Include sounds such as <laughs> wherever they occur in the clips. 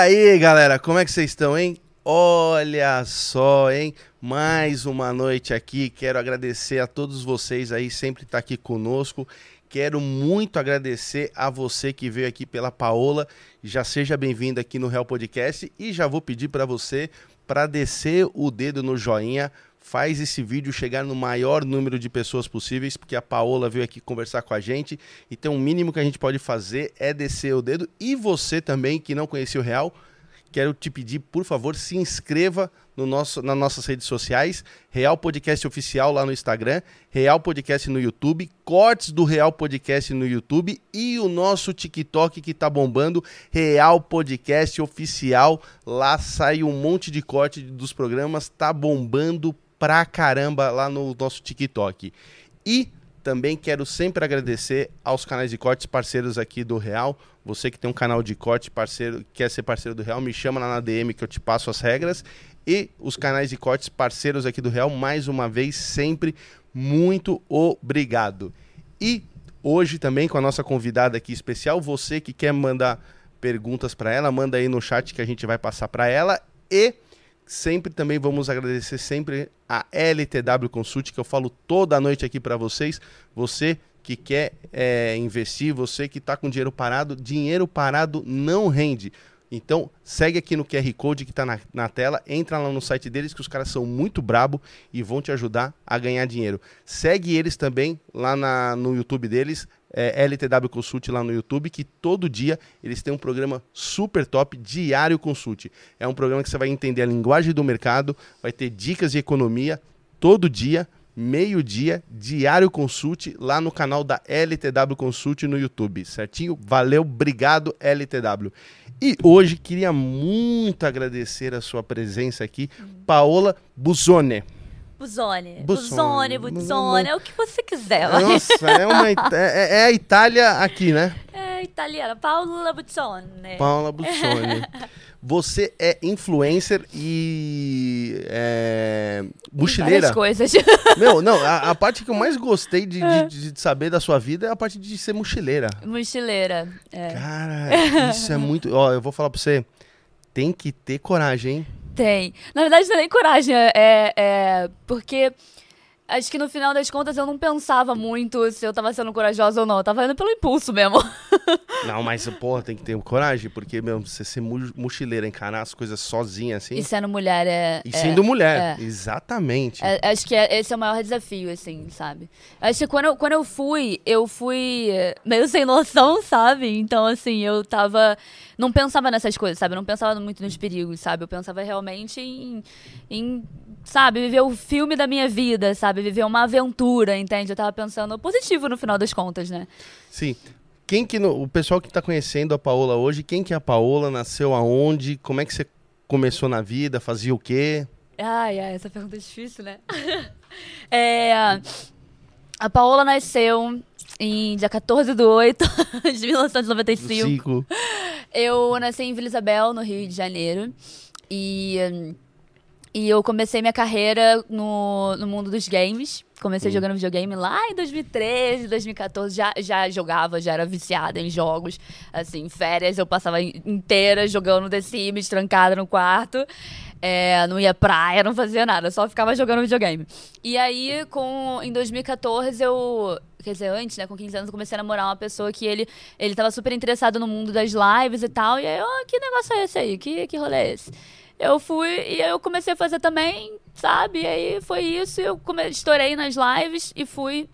aí, galera, como é que vocês estão, hein? Olha só, hein? Mais uma noite aqui. Quero agradecer a todos vocês aí, sempre estar tá aqui conosco. Quero muito agradecer a você que veio aqui pela Paola. Já seja bem-vindo aqui no Real Podcast e já vou pedir para você para descer o dedo no joinha, faz esse vídeo chegar no maior número de pessoas possíveis, porque a Paola veio aqui conversar com a gente. Então, o mínimo que a gente pode fazer é descer o dedo. E você também, que não conhecia o Real, quero te pedir, por favor, se inscreva no nosso, nas nossas redes sociais, Real Podcast Oficial lá no Instagram, Real Podcast no YouTube, cortes do Real Podcast no YouTube e o nosso TikTok que tá bombando, Real Podcast Oficial. Lá sai um monte de corte dos programas, tá bombando pra caramba lá no nosso TikTok. E também quero sempre agradecer aos canais de cortes parceiros aqui do Real. Você que tem um canal de corte parceiro, quer ser parceiro do Real, me chama lá na DM que eu te passo as regras. E os canais de cortes parceiros aqui do Real, mais uma vez, sempre muito obrigado. E hoje também com a nossa convidada aqui especial, você que quer mandar perguntas para ela, manda aí no chat que a gente vai passar para ela. E Sempre também vamos agradecer sempre a LTW Consult, que eu falo toda noite aqui para vocês. Você que quer é, investir, você que está com dinheiro parado, dinheiro parado não rende. Então, segue aqui no QR Code que está na, na, tela, entra lá no site deles, que os caras são muito brabo e vão te ajudar a ganhar dinheiro. Segue eles também lá na, no YouTube deles, é, LTW Consult lá no YouTube, que todo dia eles têm um programa super top, Diário Consult. É um programa que você vai entender a linguagem do mercado, vai ter dicas de economia todo dia meio-dia, Diário Consult, lá no canal da LTW Consult no YouTube, certinho? Valeu, obrigado, LTW. E hoje queria muito agradecer a sua presença aqui, Paola Busone. Buzone. Buzone, Buzone, é o que você quiser. Nossa, é, uma, é, é, a Itália aqui, né? É italiana, Paola Buzzone. Paola Buzzone. <laughs> Você é influencer e é, mochileira. Várias coisas. Meu, não, a, a, parte que eu mais gostei de, <laughs> de, de, saber da sua vida é a parte de ser mochileira. Mochileira, é. Cara, isso é muito... Ó, eu vou falar pra você, tem que ter coragem, hein? Tem. Na verdade, não é nem coragem, é, é porque acho que no final das contas eu não pensava muito se eu tava sendo corajosa ou não. Eu tava indo pelo impulso mesmo. <laughs> Não, mas, porra, tem que ter coragem, porque mesmo você ser mochileira, encarar as coisas sozinha assim. E sendo mulher é. E sendo é, mulher, é. exatamente. É, acho que é, esse é o maior desafio, assim, sabe? Acho que quando eu, quando eu fui, eu fui meio sem noção, sabe? Então, assim, eu tava. Não pensava nessas coisas, sabe? Eu não pensava muito nos perigos, sabe? Eu pensava realmente em, em sabe, viver o filme da minha vida, sabe? Viver uma aventura, entende? Eu tava pensando positivo no final das contas, né? Sim. Quem que no, o pessoal que está conhecendo a Paola hoje, quem que é a Paola? Nasceu aonde? Como é que você começou na vida? Fazia o quê? Ai, ai, essa pergunta é difícil, né? <laughs> é, a Paola nasceu em dia 14 <laughs> de 8 de 1995. Cinco. Eu nasci em Vila Isabel, no Rio de Janeiro. E e eu comecei minha carreira no, no mundo dos games. Comecei hum. jogando videogame lá em 2013, 2014. Já, já jogava, já era viciada em jogos. Assim, férias eu passava inteira jogando The Sims, trancada no quarto. É, não ia praia, não fazia nada, só ficava jogando videogame. E aí, com, em 2014, eu. Quer dizer, antes, né? Com 15 anos, eu comecei a namorar uma pessoa que ele, ele tava super interessado no mundo das lives e tal. E aí, oh, que negócio é esse aí? Que, que rolê é esse? Eu fui e eu comecei a fazer também, sabe? E aí foi isso, eu come... estourei nas lives e fui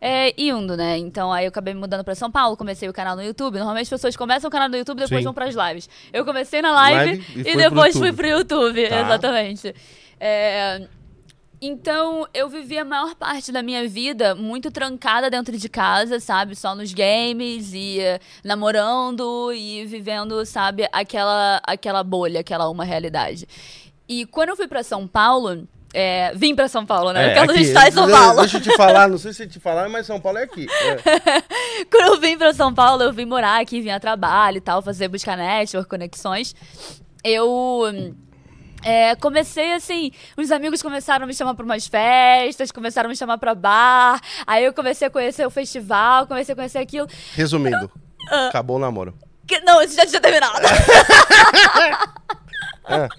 é, indo, né? Então aí eu acabei me mudando para São Paulo, comecei o canal no YouTube. Normalmente as pessoas começam o canal no YouTube e depois Sim. vão para as lives. Eu comecei na live, live e, e depois pro fui pro YouTube, tá. <laughs> exatamente. É, então, eu vivi a maior parte da minha vida muito trancada dentro de casa, sabe? Só nos games e uh, namorando e vivendo, sabe, aquela, aquela bolha, aquela uma realidade. E quando eu fui para São Paulo, é, vim para São Paulo, né? É, Porque aqui, está em São Paulo. Deixa eu te falar, não sei se te falar, mas São Paulo é aqui. É. <laughs> Quando eu vim para São Paulo, eu vim morar aqui, vim a trabalho e tal, fazer buscar network, conexões. Eu é, comecei assim, os amigos começaram a me chamar para umas festas, começaram a me chamar para bar, aí eu comecei a conhecer o festival, comecei a conhecer aquilo. Resumindo, eu, uh, acabou o namoro. Que... Não, isso já tinha terminado. É. <laughs>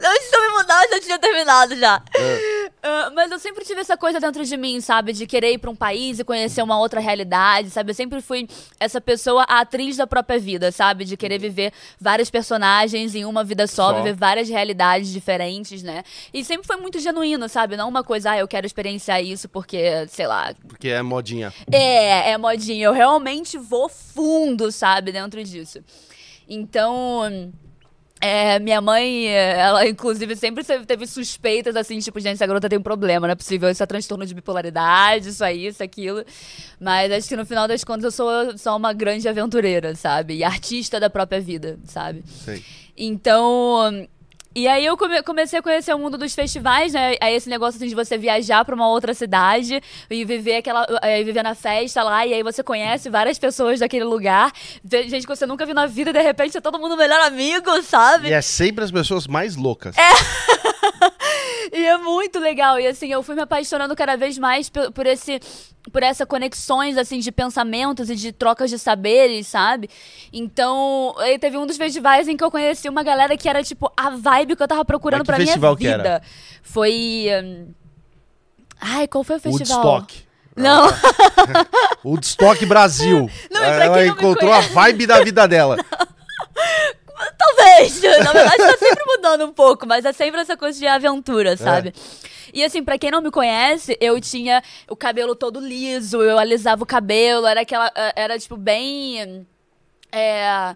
Não, eu me mudar, eu já tinha terminado já. É. Uh, mas eu sempre tive essa coisa dentro de mim, sabe? De querer ir pra um país e conhecer uma outra realidade, sabe? Eu sempre fui essa pessoa, a atriz da própria vida, sabe? De querer viver vários personagens em uma vida só, só, viver várias realidades diferentes, né? E sempre foi muito genuíno, sabe? Não uma coisa, ah, eu quero experienciar isso porque, sei lá. Porque é modinha. É, é modinha. Eu realmente vou fundo, sabe? Dentro disso. Então. É, minha mãe, ela inclusive sempre teve suspeitas assim, tipo, gente, essa garota tem um problema, não é possível, isso é transtorno de bipolaridade, isso aí, isso, aquilo. Mas acho que no final das contas eu sou só uma grande aventureira, sabe? E artista da própria vida, sabe? Sim. Então, e aí eu come comecei a conhecer o mundo dos festivais, né? Aí esse negócio assim, de você viajar para uma outra cidade e viver aquela. Aí viver na festa lá, e aí você conhece várias pessoas daquele lugar. Gente que você nunca viu na vida, e de repente é todo mundo melhor amigo, sabe? E é sempre as pessoas mais loucas. É. <laughs> <laughs> e é muito legal. E assim, eu fui me apaixonando cada vez mais por, por esse por essa conexões assim de pensamentos e de trocas de saberes, sabe? Então, aí teve um dos festivais em que eu conheci uma galera que era tipo a vibe que eu tava procurando para minha vida. Que era? Foi um... Ai, qual foi o festival? Woodstock. Não. <laughs> Woodstock Brasil. Não, Ela encontrou a vibe da vida dela. <laughs> Talvez. <laughs> Na verdade, tá sempre mudando um pouco, mas é sempre essa coisa de aventura, sabe? É. E assim, para quem não me conhece, eu tinha o cabelo todo liso, eu alisava o cabelo, era aquela. Eh, era, tipo, bem. É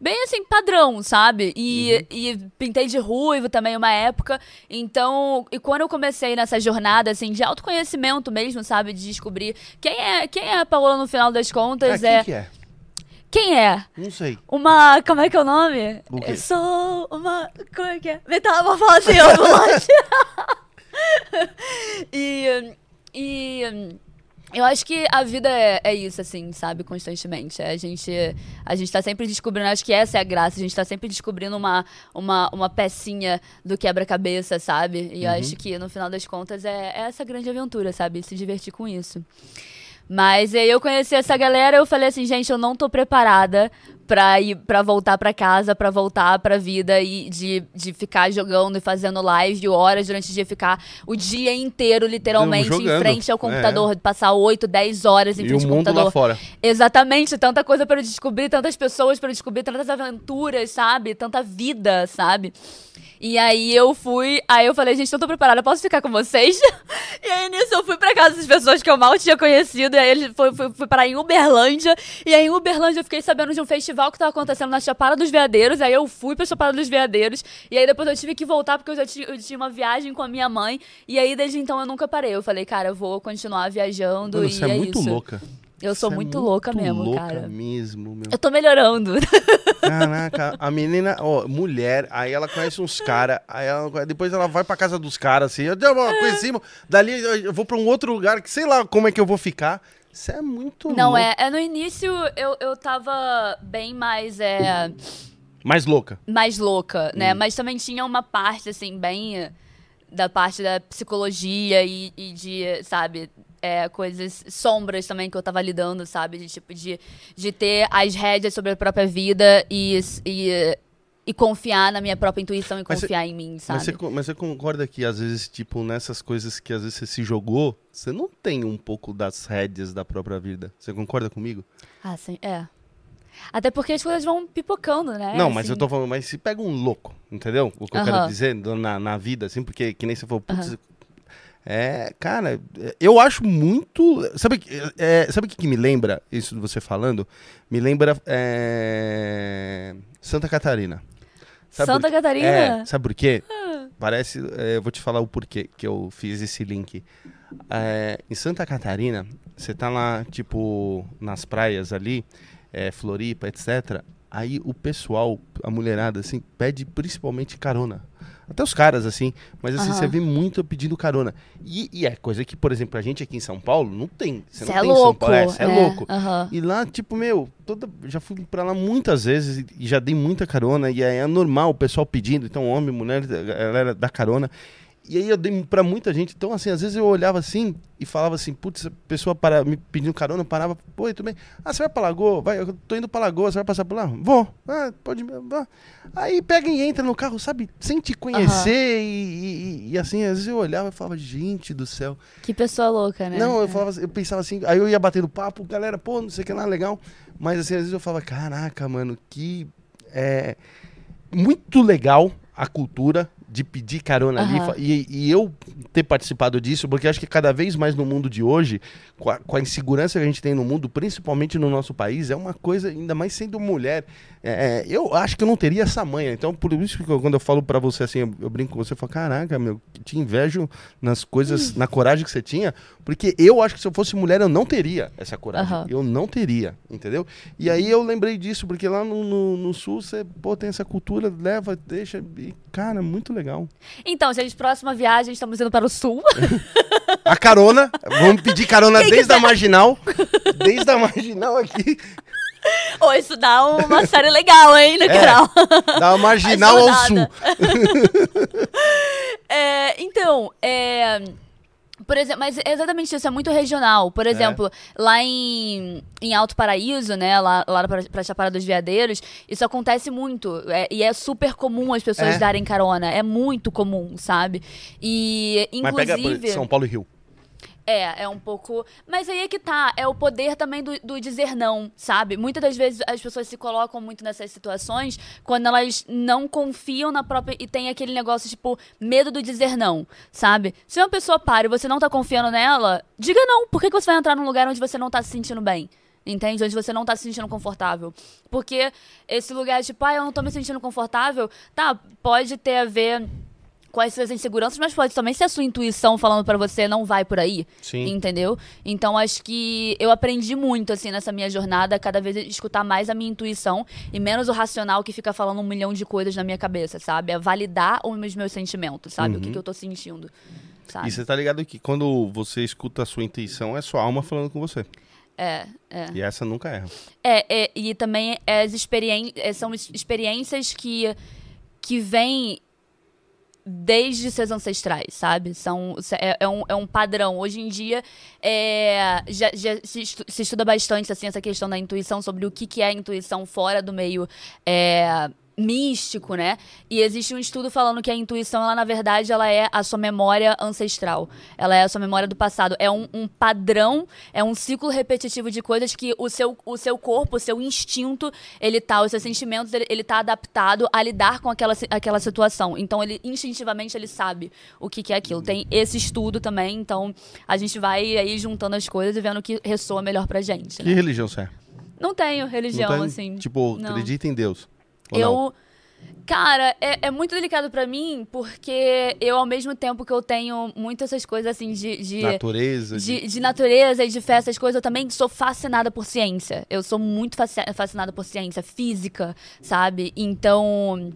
bem assim, padrão, sabe? E, uhum. e pintei de ruivo também uma época. Então, e quando eu comecei nessa jornada, assim, de autoconhecimento mesmo, sabe? De descobrir quem é, quem é a Paola no final das contas. Ah, é, quem é? Quem é? Não sei. Uma. Como é que é o nome? O quê? Eu sou uma. Como é que é? Metamorfose ambulante. <laughs> e, e eu acho que a vida é, é, isso, assim, sabe? Constantemente. É, a gente, a gente tá sempre descobrindo, acho que essa é a graça, a gente tá sempre descobrindo uma, uma, uma pecinha do quebra-cabeça, sabe? E uhum. eu acho que, no final das contas, é, é essa grande aventura, sabe? Se divertir com isso. Mas aí eu conheci essa galera, eu falei assim, gente, eu não tô preparada pra ir para voltar para casa, para voltar pra vida e de, de ficar jogando e fazendo live horas durante o dia, ficar o dia inteiro, literalmente, em frente ao computador, é. passar 8, 10 horas em e frente ao computador. Lá fora. Exatamente, tanta coisa para descobrir, tantas pessoas para descobrir, tantas aventuras, sabe? Tanta vida, sabe? E aí eu fui, aí eu falei, gente, não tô preparada, posso ficar com vocês? <laughs> e aí nisso eu fui pra casa das pessoas que eu mal tinha conhecido, e aí ele foi, foi, foi parar em Uberlândia, e aí em Uberlândia eu fiquei sabendo de um festival que tava acontecendo na Chapada dos Veadeiros, aí eu fui pra Chapada dos Veadeiros, e aí depois eu tive que voltar porque eu já tinha, eu tinha uma viagem com a minha mãe, e aí desde então eu nunca parei. Eu falei, cara, eu vou continuar viajando Mano, e você é, é muito isso. louca. Eu sou é muito, louca mesmo, louca cara. mesmo, meu. Eu tô melhorando. <laughs> Caraca, a menina, ó, mulher, aí ela conhece uns caras, aí ela, depois ela vai pra casa dos caras, assim, eu conheci, dali eu vou pra um outro lugar que sei lá como é que eu vou ficar. Isso é muito Não, louco. é, é. No início eu, eu tava bem mais. É, mais louca. Mais louca, né? Hum. Mas também tinha uma parte, assim, bem. Da parte da psicologia e, e de, sabe, é, coisas sombras também que eu tava lidando, sabe? De tipo, de, de ter as rédeas sobre a própria vida e, e, e confiar na minha própria intuição e mas confiar cê, em mim, sabe? Mas você, mas você concorda que às vezes, tipo, nessas coisas que às vezes você se jogou, você não tem um pouco das rédeas da própria vida? Você concorda comigo? Ah, sim, é. Até porque as coisas vão pipocando, né? Não, assim. mas eu tô falando, mas se pega um louco, entendeu? O que eu quero dizer na, na vida, assim, porque que nem você falou, putz, é, cara, eu acho muito. Sabe, é, sabe o que, que, me lembra isso de você falando? Me lembra é, Santa Catarina. Sabe Santa Catarina? É, sabe por quê? Ah. Parece. É, eu vou te falar o porquê que eu fiz esse link. É, em Santa Catarina, você tá lá, tipo, nas praias ali, é, Floripa, etc. Aí o pessoal, a mulherada, assim, pede principalmente carona. Até os caras, assim. Mas assim, uhum. você vê muito pedindo carona. E, e, é coisa que, por exemplo, a gente aqui em São Paulo não tem. Você não é tem louco. São Paulo. É, é, é louco. Uhum. E lá, tipo, meu, toda, já fui pra lá muitas vezes e já dei muita carona. E aí é normal o pessoal pedindo. Então, homem, mulher, galera dá carona. E aí eu dei pra muita gente. Então, assim, às vezes eu olhava assim e falava assim, putz, a pessoa para, me pedindo carona, parava, pô, tudo bem. Ah, você vai pra Lagoa? Vai, eu tô indo pra Lagoa, você vai passar por lá? Vou. Ah, pode vá. Aí pega e entra no carro, sabe, sem te conhecer uhum. e, e, e, assim, às vezes eu olhava e falava, gente do céu. Que pessoa louca, né? Não, eu falava, eu pensava assim, aí eu ia batendo papo, galera, pô, não sei o que lá, legal. Mas assim, às vezes eu falava, caraca, mano, que é muito legal a cultura de pedir carona uhum. ali. E, e, eu ter participado disso, porque acho que cada vez mais no mundo de hoje, com a, com a, insegurança que a gente tem no mundo, principalmente no nosso país, é uma coisa, ainda mais sendo mulher. É, é eu acho que eu não teria essa manha. Então, por isso que eu, quando eu falo para você assim, eu, eu, brinco com você, eu falo, caraca, meu, te invejo nas coisas, na coragem que você tinha, porque eu acho que se eu fosse mulher, eu não teria essa coragem. Uhum. Eu não teria, entendeu? E aí eu lembrei disso, porque lá no, no, no sul, você, pô, tem essa cultura, leva, deixa, e, cara, muito legal. Então, gente, próxima viagem, estamos indo para o sul. a carona, vamos pedir carona <laughs> Quem desde quiser? a marginal. Desde a marginal aqui. Ô, isso dá uma série legal, hein, no é, canal. Dá uma marginal ao sul. <laughs> é, então, é por exemplo, mas exatamente isso, é muito regional. Por é. exemplo, é. lá em, em Alto Paraíso, né, lá, lá pra, pra Chapada dos Veadeiros, isso acontece muito. É, e é super comum as pessoas é. darem carona. É muito comum, sabe? E, inclusive... Mas pega São Paulo e Rio. É, é um pouco. Mas aí é que tá. É o poder também do, do, dizer não, sabe? Muitas das vezes as pessoas se colocam muito nessas situações quando elas não confiam na própria. E tem aquele negócio, tipo, medo do dizer não, sabe? Se uma pessoa para e você não tá confiando nela, diga não. Por que, que você vai entrar num lugar onde você não tá se sentindo bem? Entende? Onde você não tá se sentindo confortável. Porque esse lugar, tipo, ah, eu não tô me sentindo confortável, tá, pode ter a ver quais suas inseguranças, mas pode também ser a sua intuição falando para você não vai por aí. Sim. Entendeu? Então acho que eu aprendi muito, assim, nessa minha jornada, cada vez escutar mais a minha intuição e menos o racional que fica falando um milhão de coisas na minha cabeça, sabe? É validar os meus sentimentos, sabe? Uhum. O que, uhum. que eu tô sentindo. Sabe? E você tá ligado que quando você escuta a sua intuição, é sua alma falando com você. É, é. E essa nunca erra. É, é e também as experiências, é, são experiências que, que vêm desde seus ancestrais, sabe? São, é, é, um, é um padrão. Hoje em dia, é, já, já se, se, estuda bastante assim, essa questão da intuição, sobre o que, que é a intuição fora do meio é, místico, né? E existe um estudo falando que a intuição, ela na verdade, ela é a sua memória ancestral. Ela é a sua memória do passado. É um, um padrão, é um ciclo repetitivo de coisas que o seu, o seu corpo, o seu instinto, ele tá, os seus sentimentos, ele, ele tá adaptado a lidar com aquela, aquela situação. Então, ele instintivamente ele sabe o que, que é aquilo. Tem esse estudo também, então a gente vai aí juntando as coisas e vendo o que ressoa melhor pra gente. Né? Que religião você é? Não tenho religião, não tem, assim. Tipo, não. acredita em Deus eu. Não? Cara, é, é, muito delicado para mim, porque eu, ao mesmo tempo que eu tenho muitas essas coisas assim de. de natureza. De, de, de natureza e de fé, essas coisas, eu também sou fascinada por ciência. Eu sou muito fascinada por ciência, física, sabe? Então.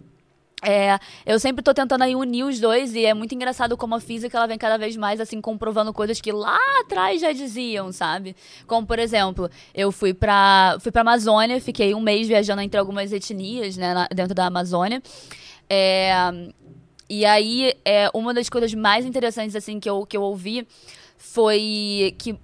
É, eu sempre tô tentando aí unir os dois e é muito engraçado como a física ela vem cada vez mais assim comprovando coisas que lá atrás já diziam, sabe? Como por exemplo, eu fui pra, fui pra Amazônia, fiquei um mês viajando entre algumas etnias, né, na, dentro da Amazônia. É, e aí, é, uma das coisas mais interessantes assim que eu, que eu ouvi foi que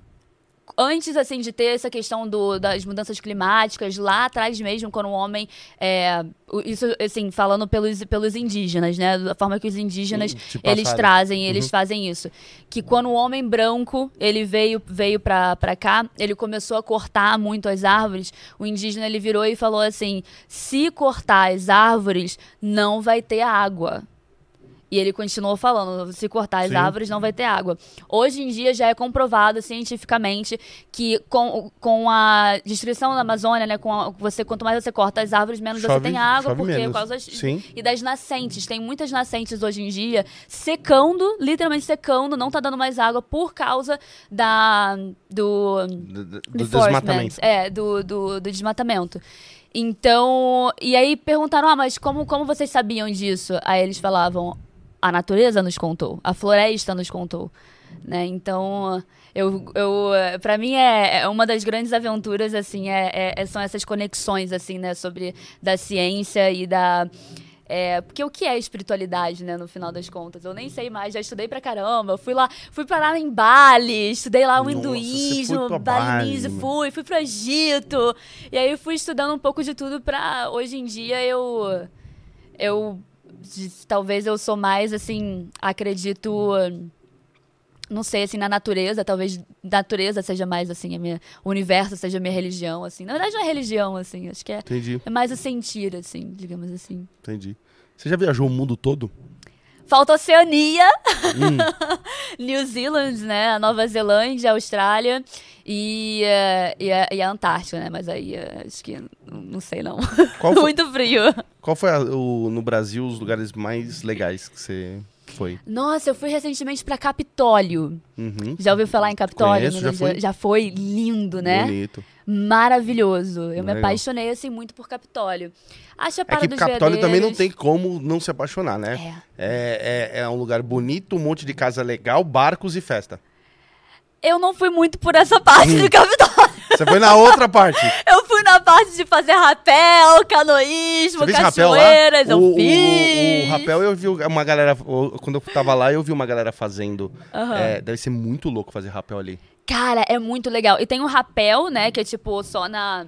antes, assim, de ter essa questão do, das mudanças climáticas, lá atrás mesmo, quando o homem. É, isso, assim, falando pelos, pelos indígenas, né? Da forma que os indígenas eles trazem, eles uhum. fazem isso. Que quando o homem branco ele veio, veio pra, pra cá, ele começou a cortar muito as árvores. O indígena ele virou e falou assim: se cortar as árvores, não vai ter água. E ele continuou falando: se cortar as Sim. árvores, não vai ter água. Hoje em dia já é comprovado cientificamente que com, com a destruição da Amazônia, né, com a, você quanto mais você corta as árvores, menos chove, você tem água, porque menos. causa Sim. e das nascentes. Tem muitas nascentes hoje em dia secando, literalmente secando, não tá dando mais água por causa da do, do, do, do desmatamento. É, do, do, do desmatamento. Então, e aí perguntaram: "Ah, mas como como vocês sabiam disso?" Aí eles falavam: a natureza nos contou, a floresta nos contou. Né? Então, eu, eu, para mim é, é, uma das grandes aventuras assim, é, é, são essas conexões assim, né, sobre da ciência e da É, porque o que é espiritualidade, né, no final das contas? Eu nem sei mais, já estudei pra caramba. Fui lá, fui parar em Bali, estudei lá o Nossa, hinduísmo, balinismo, fui, fui pro Egito. E aí fui estudando um pouco de tudo pra hoje em dia eu. Eu. Talvez eu sou mais, assim, acredito não sei, assim, na natureza, talvez natureza seja mais, assim, a minha, o universo seja a minha religião, assim. Na verdade, não é religião, assim, acho que é, Entendi. é mais o sentir, assim, digamos assim. Entendi. Você já viajou o mundo todo? Falta Oceania, hum. <laughs> New Zealand, né, a Nova Zelândia, a Austrália e, uh, e, a, e, a, Antártica, né, mas aí uh, acho que não sei não. <laughs> Muito frio. Qual foi a, o, no Brasil os lugares mais legais que você foi? Nossa, eu fui recentemente para Capitólio. Uhum. Já ouviu falar em Capitólio? Conheço, já, foi? já foi lindo, né? Bonito. Maravilhoso. Eu Legal. me apaixonei assim muito por Capitólio. Acho a é que Capitólio também não tem como não se apaixonar, né? É. É, é, é um lugar bonito, um monte de casa legal, barcos e festa. Eu não fui muito por essa parte hum. do <laughs> Capitólio. Você foi na outra parte. <laughs> eu fui na parte de fazer rapel, canoísmo, cachoeiras, eu o, fiz. O, o, rapel eu vi uma galera, quando eu tava lá, eu vi uma galera fazendo. Uhum. É, deve ser muito louco fazer rapel ali. Cara, é muito legal. E tem o rapel, né, que é tipo só na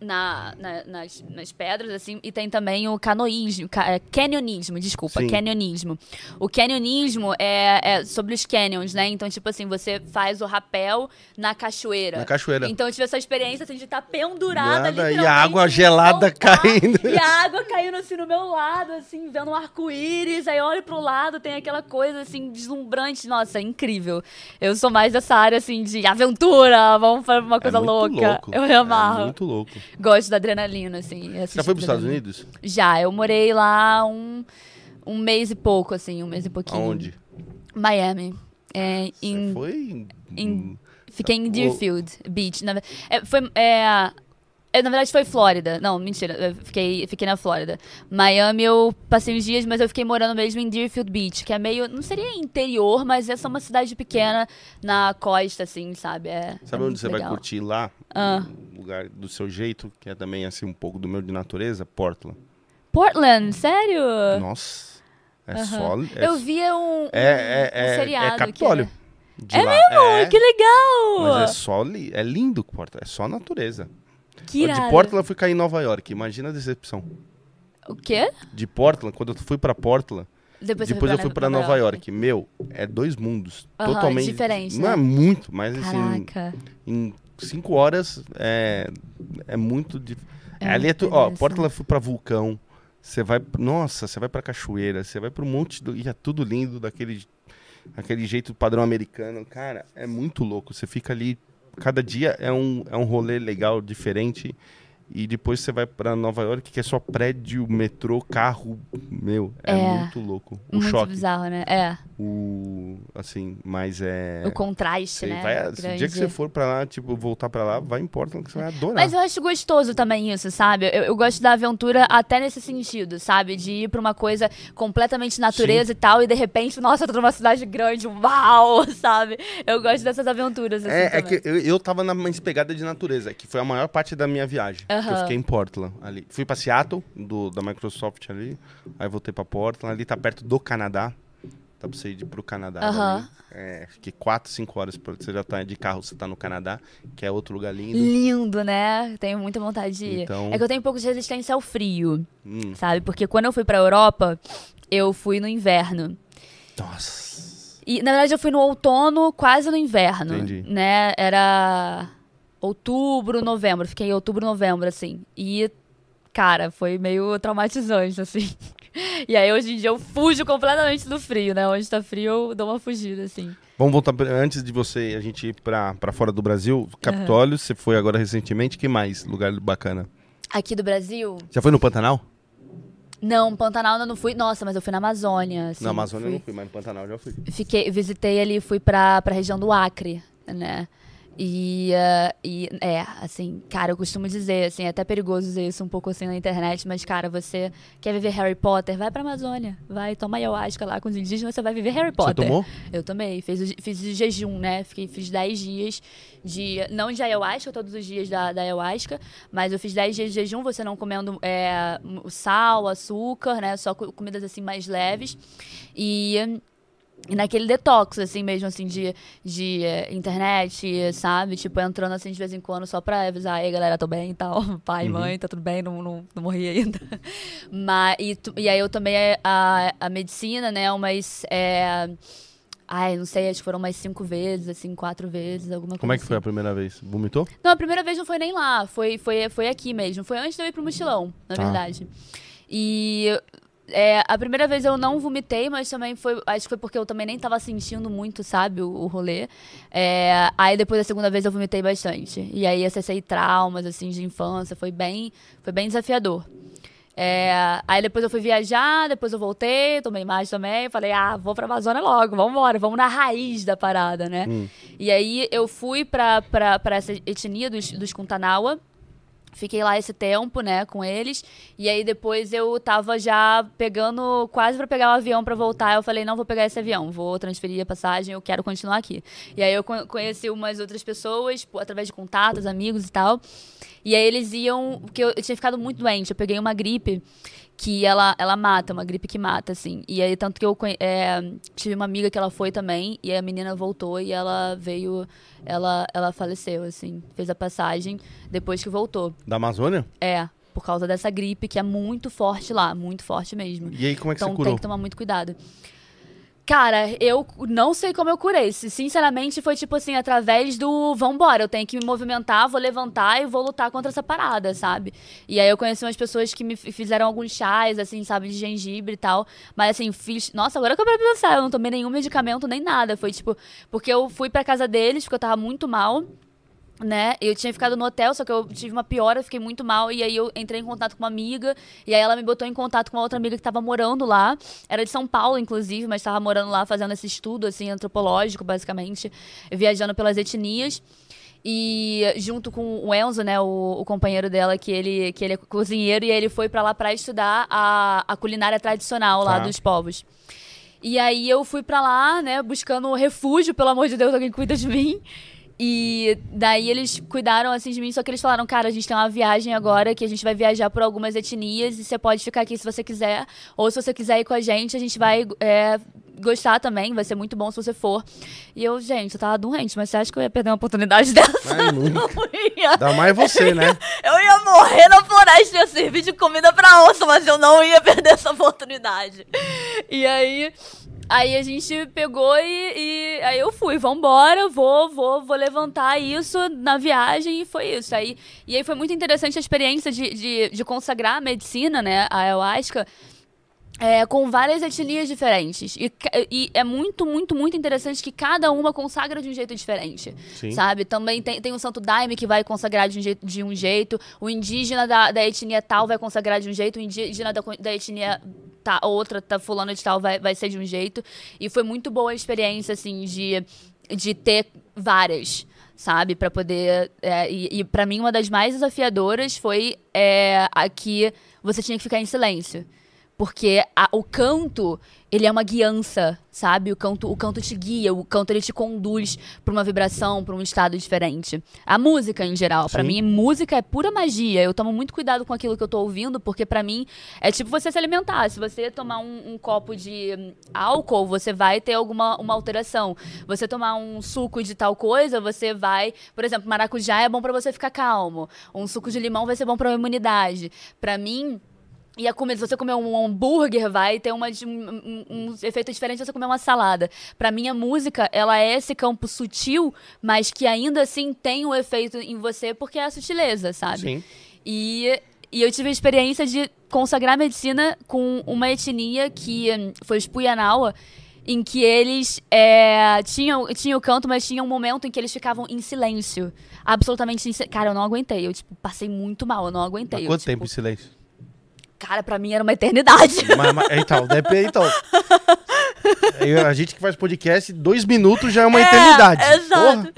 na, na, nas, nas pedras, assim, e tem também o canoísmo, ca, é, canyonismo, desculpa, Sim. canyonismo. O canyonismo é, é, sobre os canyons, né? Então, tipo assim, você faz o rapel na cachoeira. Na cachoeira. Então, eu tive essa experiência, assim, de estar tá pendurada ali. E a água gelada caindo. E a água caindo, assim, no meu lado, assim, vendo um arco-íris, aí olho pro lado, tem aquela coisa, assim, deslumbrante. Nossa, é incrível. Eu sou mais dessa área, assim, de aventura, vamos fazer uma é coisa é louca. Louco. Eu me amarro. É muito louco. Gosto da adrenalina, assim. Já foi para os Estados Unidos? Já, eu morei lá um, um mês e pouco, assim, um mês e pouquinho. Aonde? Miami. É, em, foi? Em, fiquei em Deerfield Beach. Na, é, foi, é, é, na verdade foi Flórida. Não, mentira. Eu fiquei, fiquei na Flórida. Miami eu passei uns dias, mas eu fiquei morando mesmo em Deerfield Beach, que é meio. Não seria interior, mas é só uma cidade pequena na costa, assim, sabe? É, sabe é onde você legal. vai curtir lá? Ah. Um lugar do seu jeito, que é também assim um pouco do meu de natureza? Portland. Portland? Sério? Nossa. É uhum. só. É, eu via um, um, é, é, um seriado. É Capitólio. É lá. mesmo? É, que legal! Mas é só. Li, é lindo Portland. É só natureza. Que irado. De Portland eu fui cair em Nova York. Imagina a decepção. O quê? De Portland, quando eu fui pra Portland. Depois, depois eu fui pra Nova, Nova York. York. Meu, é dois mundos. Uhum, totalmente. Diferente. Não né? é muito, mas assim, Caraca. assim. Em cinco horas é, é muito. Dif... É Ali é tu, ó, Portland fui pra vulcão. Você vai. Nossa, você vai pra cachoeira, você vai pra um monte. Do, e é tudo lindo daquele. Aquele jeito padrão americano. Cara, é muito louco. Você fica ali cada dia é um, é um rolê legal, diferente. E depois você vai para Nova York, que é só prédio, metrô, carro. Meu, é, é muito louco. O muito choque. bizarro, né? É. O. Assim, mas é. O contraste, né? Vai, o dia que você for para lá, tipo, voltar para lá, vai em Portland que você vai adorar. Mas eu acho gostoso também isso, sabe? Eu, eu gosto da aventura até nesse sentido, sabe? De ir pra uma coisa completamente natureza Sim. e tal, e de repente, nossa, eu tô numa cidade grande, uau, <laughs> sabe? Eu gosto dessas aventuras. Assim, é, é que eu, eu tava na mais pegada de natureza, que foi a maior parte da minha viagem. Uhum. Eu fiquei em Portland ali. Fui pra Seattle, do, da Microsoft ali. Aí voltei pra Portland. Ali tá perto do Canadá. Dá pra você ir pro Canadá. Uhum. É, fiquei 4, 5 horas. Você já tá de carro, você tá no Canadá, que é outro lugar lindo. Lindo, né? Tenho muita vontade de ir. Então... É que eu tenho um pouco de resistência ao frio, hum. sabe? Porque quando eu fui pra Europa, eu fui no inverno. Nossa. E, na verdade, eu fui no outono, quase no inverno. Entendi. Né? Era outubro, novembro. Fiquei em outubro, novembro, assim. E, cara, foi meio traumatizante, assim. <laughs> E aí, hoje em dia, eu fujo completamente do frio, né? Onde tá frio, eu dou uma fugida, assim. Vamos voltar, antes de você, a gente ir pra, pra fora do Brasil. Capitólio, uhum. você foi agora recentemente. que mais lugar bacana? Aqui do Brasil? Já foi no Pantanal? Não, Pantanal eu não fui. Nossa, mas eu fui na Amazônia. Assim, na Amazônia fui... eu não fui, mas no Pantanal eu já fui. Fiquei, visitei ali, fui pra, pra região do Acre, né? E, uh, e é, assim, cara, eu costumo dizer, assim, é até perigoso dizer isso um pouco assim na internet, mas, cara, você quer viver Harry Potter, vai pra Amazônia, vai, toma ayahuasca lá com os indígenas, você vai viver Harry Potter. Você tomou? Eu tomei, fiz, fiz o jejum, né? Fiquei, fiz 10 dias de, não de ayahuasca, todos os dias da, da ayahuasca, mas eu fiz 10 dias de jejum, você não comendo é, sal, açúcar, né? Só comidas assim mais leves. E e naquele detox, assim, mesmo, assim, de, de uh, internet, sabe? Tipo, entrando, assim, de vez em quando, só pra avisar, aí, galera, tô bem e tal. <laughs> Pai, uhum. mãe, tá tudo bem, não, não, não morri ainda. <laughs> Mas, e, e aí eu tomei a, a medicina, né, umas... É, ai, não sei, acho que foram umas cinco vezes, assim, quatro vezes, alguma Como coisa é que foi a assim. primeira vez? Vomitou? Não, a primeira vez não foi nem lá, foi, foi, foi aqui mesmo. Foi antes de eu ir pro mochilão, na ah. verdade. E é, a primeira vez eu não vomitei, mas também foi. Acho que foi porque eu também nem tava sentindo muito, sabe, o, o rolê. É, aí depois da segunda vez eu vomitei bastante. E aí acessei traumas, assim, de infância. Foi bem, foi bem desafiador. É, aí depois eu fui viajar, depois eu voltei, tomei mais também. Falei, ah, vou pra Amazônia logo, vamos embora, vamos na raiz da parada, né? Hum. E aí eu fui pra, pra, pra essa etnia dos, dos Kuntanawa. Fiquei lá esse tempo, né, com eles. E aí depois eu tava já pegando, quase para pegar o avião para voltar. Eu falei, não vou pegar esse avião, vou transferir a passagem, eu quero continuar aqui. E aí eu conheci umas outras pessoas, através de contatos, amigos e tal. E aí eles iam, porque eu, eu tinha ficado muito doente, eu peguei uma gripe que ela, ela mata, uma gripe que mata, assim. E aí, tanto que eu é, tive uma amiga que ela foi também, e a menina voltou e ela veio, ela, ela faleceu, assim, fez a passagem depois que voltou. Da Amazônia? É, por causa dessa gripe que é muito forte lá, muito forte mesmo. E aí, como é que então, você curou? Então tem que tomar muito cuidado. Cara, eu não sei como eu curei. Sinceramente, foi tipo assim, através do vambora, eu tenho que me movimentar, vou levantar e vou lutar contra essa parada, sabe? E aí eu conheci umas pessoas que me fizeram alguns chás, assim, sabe, de gengibre e tal. Mas assim, fiz. Nossa, agora que eu pra pensar, eu não tomei nenhum medicamento nem nada. Foi tipo, porque eu fui pra casa deles, porque eu tava muito mal né? Eu tinha ficado no hotel, só que eu tive uma piora, fiquei muito mal. E aí eu entrei em contato com uma amiga. E aí ela me botou em contato com uma outra amiga que estava morando lá. Era de São Paulo, inclusive, mas estava morando lá fazendo esse estudo, assim, antropológico, basicamente, viajando pelas etnias. E junto com o Enzo, né, o, o, companheiro dela, que ele, que ele é cozinheiro, e ele foi para lá para estudar a, a culinária tradicional lá tá. dos povos. E aí eu fui para lá, né, buscando refúgio, pelo amor de Deus, alguém cuida de mim. E daí eles cuidaram assim de mim, só que eles falaram, cara, a gente tem uma viagem agora que a gente vai viajar por algumas etnias e você pode ficar aqui se você quiser. Ou se você quiser ir com a gente, a gente vai é, gostar também, vai ser muito bom se você for. E eu, gente, eu tava doente, mas você acha que eu ia perder uma oportunidade <laughs> dessa? Ai, nunca. Ia. Dá mais você, né? <laughs> Eu ia morrer na floresta e ia servir de comida pra onça, mas eu não ia perder essa oportunidade. E aí, Aí a gente pegou e, e, aí eu fui, vambora, vou, vou, vou levantar isso na viagem e foi isso. Aí, e aí foi muito interessante a experiência de, de, de consagrar a medicina, né, a ayahuasca, é, com várias etnias diferentes. E, e, é muito, muito, muito interessante que cada uma consagra de um jeito diferente. Sim. Sabe? Também tem, tem o Santo Daime que vai consagrar de um jeito, de um jeito o indígena da, da etnia tal vai consagrar de um jeito, o indígena da, da etnia outra, tá fulano de tal, vai, vai ser de um jeito. E foi muito boa a experiência, assim, de, de ter várias sabe? para poder. É, e e para mim, uma das mais desafiadoras foi é, a que você tinha que ficar em silêncio. Porque a, o canto, ele é uma guiança, sabe? O canto, o canto te guia, o canto ele te conduz para uma vibração, para um estado diferente. A música em geral, para mim, música é pura magia. Eu tomo muito cuidado com aquilo que eu tô ouvindo, porque para mim é tipo você se alimentar. Se você tomar um, um, copo de hum, álcool, você vai ter alguma uma alteração. Você tomar um suco de tal coisa, você vai, por exemplo, maracujá é bom para você ficar calmo. Um suco de limão vai ser bom para a imunidade. Para mim, e a comida, se você comer um hambúrguer, vai ter uma, um, um, efeito diferente se você comer uma salada. Para mim, a música, ela é esse campo sutil, mas que ainda assim tem um efeito em você, porque é a sutileza, sabe? Sim. E, e eu tive a experiência de consagrar medicina com uma etnia que foi os Puyanawa, em que eles é, tinham, tinham o canto, mas tinha um momento em que eles ficavam em silêncio. Absolutamente em silêncio. Cara, eu não aguentei. Eu, tipo, passei muito mal, eu não aguentei. Mas quanto eu, tempo tipo, em silêncio? Cara, pra mim era uma eternidade. Mas, mas, então, depende, então. <laughs> A gente que faz podcast, dois minutos já é uma é, eternidade. Exato.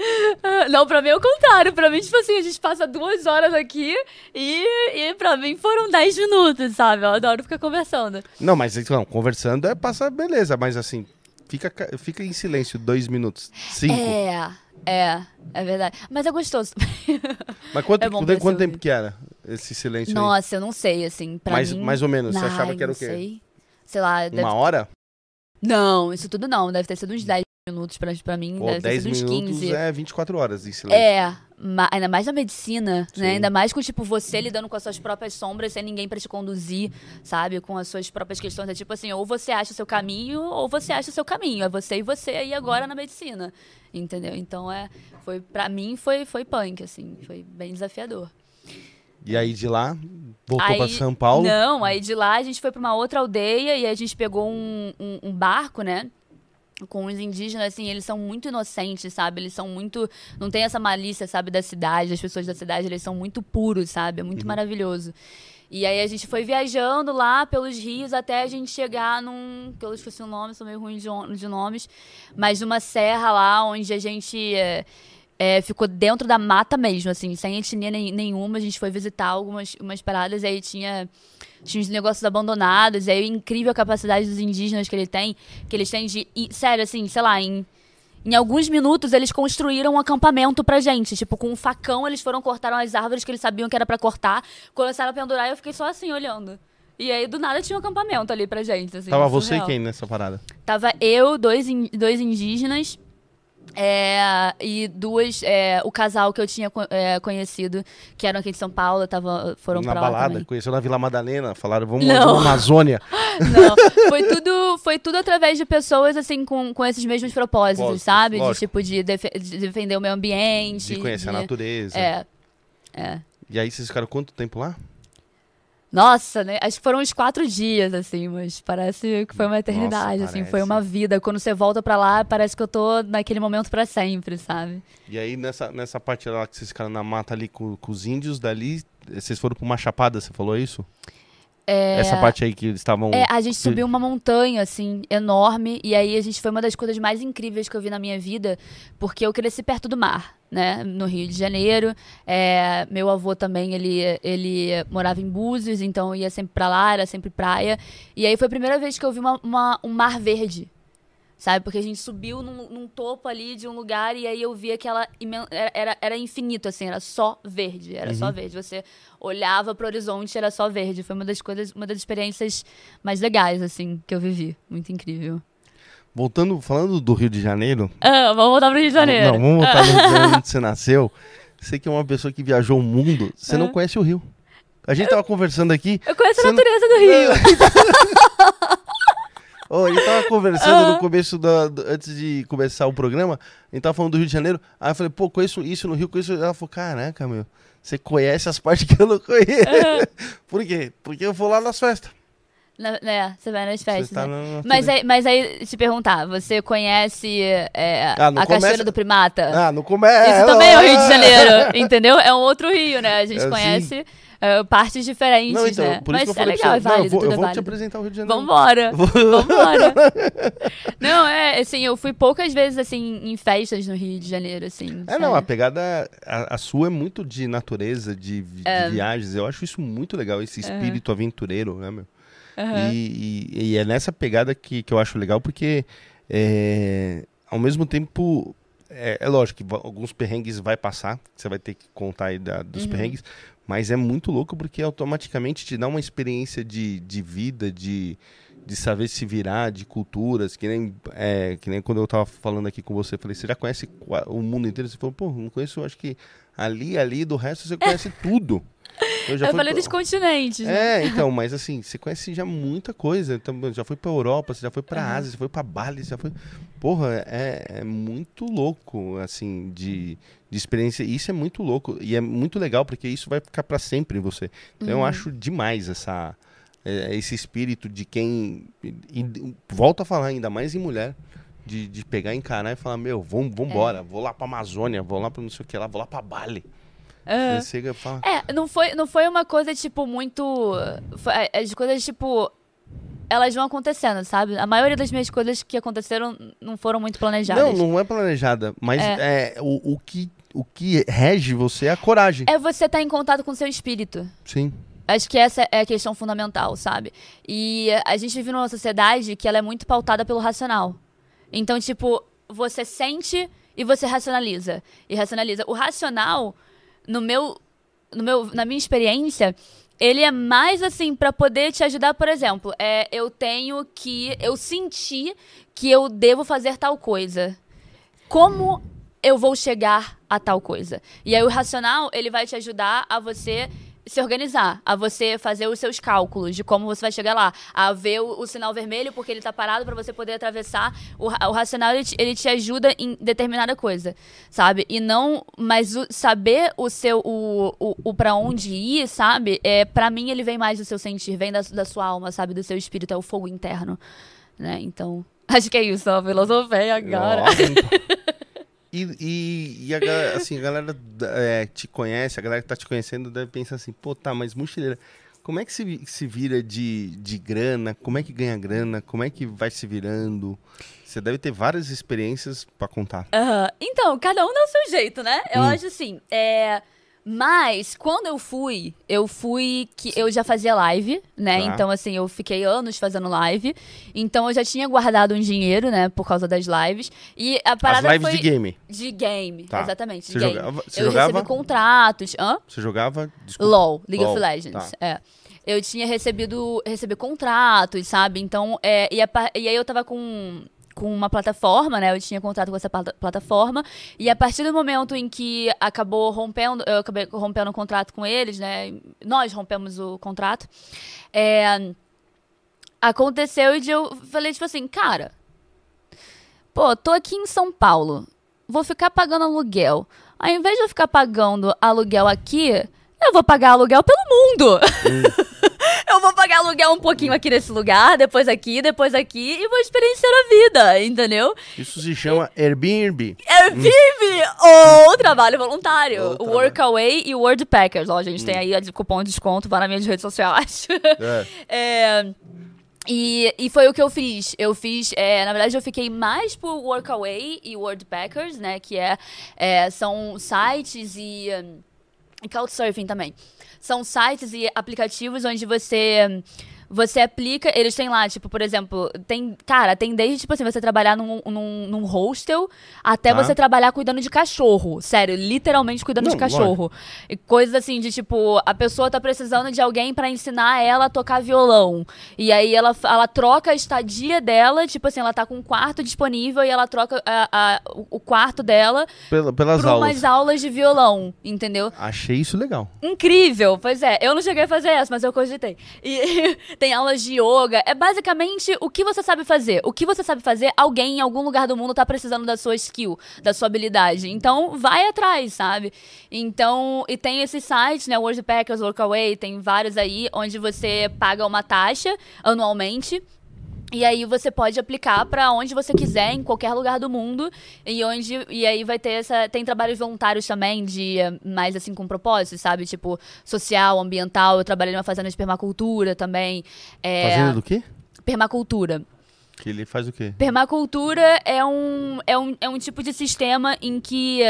Não, pra mim é o contrário. Pra mim, tipo assim, a gente passa duas horas aqui e, e pra mim foram dez minutos, sabe? Eu adoro ficar conversando. Não, mas então, conversando é passar beleza, mas assim, fica, fica em silêncio dois minutos. Cinco. É, é, é verdade. Mas é gostoso. Mas quanto, <laughs> é quanto tempo que era esse silêncio Nossa, aí? eu não sei, assim. Pra mais, mim... mais ou menos, você achava que era o quê? Sei. sei lá. Uma hora? Não, isso tudo não. Deve ter sido uns 10 minutos pra, pra mim. Pô, deve 10 ter sido uns minutos 15. é 24 horas em silêncio. É, ainda mais na medicina, Sim. né? Ainda mais com, tipo, você lidando com as suas próprias sombras sem ninguém para te conduzir, sabe? Com as suas próprias questões. É tipo assim, ou você acha o seu caminho, ou você acha o seu caminho. É você e você aí agora na medicina. Entendeu? Então, é, foi, pra mim, foi, foi punk, assim. Foi bem desafiador. E aí de lá, voltou para São Paulo? Não, aí de lá a gente foi para uma outra aldeia e a gente pegou um, um, um barco, né? com os indígenas, assim, eles são muito inocentes, sabe? Eles são muito. Não tem essa malícia, sabe, da cidade. As pessoas da cidade, eles são muito puros, sabe? É muito uhum. maravilhoso. E aí a gente foi viajando lá pelos rios até a gente chegar num. Que eu esqueci o nome, sou meio ruim de, de nomes. Mas numa serra lá onde a gente. É, é, ficou dentro da mata mesmo, assim, sem etnia nenhuma. A gente foi visitar algumas umas paradas e aí tinha, tinha uns negócios abandonados. E aí, incrível a capacidade dos indígenas que, ele tem, que eles têm de. sério, assim, sei lá, em. Em alguns minutos, eles construíram um acampamento pra gente. Tipo, com um facão, eles foram, cortaram as árvores que eles sabiam que era para cortar. Começaram a pendurar e eu fiquei só assim, olhando. E aí, do nada, tinha um acampamento ali pra gente. Assim, Tava você e quem nessa parada? Tava eu, dois, in, dois indígenas é, e duas, é, o casal que eu tinha é, conhecido, que eram aqui de São Paulo, tava, foram na pra balada, também. conheceu na Vila Madalena, falaram, vamos na Amazônia. <laughs> Não, foi tudo, foi tudo através de pessoas, assim, com, com esses mesmos propósitos, Lógico, sabe? Lógico. De, tipo, de, def de, defender o meio ambiente. De conhecer de, a natureza. É, é. E aí, vocês ficaram quanto tempo lá? Nossa, né? Acho que foram uns quatro dias, assim, mas parece que foi uma eternidade, Nossa, assim, foi uma vida. Quando você volta pra lá, parece que eu tô naquele momento para sempre, sabe? E aí, nessa, nessa parte lá que vocês ficaram na mata ali com, com os índios, dali, vocês foram pra uma chapada, você falou isso? É... Essa parte aí que eles estavam. É, a gente subiu uma montanha, assim, enorme. E aí a gente foi uma das coisas mais incríveis que eu vi na minha vida, porque eu cresci perto do mar, né? No Rio de Janeiro. É, meu avô também, ele, ele morava em Búzios, então ia sempre pra lá, era sempre praia. E aí foi a primeira vez que eu vi uma, uma um mar verde sabe? Porque a gente subiu num, num, topo ali de um lugar e aí eu via que ela era, era, era infinito, assim, era só verde, era uhum. só verde. Você olhava pro horizonte, era só verde. Foi uma das coisas, uma das experiências mais legais, assim, que eu vivi. Muito incrível. Voltando, falando do Rio de Janeiro. Ah, vamos voltar pro Rio de Janeiro. Não, vamos voltar no Rio de Janeiro onde você nasceu. Você que é uma pessoa que viajou o mundo, você não conhece o Rio. A gente tava conversando aqui. Eu conheço a natureza não... do Rio. Oh, <laughs> a gente tava conversando no começo, da, do, antes de começar o programa, a gente tava falando do Rio de Janeiro. Aí eu falei, pô, conheço isso no Rio, conheço. Ela falou, caraca, meu, você conhece as partes que eu não conheço. Uhum. <laughs> Por quê? Porque eu vou lá nas festas. Na, é, você vai nas festas. Tá né? mas, aí, mas aí, te perguntar, você conhece é, ah, a começa... Cachoeira do Primata? Ah, não começa. Isso também é o Rio de Janeiro, <laughs> entendeu? É um outro rio, né? A gente é, conhece. Sim uh, partes diferentes, não, então, né? Mas é legal, é válido, não, eu vou, eu é vou te apresentar o Rio de Janeiro. Vambora, <laughs> vambora. não, é, assim, eu fui poucas vezes, assim, em festas no Rio de Janeiro, assim. É, não, a pegada, a, a, sua é muito de natureza, de, de é. viagens, eu acho isso muito legal, esse espírito aventureiro, né, meu? Uhum. E, e, e, é nessa pegada que, que eu acho legal, porque é, ao mesmo tempo é, é, lógico que alguns perrengues vai passar, você vai ter que contar aí da, dos uhum. perrengues, mas é muito louco porque automaticamente te dá uma experiência de, de vida, de, de saber se virar, de culturas, que nem, é, que nem quando eu tava falando aqui com você, falei, você já conhece o mundo inteiro? Você falou, pô, não conheço, acho que ali, ali, do resto você conhece tudo. Eu, já eu falei dos continentes. Né? É, então, mas assim, você conhece já muita coisa. Então, já foi pra Europa, você já foi pra uhum. Ásia, você foi pra Bali, você já foi. Porra, é, é muito louco, assim, de, de experiência. Isso é muito louco. E é muito legal, porque isso vai ficar para sempre em você. Então uhum. eu acho demais essa, é, esse espírito de quem. E, volto a falar, ainda mais em mulher. De, de pegar, encarar e falar, meu, vamos embora, é. vou lá pra Amazônia, vou lá pra não sei o que lá, vou lá pra Bali. Uhum. Chega, fala... É, não foi, não foi uma coisa, tipo, muito. Foi, as coisas, tipo. elas vão acontecendo, sabe? A maioria das minhas coisas que aconteceram não foram muito planejadas. Não, não é planejada, mas é, é o, o, que, o que rege você é a coragem. É você estar tá em contato com o seu espírito. Sim. Acho que essa é a questão fundamental, sabe? E a gente vive numa sociedade que ela é muito pautada pelo racional. Então, tipo, você sente e você racionaliza. E racionaliza. O racional, no meu, no meu, na minha experiência, ele é mais assim para poder te ajudar, por exemplo, é, eu tenho que eu senti que eu devo fazer tal coisa. Como eu vou chegar a tal coisa? E aí o racional, ele vai te ajudar a você se organizar, a você fazer os seus cálculos de como você vai chegar lá, a ver o, o sinal vermelho porque ele está parado para você poder atravessar. O, o racional ele te, ele te, ajuda em determinada coisa, sabe? E não, mas o, saber o seu o, o, o para onde ir, sabe? É para mim ele vem mais do seu sentir, vem da, da sua alma, sabe? Do seu espírito, é o fogo interno, né? Então, <laughs> acho que é isso, a filosofia agora. <laughs> E, e, e, a galera, assim, a galera é, te conhece, a galera que tá te conhecendo deve pensar assim, pô, tá, mas mochileira, como é que se, se vira de, de grana? Como é que ganha grana? Como é que vai se virando? Você deve ter várias experiências para contar. Uhum. Então, cada um dá o seu jeito, né? Eu hum. acho assim, é mas quando eu fui, eu fui que eu já fazia live, né? Tá. Então assim, eu fiquei anos fazendo live. Então eu já tinha guardado um dinheiro, né, por causa das lives. E a parada As lives foi de game. De game, tá. exatamente, de Você game. Jogava, você eu jogava? recebi contratos, hã? Você jogava Desculpa. LoL, League LOL. of Legends, tá. é. Eu tinha recebido recebi contratos, sabe? Então, é, e, a, e aí eu tava com com uma plataforma, né? Eu tinha contato com essa plataforma. E a partir do momento em que acabou rompendo, eu acabei rompendo o contrato com eles, né? Nós rompemos o contrato. É, aconteceu e eu falei, tipo assim, cara, pô, tô aqui em São Paulo, vou ficar pagando aluguel. Ao invés de eu ficar pagando aluguel aqui, eu vou pagar aluguel pelo mundo. <laughs> Hum. eu vou pagar aluguel um pouquinho aqui nesse lugar, depois aqui, depois aqui, e vou experienciar a vida, entendeu? Isso se chama Airbnb. Airbnb! ou trabalho voluntário. O Workaway e o Wordpackers. Ó, gente, hum. tem aí a cupom de desconto, para minhas redes sociais. <laughs> É. é... E, e foi o que eu fiz. Eu fiz, é, na verdade, eu fiquei mais por Workaway e Wordpackers, né? Que é, é são sites e, e Couchsurfing também. São sites e aplicativos onde você você aplica, eles têm lá, tipo, por exemplo, tem, cara, tem desde, tipo assim, você trabalhar num, num, num hostel até ah. você trabalhar cuidando de cachorro. Sério, literalmente cuidando Não, de cachorro. E coisas assim de, tipo, a pessoa tá precisando de alguém para ensinar ela a tocar violão. E aí ela, ela troca a estadia dela, tipo assim, ela tá com um quarto disponível e ela troca a, a o quarto dela Pela, pelas aulas. umas aulas de violão, entendeu? Achei isso legal. Incrível, pois é. Eu não cheguei a fazer essa, mas eu cogitei. E tem aulas de yoga. É basicamente o que você sabe fazer. O que você sabe fazer, alguém em algum lugar do mundo tá precisando da sua skill, da sua habilidade. Então, vai atrás, sabe? Então, e tem esses sites, né? Wordpackers, Workaway, tem vários aí, onde você paga uma taxa anualmente e aí você pode aplicar para onde você quiser, em qualquer lugar do mundo. E onde e aí vai ter essa tem trabalhos voluntários também de mais assim com propósito, sabe? Tipo social, ambiental. Eu trabalhei numa fazenda de permacultura também. É, fazenda do quê? Permacultura. Que ele faz o quê? Permacultura é um, é um, é um tipo de sistema em que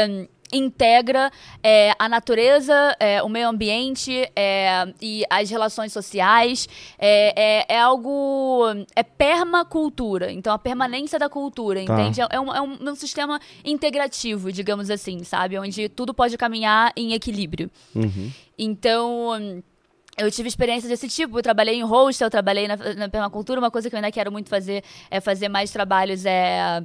integra é, a natureza, é, o meio ambiente é, e as relações sociais. É, é, é, algo. É permacultura. Então, a permanência da cultura, tá. entende? É um, é um, sistema integrativo, digamos assim, sabe? Onde tudo pode caminhar em equilíbrio. Uhum. Então. Eu tive experiência desse tipo, eu trabalhei em hostel, eu trabalhei na, na permacultura, uma coisa que eu ainda quero muito fazer é fazer mais trabalhos é,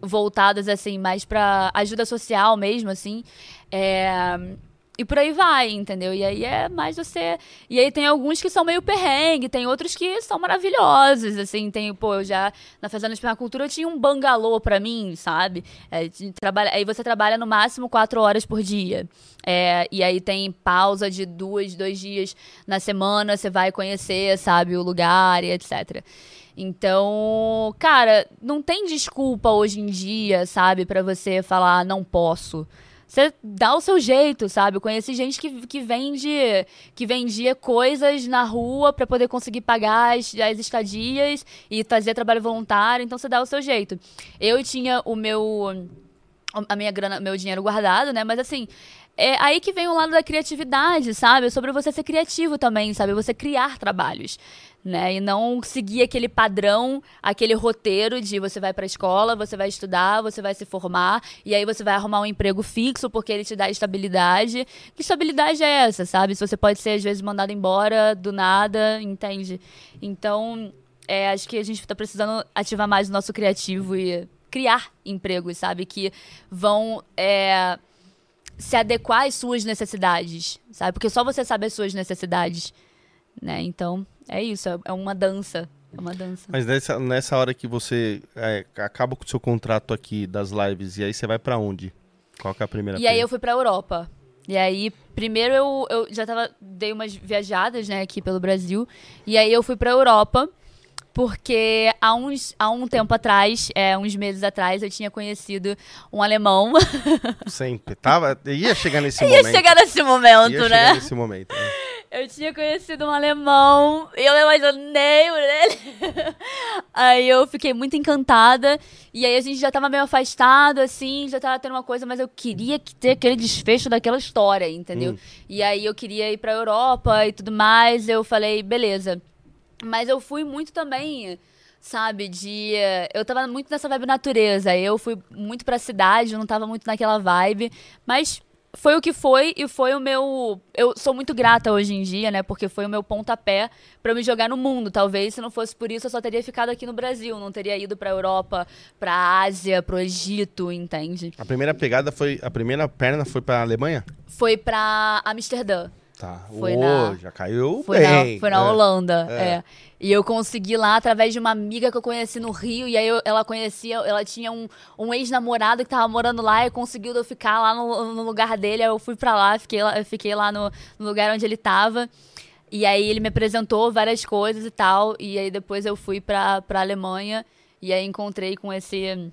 voltadas, assim, mais pra ajuda social mesmo, assim. É... E por aí vai, entendeu? E aí é mais você. E aí tem alguns que são meio perrengue, tem outros que são maravilhosos, assim. Tem, pô, eu já. Na Fazenda de Permacultura eu tinha um bangalô pra mim, sabe? É, trabalha, aí você trabalha no máximo quatro horas por dia. É, e aí tem pausa de duas, dois dias na semana, você vai conhecer, sabe, o lugar e etc. Então, cara, não tem desculpa hoje em dia, sabe, para você falar não posso, você dá o seu jeito, sabe? Eu conheci gente que, que vende que vendia coisas na rua para poder conseguir pagar as, as estadias e fazer trabalho voluntário, então você dá o seu jeito. Eu tinha o meu a minha grana, meu dinheiro guardado, né? Mas assim, é aí que vem o lado da criatividade, sabe? É sobre você ser criativo também, sabe? Você criar trabalhos, né? E não seguir aquele padrão, aquele roteiro de você vai para a escola, você vai estudar, você vai se formar e aí você vai arrumar um emprego fixo porque ele te dá estabilidade. Que estabilidade é essa, sabe? Se você pode ser às vezes mandado embora do nada, entende? Então, é, acho que a gente está precisando ativar mais o nosso criativo e criar empregos, sabe? Que vão é, se adequar às suas necessidades, sabe? Porque só você sabe as suas necessidades, né? Então, é isso, é uma dança. É uma dança. Mas nessa, nessa hora que você é, acaba com o seu contrato aqui das lives, e aí você vai para onde? Qual é a primeira E aí eu fui pra Europa. E aí, primeiro eu, eu já tava, dei umas viajadas, né, aqui pelo Brasil. E aí eu fui pra Europa porque há, uns, há um tempo atrás, é, uns meses atrás, eu tinha conhecido um alemão. <laughs> Sempre. Tava, ia chegar nesse ia momento. Ia chegar nesse momento, ia né? Chegar nesse momento. Né? Eu tinha conhecido um alemão, eu me imaginei por ele. <laughs> aí eu fiquei muito encantada. E aí a gente já tava meio afastado, assim, já tava tendo uma coisa, mas eu queria ter aquele desfecho daquela história, entendeu? Hum. E aí eu queria ir pra Europa e tudo mais. Eu falei, beleza. Mas eu fui muito também, sabe, de. Eu tava muito nessa vibe natureza. Eu fui muito pra cidade, eu não tava muito naquela vibe. Mas foi o que foi e foi o meu. Eu sou muito grata hoje em dia, né? Porque foi o meu pontapé para me jogar no mundo. Talvez se não fosse por isso, eu só teria ficado aqui no Brasil. Não teria ido pra Europa, pra Ásia, pro Egito, entende? A primeira pegada foi. A primeira perna foi pra Alemanha? Foi pra Amsterdã. Tá. Foi oh, na, já caiu foi bem. Na, foi na é. Holanda, é. é. E eu consegui lá através de uma amiga que eu conheci no Rio. E aí eu, ela conhecia, ela tinha um, um ex-namorado que tava morando lá e conseguiu eu ficar lá no, no, lugar dele. Aí eu fui pra lá, fiquei lá, fiquei lá no, no lugar onde ele tava. E aí ele me apresentou várias coisas e tal. E aí depois eu fui pra, pra Alemanha. E aí encontrei com esse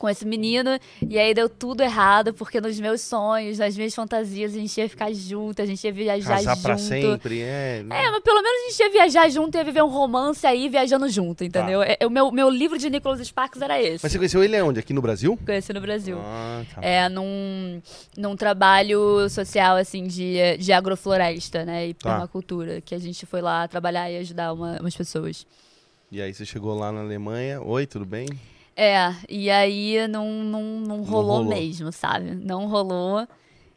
com esse menino. E aí deu tudo errado, porque nos meus sonhos, nas minhas fantasias, a gente ia ficar junto, a gente ia viajar Casar junto. pra sempre, é. Né? É, mas pelo menos a gente ia viajar junto, ia viver um romance aí viajando junto, entendeu? Tá. É, é, o meu, meu livro de Nicholas Sparks era esse. Mas você conheceu ele onde? Aqui no Brasil? Conheci no Brasil. Ah, tá. É, num, num trabalho social, assim, de, de agrofloresta, né? E tá. permacultura, que a gente foi lá trabalhar e ajudar uma, umas pessoas. E aí você chegou lá na Alemanha. Oi, tudo bem? É, e aí não, não, não, rolou, rolou mesmo, sabe? Não rolou.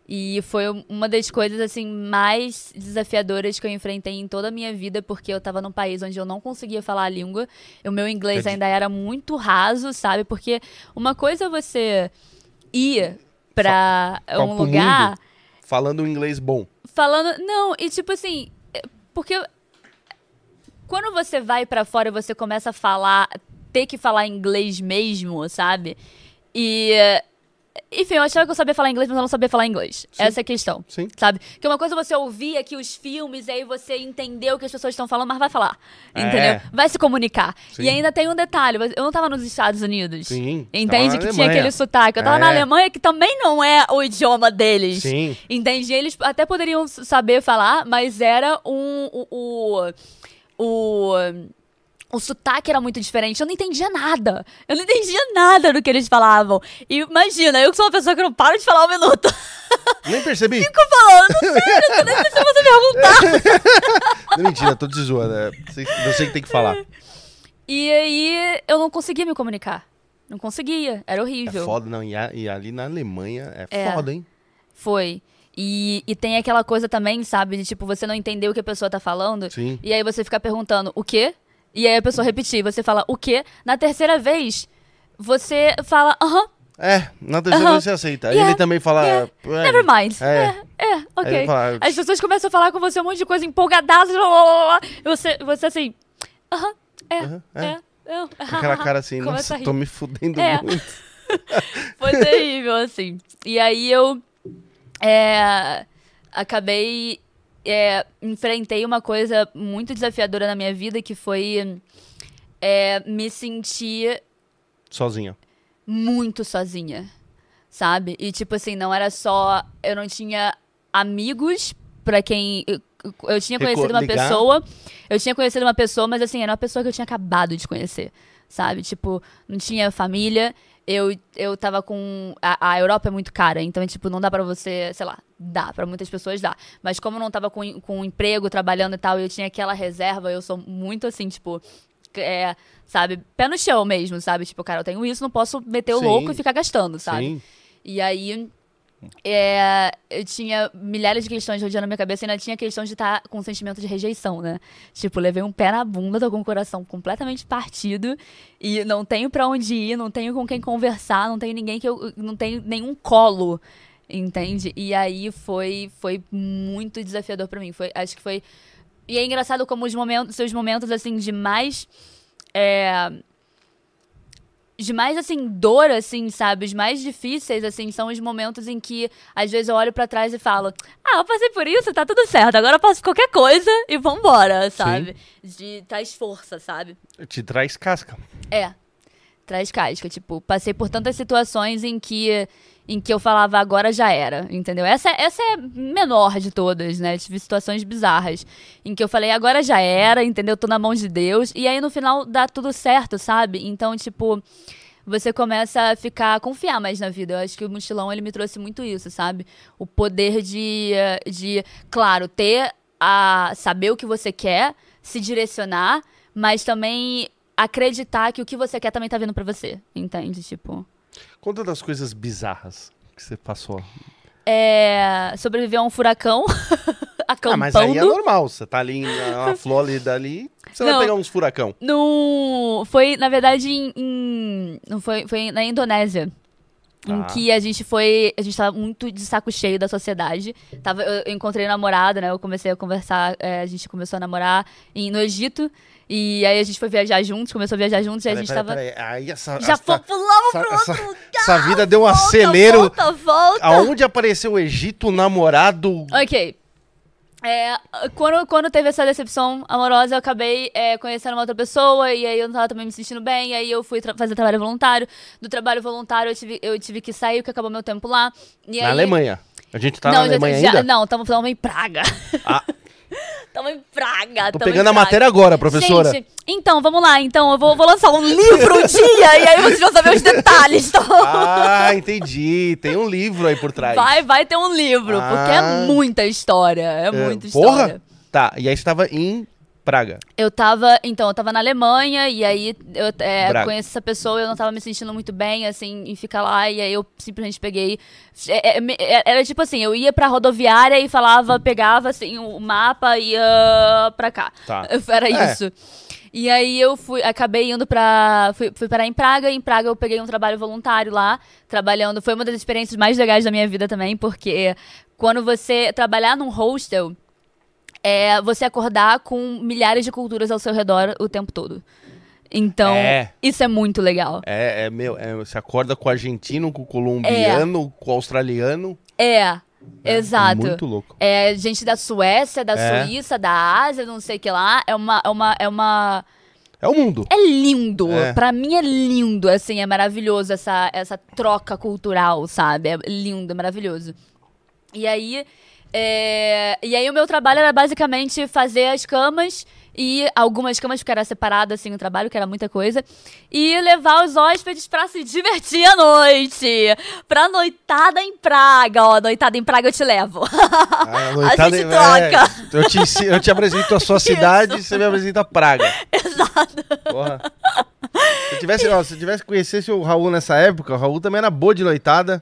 E foi uma das coisas assim mais desafiadoras que eu enfrentei em toda a minha vida, porque eu tava num país onde eu não conseguia falar a língua. O meu inglês ainda era muito raso, sabe? Porque uma coisa é você ir pra um lugar falando um inglês bom. Falando, não, e tipo assim, porque quando você vai para fora e você começa a falar ter que falar inglês mesmo, sabe? E. Enfim, eu achava que eu sabia falar inglês, mas eu não sabia falar inglês. Sim. Essa é a questão. Sim. Sabe? Que uma coisa é você ouvir aqui os filmes, e aí você entender o que as pessoas estão falando, mas vai falar. Entendeu? É. Vai se comunicar. Sim. E ainda tem um detalhe: eu não tava nos Estados Unidos. Sim. Entende? Que tinha aquele sotaque. Eu tava é. na Alemanha, que também não é o idioma deles. Sim. Entende? Eles até poderiam saber falar, mas era um. o, o, o o sotaque era muito diferente. Eu não entendia nada. Eu não entendia nada do que eles falavam. E imagina, eu que sou uma pessoa que não para de falar um minuto. <laughs> Nem percebi. Fico falando, <laughs> não sei, nem sei se você perguntar. <laughs> não, mentira, tô te zoando. É, eu sei que tem que falar. E aí eu não conseguia me comunicar. Não conseguia. Era horrível. É foda, não. E, a, e ali na Alemanha é, é foda, hein? Foi. E, e tem aquela coisa também, sabe? De tipo, você não entender o que a pessoa tá falando. Sim. E aí você fica perguntando, o quê? E aí a pessoa repetir, você fala o quê? Na terceira vez, você fala aham. Uh -huh. É, na terceira vez você aceita. Yeah, Ele também fala. Yeah. É, Never mind. É, é, é ok. Fala, As pessoas começam a falar com você um monte de coisa empolgadaça. E você, você assim. Aham, uh -huh, é, uh -huh, é. é. é Aquela cara assim, nossa, tô me fudendo é. muito. <laughs> Foi terrível, assim. E aí eu é, acabei é, enfrentei uma coisa muito desafiadora na minha vida que foi é, me sentir sozinha. Muito sozinha. sabe? E, tipo assim, não era só. Eu não tinha amigos para quem. Eu, tinha conhecido uma Ligar. pessoa. Eu tinha conhecido uma pessoa, mas assim, era uma pessoa que eu tinha acabado de conhecer, sabe? Tipo, não tinha família. Eu, eu tava com. A, a Europa é muito cara, então, tipo, não dá para você, sei lá, dá, para muitas pessoas dá. Mas como eu não tava com, com um emprego, trabalhando e tal, e eu tinha aquela reserva, eu sou muito assim, tipo, é, sabe, pé no chão mesmo, sabe? Tipo, cara, eu tenho isso, não posso meter o Sim. louco e ficar gastando, sabe? Sim. E aí. É, eu tinha milhares de questões rodeando na minha cabeça e ainda tinha questão de estar tá com um sentimento de rejeição, né? Tipo, levei um pé na bunda, tô com o coração completamente partido e não tenho para onde ir, não tenho com quem conversar, não tenho ninguém que eu. não tenho nenhum colo, entende? E aí foi, foi muito desafiador para mim. Foi, acho que foi. E é engraçado como os momentos, seus momentos assim de mais. É, de mais, assim, dor, assim, sabe? Os mais difíceis, assim, são os momentos em que, às vezes, eu olho para trás e falo: Ah, eu passei por isso, tá tudo certo, agora eu posso qualquer coisa e vambora, sabe? Sim. De traz força, sabe? Te traz casca. É. Traz casca. Tipo, passei por tantas situações em que em que eu falava agora já era, entendeu? Essa, essa é menor de todas, né? Tive situações bizarras em que eu falei agora já era, entendeu? Tô na mão de Deus. E aí no final dá tudo certo, sabe? Então, tipo, você começa a ficar a confiar mais na vida. Eu acho que o mochilão ele me trouxe muito isso, sabe? O poder de de, claro, ter a saber o que você quer, se direcionar, mas também acreditar que o que você quer também tá vindo para você, entende? Tipo, Conta das coisas bizarras que você passou. É, sobreviver a um furacão. acampando. <laughs> Ah, mas aí é normal. Você tá ali na <laughs> Flórida ali, você não, vai pegar uns furacão. No, foi, na verdade, em, não foi, foi na Indonésia. Ah. Em que a gente foi. A gente tava muito de saco cheio da sociedade. Tava, eu, eu encontrei namorado, né? Eu comecei a conversar, é, a gente começou a namorar em, no Egito. E aí a gente foi viajar juntos, começou a viajar juntos, e a gente peraí, tava. Aí essa, Já essa, pulamos essa, pro outro essa, lugar. Essa vida deu um volta, acelero. Volta, volta. Aonde apareceu o Egito, namorado. Ok. É, quando, quando teve essa decepção amorosa, eu acabei é, conhecendo uma outra pessoa, e aí eu não tava também me sentindo bem, e aí eu fui tra fazer trabalho voluntário. Do trabalho voluntário, eu tive, eu tive que sair, porque acabou meu tempo lá. na aí... Alemanha. A gente tá não, na Alemanha já, ainda? Não, estamos em Praga. Ah. <laughs> Tamo em Praga. Tô pegando a matéria agora, professora. Gente, então, vamos lá. Então, eu vou, vou lançar um livro um dia e aí vocês vão saber os detalhes. Então. Ah, entendi. Tem um livro aí por trás. Vai, vai ter um livro, ah. porque é ah. muita história. É, é muita história. Porra? Tá, e aí você tava em Praga. Eu tava, então, eu tava na Alemanha e aí eu é, conheci essa pessoa eu não tava me sentindo muito bem, assim, em ficar lá. E aí eu simplesmente peguei. É, é, é era tipo assim, eu ia pra rodoviária e falava, pegava assim, o mapa e ia pra cá. Tá. <laughs> Era é. isso. E aí eu fui, acabei indo pra. Fui, fui parar em Praga, e em Praga eu peguei um trabalho voluntário lá, trabalhando. Foi uma das experiências mais legais da minha vida também, porque quando você trabalhar num hostel é você acordar com milhares de culturas ao seu redor o tempo todo. Então, é. isso é muito legal. É, é meu, é, você acorda com o argentino, com o colombiano, é. com o australiano. É. É, Exato. É muito louco. É gente da Suécia, da. Suíça, da Ásia, não sei o que lá. É uma. É uma, é uma... É o mundo. É lindo. É. Pra mim é lindo, assim, é maravilhoso essa, essa troca cultural, sabe? É lindo, é maravilhoso. E aí, é, e aí o meu trabalho era basicamente fazer as camas e algumas camas, porque era separado assim o trabalho, que era muita coisa, e levar os hóspedes pra se divertir à noite. Pra noitada em Praga. Ó, noitada em Praga eu te levo. Ah, a gente troca. É, eu, te, eu te apresento a sua cidade e você me apresenta Praga. Exato. Porra. Se eu tivesse, ó, se eu tivesse conhecesse o Raul nessa época, o Raul também era boa de noitada.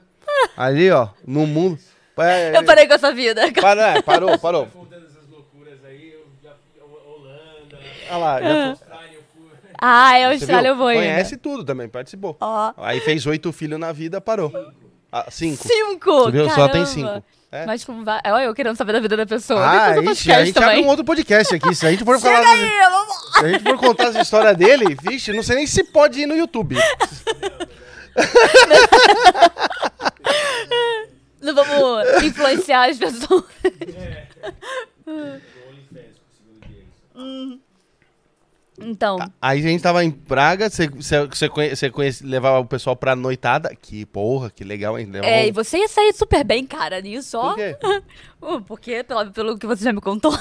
Ali, ó, no mundo. É, <laughs> eu parei com essa vida. <laughs> Parou, é, parou, <laughs> parou. Olha lá, já Ah, é Austrália eu vou ainda. Conhece tudo também, participou. Ó. Aí fez oito filhos na vida, parou. Cinco. Ah, cinco. Cinco! Você viu? Só tem cinco. É. Mas como vai... Olha eu querendo saber da vida da pessoa. Ah, ixi, a gente também. abre um outro podcast aqui. Se a gente for falar... Aí, Se a gente for contar as histórias dele, vixe, não sei nem se pode ir no YouTube. Não vamos influenciar as pessoas. É. <laughs> Então. Aí a gente tava em Praga, você, você, você, conhece, levava o pessoal pra noitada. Que porra, que legal, hein? Levava... É, e você ia sair super bem, cara, nisso, ó. Por quê? <laughs> Uh, Porque, pelo, pelo que você já me contou.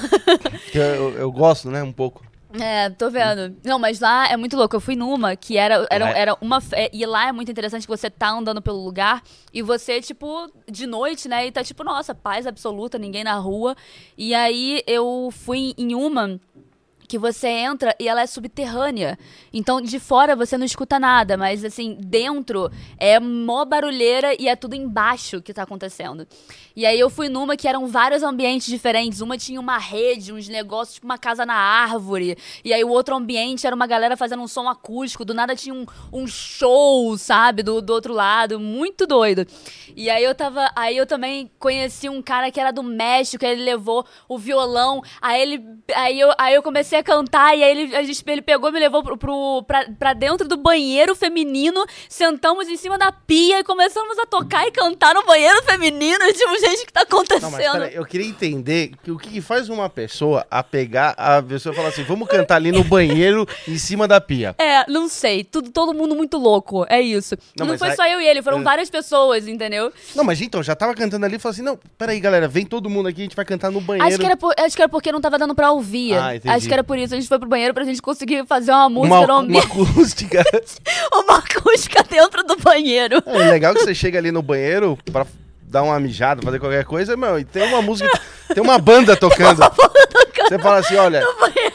Eu, eu gosto, né? Um pouco. É, tô vendo. Não, mas lá é muito louco. Eu fui numa que era, era, é- era uma. E lá é muito interessante que você tá andando pelo lugar e você, tipo, de noite, né? E tá tipo, nossa, paz absoluta, ninguém na rua. E aí eu fui em uma que você entra e ela é subterrânea. Então, de fora você não escuta nada, mas assim, dentro é mó barulheira e é tudo embaixo que tá acontecendo. E aí eu fui numa que eram vários ambientes diferentes. Uma tinha uma rede, uns negócios, tipo uma casa na árvore. E aí o outro ambiente era uma galera fazendo um som acústico. Do nada tinha um, um show, sabe? Do, do outro lado. Muito doido. E aí eu tava. Aí eu também conheci um cara que era do México, ele levou o violão. Aí ele. Aí eu, aí eu comecei a cantar, e aí ele, a gente, ele pegou e me levou pro, pro, pra, pra dentro do banheiro feminino. Sentamos em cima da pia e começamos a tocar e cantar no banheiro feminino. Tipo, gente, o que tá acontecendo? Não, mas peraí, eu queria entender que o que faz uma pessoa a pegar a pessoa e falar assim, vamos cantar ali no banheiro em cima da pia. É, não sei. Tudo, todo mundo muito louco. É isso. Não, Não, foi aí- só eu e ele, foram várias pessoas, entendeu? Não, mas então, já tava cantando ali e falou assim, não, peraí, galera, vem todo mundo aqui, a gente vai cantar no banheiro. Acho que, era por- acho que era porque não tava dando pra ouvir. Ah, entendi. acho que era por isso. A gente foi pro banheiro pra gente conseguir fazer uma música uma, no uma ambiente. acústica. <laughs> Uma acústica dentro do banheiro. É legal que você chega ali no banheiro pra dar uma mijada, fazer qualquer coisa, meu, e tem uma música, tem uma banda tocando. <laughs> Você fala assim, olha,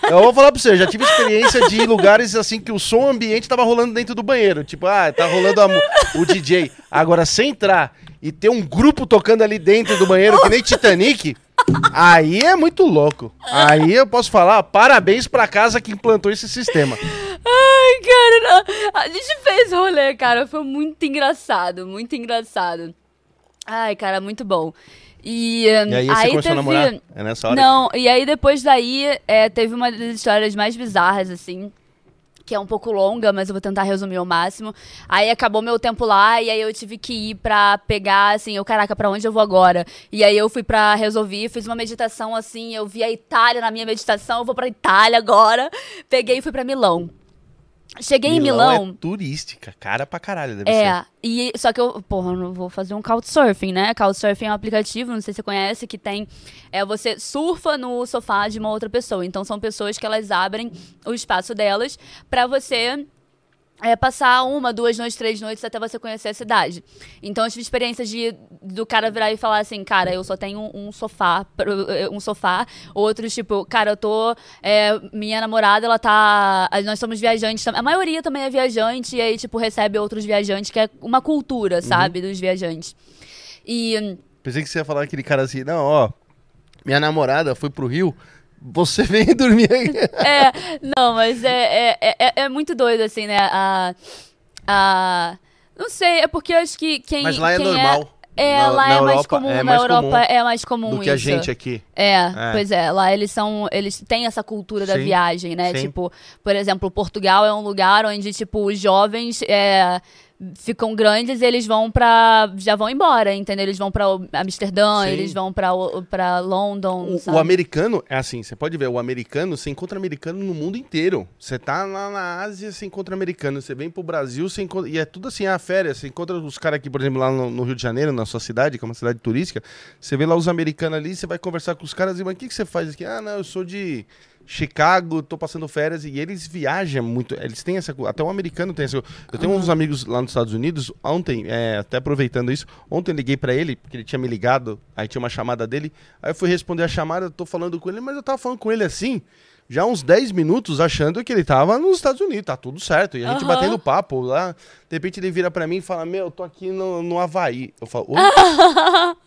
eu vou falar pra você, eu já tive experiência de lugares assim que o som ambiente tava rolando dentro do banheiro. Tipo, ah, tá rolando a o DJ. Agora, sem entrar e ter um grupo tocando ali dentro do banheiro, que nem Titanic, aí é muito louco. Aí eu posso falar, parabéns pra casa que implantou esse sistema. Ai, cara, a gente fez rolê, cara. Foi muito engraçado, muito engraçado. Ai, cara, muito bom. E, E aí, você começou teve... a namorar? É nessa hora? Não, e aí depois daí é, teve uma das histórias mais bizarras, assim. Que é um pouco longa, mas eu vou tentar resumir ao máximo. Aí acabou meu tempo lá, e aí eu tive que ir pra pegar, assim, eu, caraca, pra onde eu vou agora? E aí eu fui pra resolver, fiz uma meditação, assim, eu vi a Itália na minha meditação, eu vou pra Itália agora. Peguei e fui pra Milão. Cheguei em Milão. é turística, cara pra caralho, deve ser. É, e só que eu, porra, eu não vou fazer um couchsurfing, né? Couchsurfing é um aplicativo, não sei se você conhece, que tem é você surfa no sofá de uma outra pessoa. Então são pessoas que elas abrem o espaço delas pra você é, passar uma, duas noites, três noites até você conhecer a cidade. Então eu tive experiências de do cara virar e falar assim, cara, eu só tenho um sofá, pro- um sofá. Outros tipo, cara, eu tô, é, minha namorada, ela tá, nós somos viajantes, a maioria também é viajante e aí tipo recebe outros viajantes, que é uma cultura, sabe, dos viajantes. E Pensei que você ia falar aquele cara assim, não, ó, minha namorada foi pro Rio, você <laughs> vem dormir aí. É, não, mas é, é, é, é muito doido, assim, né? A, a, não sei, é porque eu acho que quem. Mas lá é quem normal. É, Na- lá na é mais Europa comum, é na mais Europa comum é mais comum do que a isso. gente aqui. É, É. pois é, lá eles são, eles têm essa cultura da Sim, viagem, né? sim. Tipo, por exemplo, Portugal é um lugar onde, tipo, os jovens é, ficam grandes e eles vão pra, já vão embora, entendeu? Eles vão pra Amsterdã, Sim. eles vão pra, o- pra London, O, o americano é assim, você pode ver, o americano, você encontra americano no mundo inteiro. Você tá lá na Ásia, você encontra americano. Você vem pro Brasil, você encontra. E é tudo assim, a férias. Você encontra os caras aqui, por exemplo, lá no, no Rio de Janeiro, na sua cidade, que é uma cidade turística. Você vê lá os americanos ali, você vai conversar com os caras e, mas o que, que você faz aqui? Ah, não, eu sou de. Chicago, tô passando férias e eles viajam muito. Eles têm essa. Até o americano tem essa. Eu tenho uns amigos lá nos Estados Unidos. Ontem, é, até aproveitando isso, ontem eu liguei pra ele, porque ele tinha me ligado, aí tinha uma chamada dele. Aí eu fui responder a chamada, tô falando com ele, mas eu tava falando com ele assim, já uns 10 minutos, achando que ele tava nos Estados Unidos, tá tudo certo. E a gente Aham. batendo papo lá. De repente ele vira pra mim e fala: Meu, eu tô aqui no, no Havaí. Eu falo, Oi? <laughs>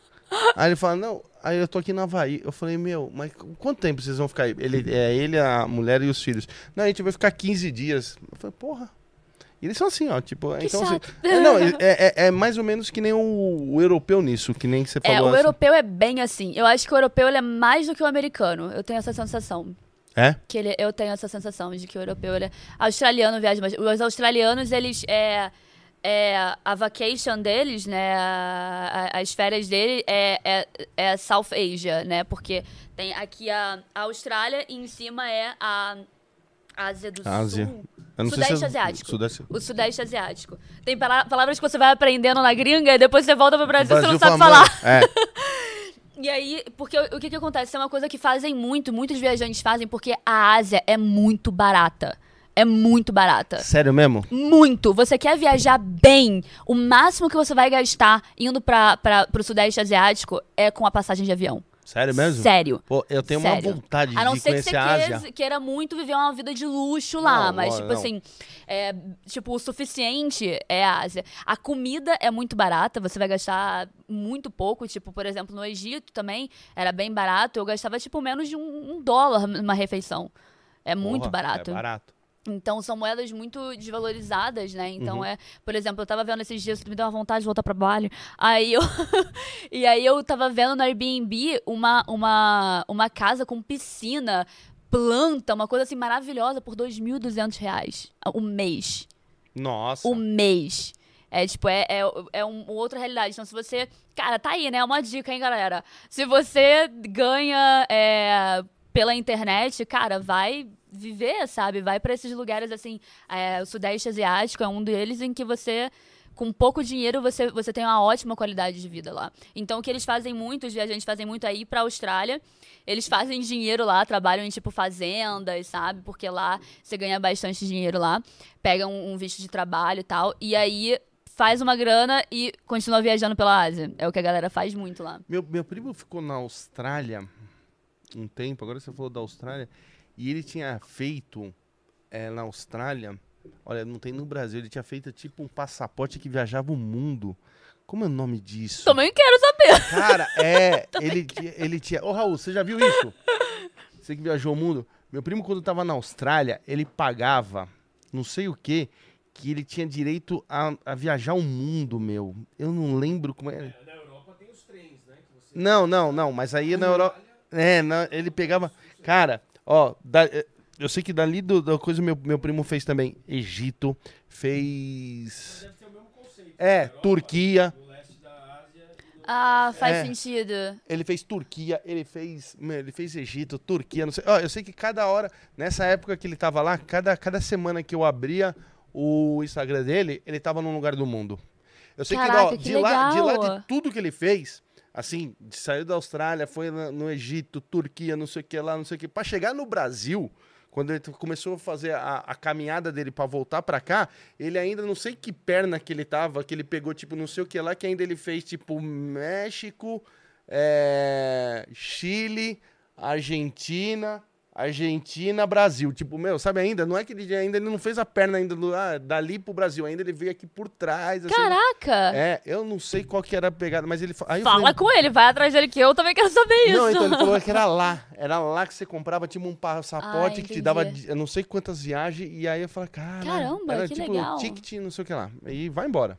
Aí ele fala, não, aí eu tô aqui no Havaí. Eu falei, meu, mas qu- quanto tempo vocês vão ficar aí? Ele, é ele, a mulher e os filhos. Não, a gente vai ficar 15 dias. Eu falei, porra. E eles são assim, ó, tipo, Que então assim, é, não, é, é- é mais ou menos que nem o, o europeu nisso, que nem você É, falou. o assim. europeu é bem assim. Eu acho que o europeu é mais do que o americano. Eu tenho essa sensação. É? Que ele, eu tenho essa sensação de que o europeu ele é. Australiano viaja mais. Os australianos, eles. É, é, a vacation deles, né? a- a- as férias dele é, é, é South Asia, né? Porque tem aqui a, a Austrália e em cima é a, Ásia do Ásia. Sul. Sudeste se é- Asiático. Sudeste. O Sudeste Asiático. Tem pala- palavras que você vai aprendendo na gringa e depois você volta pro Brasil e você não sabe fala, falar. É. <laughs> E aí, porque o o que que acontece? É uma coisa que fazem muito, muitos viajantes fazem, porque a Ásia é muito barata. É muito barata. Sério mesmo? Muito. Você quer viajar bem, o máximo que você vai gastar indo pra, pro Sudeste Asiático é com a passagem de avião. Sério mesmo? Sério. Pô, eu tenho Sério. uma vontade A não de ser que você a Ásia. queira, queira muito viver uma vida de luxo lá, Não, mas, ó, tipo não. assim, é, tipo, o suficiente é a Ásia. A comida é muito barata, você vai gastar muito pouco. Tipo, por exemplo, no Egito também era bem barato. Eu gastava, tipo, menos de um, um dólar numa refeição. É muito Porra, barato. É barato. Então são moedas muito desvalorizadas, né? Então Uhum. é, por exemplo, eu tava vendo esses dias, me deu uma vontade de voltar pra Bali. Aí eu <laughs> E aí eu tava vendo no Airbnb uma uma uma casa com piscina, planta, uma coisa assim maravilhosa por 2.200 reais o mês. Nossa. O mês. É, tipo, é, é, é um, outra realidade. Então, se você. Cara, tá aí, né? Uma dica, hein, galera? Se você ganha é, pela internet, cara, vai viver, sabe? Vai pra esses lugares, assim. é, o Sudeste Asiático é um deles em que você. Com pouco dinheiro, você, você tem uma ótima qualidade de vida lá. Então, o que eles fazem muito, os viajantes fazem muito é ir pra Austrália. Eles fazem dinheiro lá, trabalham em, tipo, fazendas, sabe? Porque lá você ganha bastante dinheiro lá. Pega um, um visto de trabalho e tal. E aí faz uma grana e continua viajando pela Ásia. É o que a galera faz muito lá. Meu, meu primo ficou na Austrália um tempo, agora você falou da Austrália, e ele tinha feito é, na Austrália, olha, não tem no Brasil, ele tinha feito tipo um passaporte que viajava o mundo. Como é o nome disso? Também quero saber. Cara, é, <laughs> ele, tinha- ele tinha... Ô, Raul, você já viu isso? Você que viajou o mundo. Meu primo, quando tava na Austrália, ele pagava não sei o que, que ele tinha direito a, a viajar o mundo, meu. Eu não lembro como é. Na Europa tem os trens, né? Que você... Não, não, não, mas aí na Europa. É, na- ele pegava. Cara, ó, da- eh, eu sei que dali do- da coisa meu, meu primo fez também. Egito, fez. Deve ter o mesmo conceito. É, Europa, Turquia. Do leste da Ásia do... Ah, faz É. sentido. Ele fez Turquia, ele fez. Ele fez Egito, Turquia, não sei. Ó, eu sei que cada hora, nessa época que ele tava lá, cada, cada semana que eu abria o Instagram dele, ele tava num lugar do mundo. Eu sei que, Caraca, ó, que de, lá, de lá legal. de tudo que ele fez, assim, saiu da Austrália, foi no Egito, Turquia, não sei o que lá, não sei o que. Pra chegar no Brasil, quando ele começou a fazer a, a caminhada dele pra voltar pra cá, ele ainda não sei que perna que ele tava, que ele pegou, tipo, não sei o que lá, que ainda ele fez, tipo, México, é, Chile, Argentina, Argentina, Brasil. Tipo, meu, sabe ainda? Não é que ele ainda ele não fez a perna ainda do, ah, dali pro Brasil, ainda ele veio aqui por trás. Assim, Caraca! É, eu não sei qual que era a pegada, mas ele. Aí Fala falei, com ele, vai atrás dele que eu também quero saber isso. Não, então ele falou <laughs> que era lá. Era lá que você comprava, tipo, um passaporte Ah, que te dava eu não sei quantas viagens. E aí eu falei, cara. Caramba, era que tipo legal. ticket, não sei o que lá. E vai embora.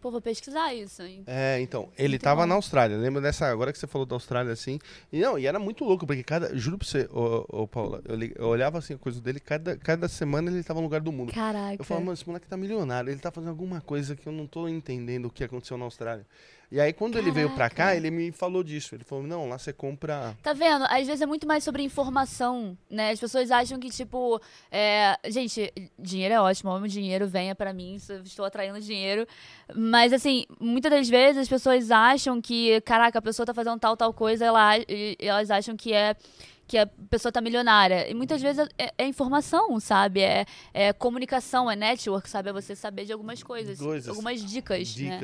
Pô, vou pesquisar isso, hein? É, então, ele Muito tava bom. na Austrália. Lembra dessa, agora que você falou da Austrália assim. E não, e era muito louco, porque cada. Juro pra você, ô, ô, Paula, eu, li- eu olhava assim a coisa dele, cada, cada semana ele tava no lugar do mundo. Caraca. Eu falava, mano, esse moleque tá milionário, ele tá fazendo alguma coisa que eu não tô entendendo o que aconteceu na Austrália. E aí, quando ele veio pra cá, Caraca. ele me falou disso. Ele falou, não, lá você compra. Tá vendo? Às vezes é muito mais sobre informação, né? As pessoas acham que, tipo, é... gente, dinheiro é ótimo, amo dinheiro, venha pra mim, estou atraindo dinheiro. Mas, assim, muitas das vezes as pessoas acham que, caraca, a pessoa tá fazendo tal, tal coisa, ela, elas acham que é que a pessoa tá milionária. E muitas vezes é, é informação, sabe? É, é comunicação, é network, sabe? É você saber de algumas coisas. Coisas. Algumas dicas, né?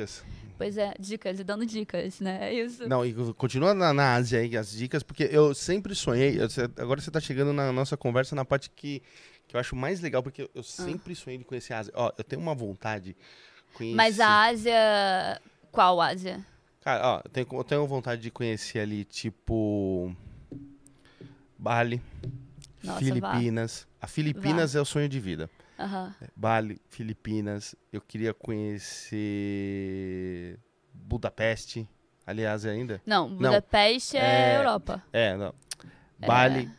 Pois é, dicas e dando dicas, né? É isso. Não, e continua na, na Ásia aí as dicas, porque eu sempre sonhei. eu- agora você tá chegando na nossa conversa na parte que, que eu acho mais legal, porque Ah. eu sempre sonhei de conhecer a Ásia. Ó, eu tenho uma vontade de conhecer. Mas a Ásia. Qual Ásia? Cara, ó, eu tenho, eu tenho vontade de conhecer ali, tipo. Bali, Nossa, Filipinas. A Filipinas é o sonho de vida. Aham. Bali, Filipinas. Eu queria conhecer Budapeste. Aliás, ainda. Não, Budapeste é, é- Europa. É, não. Bali,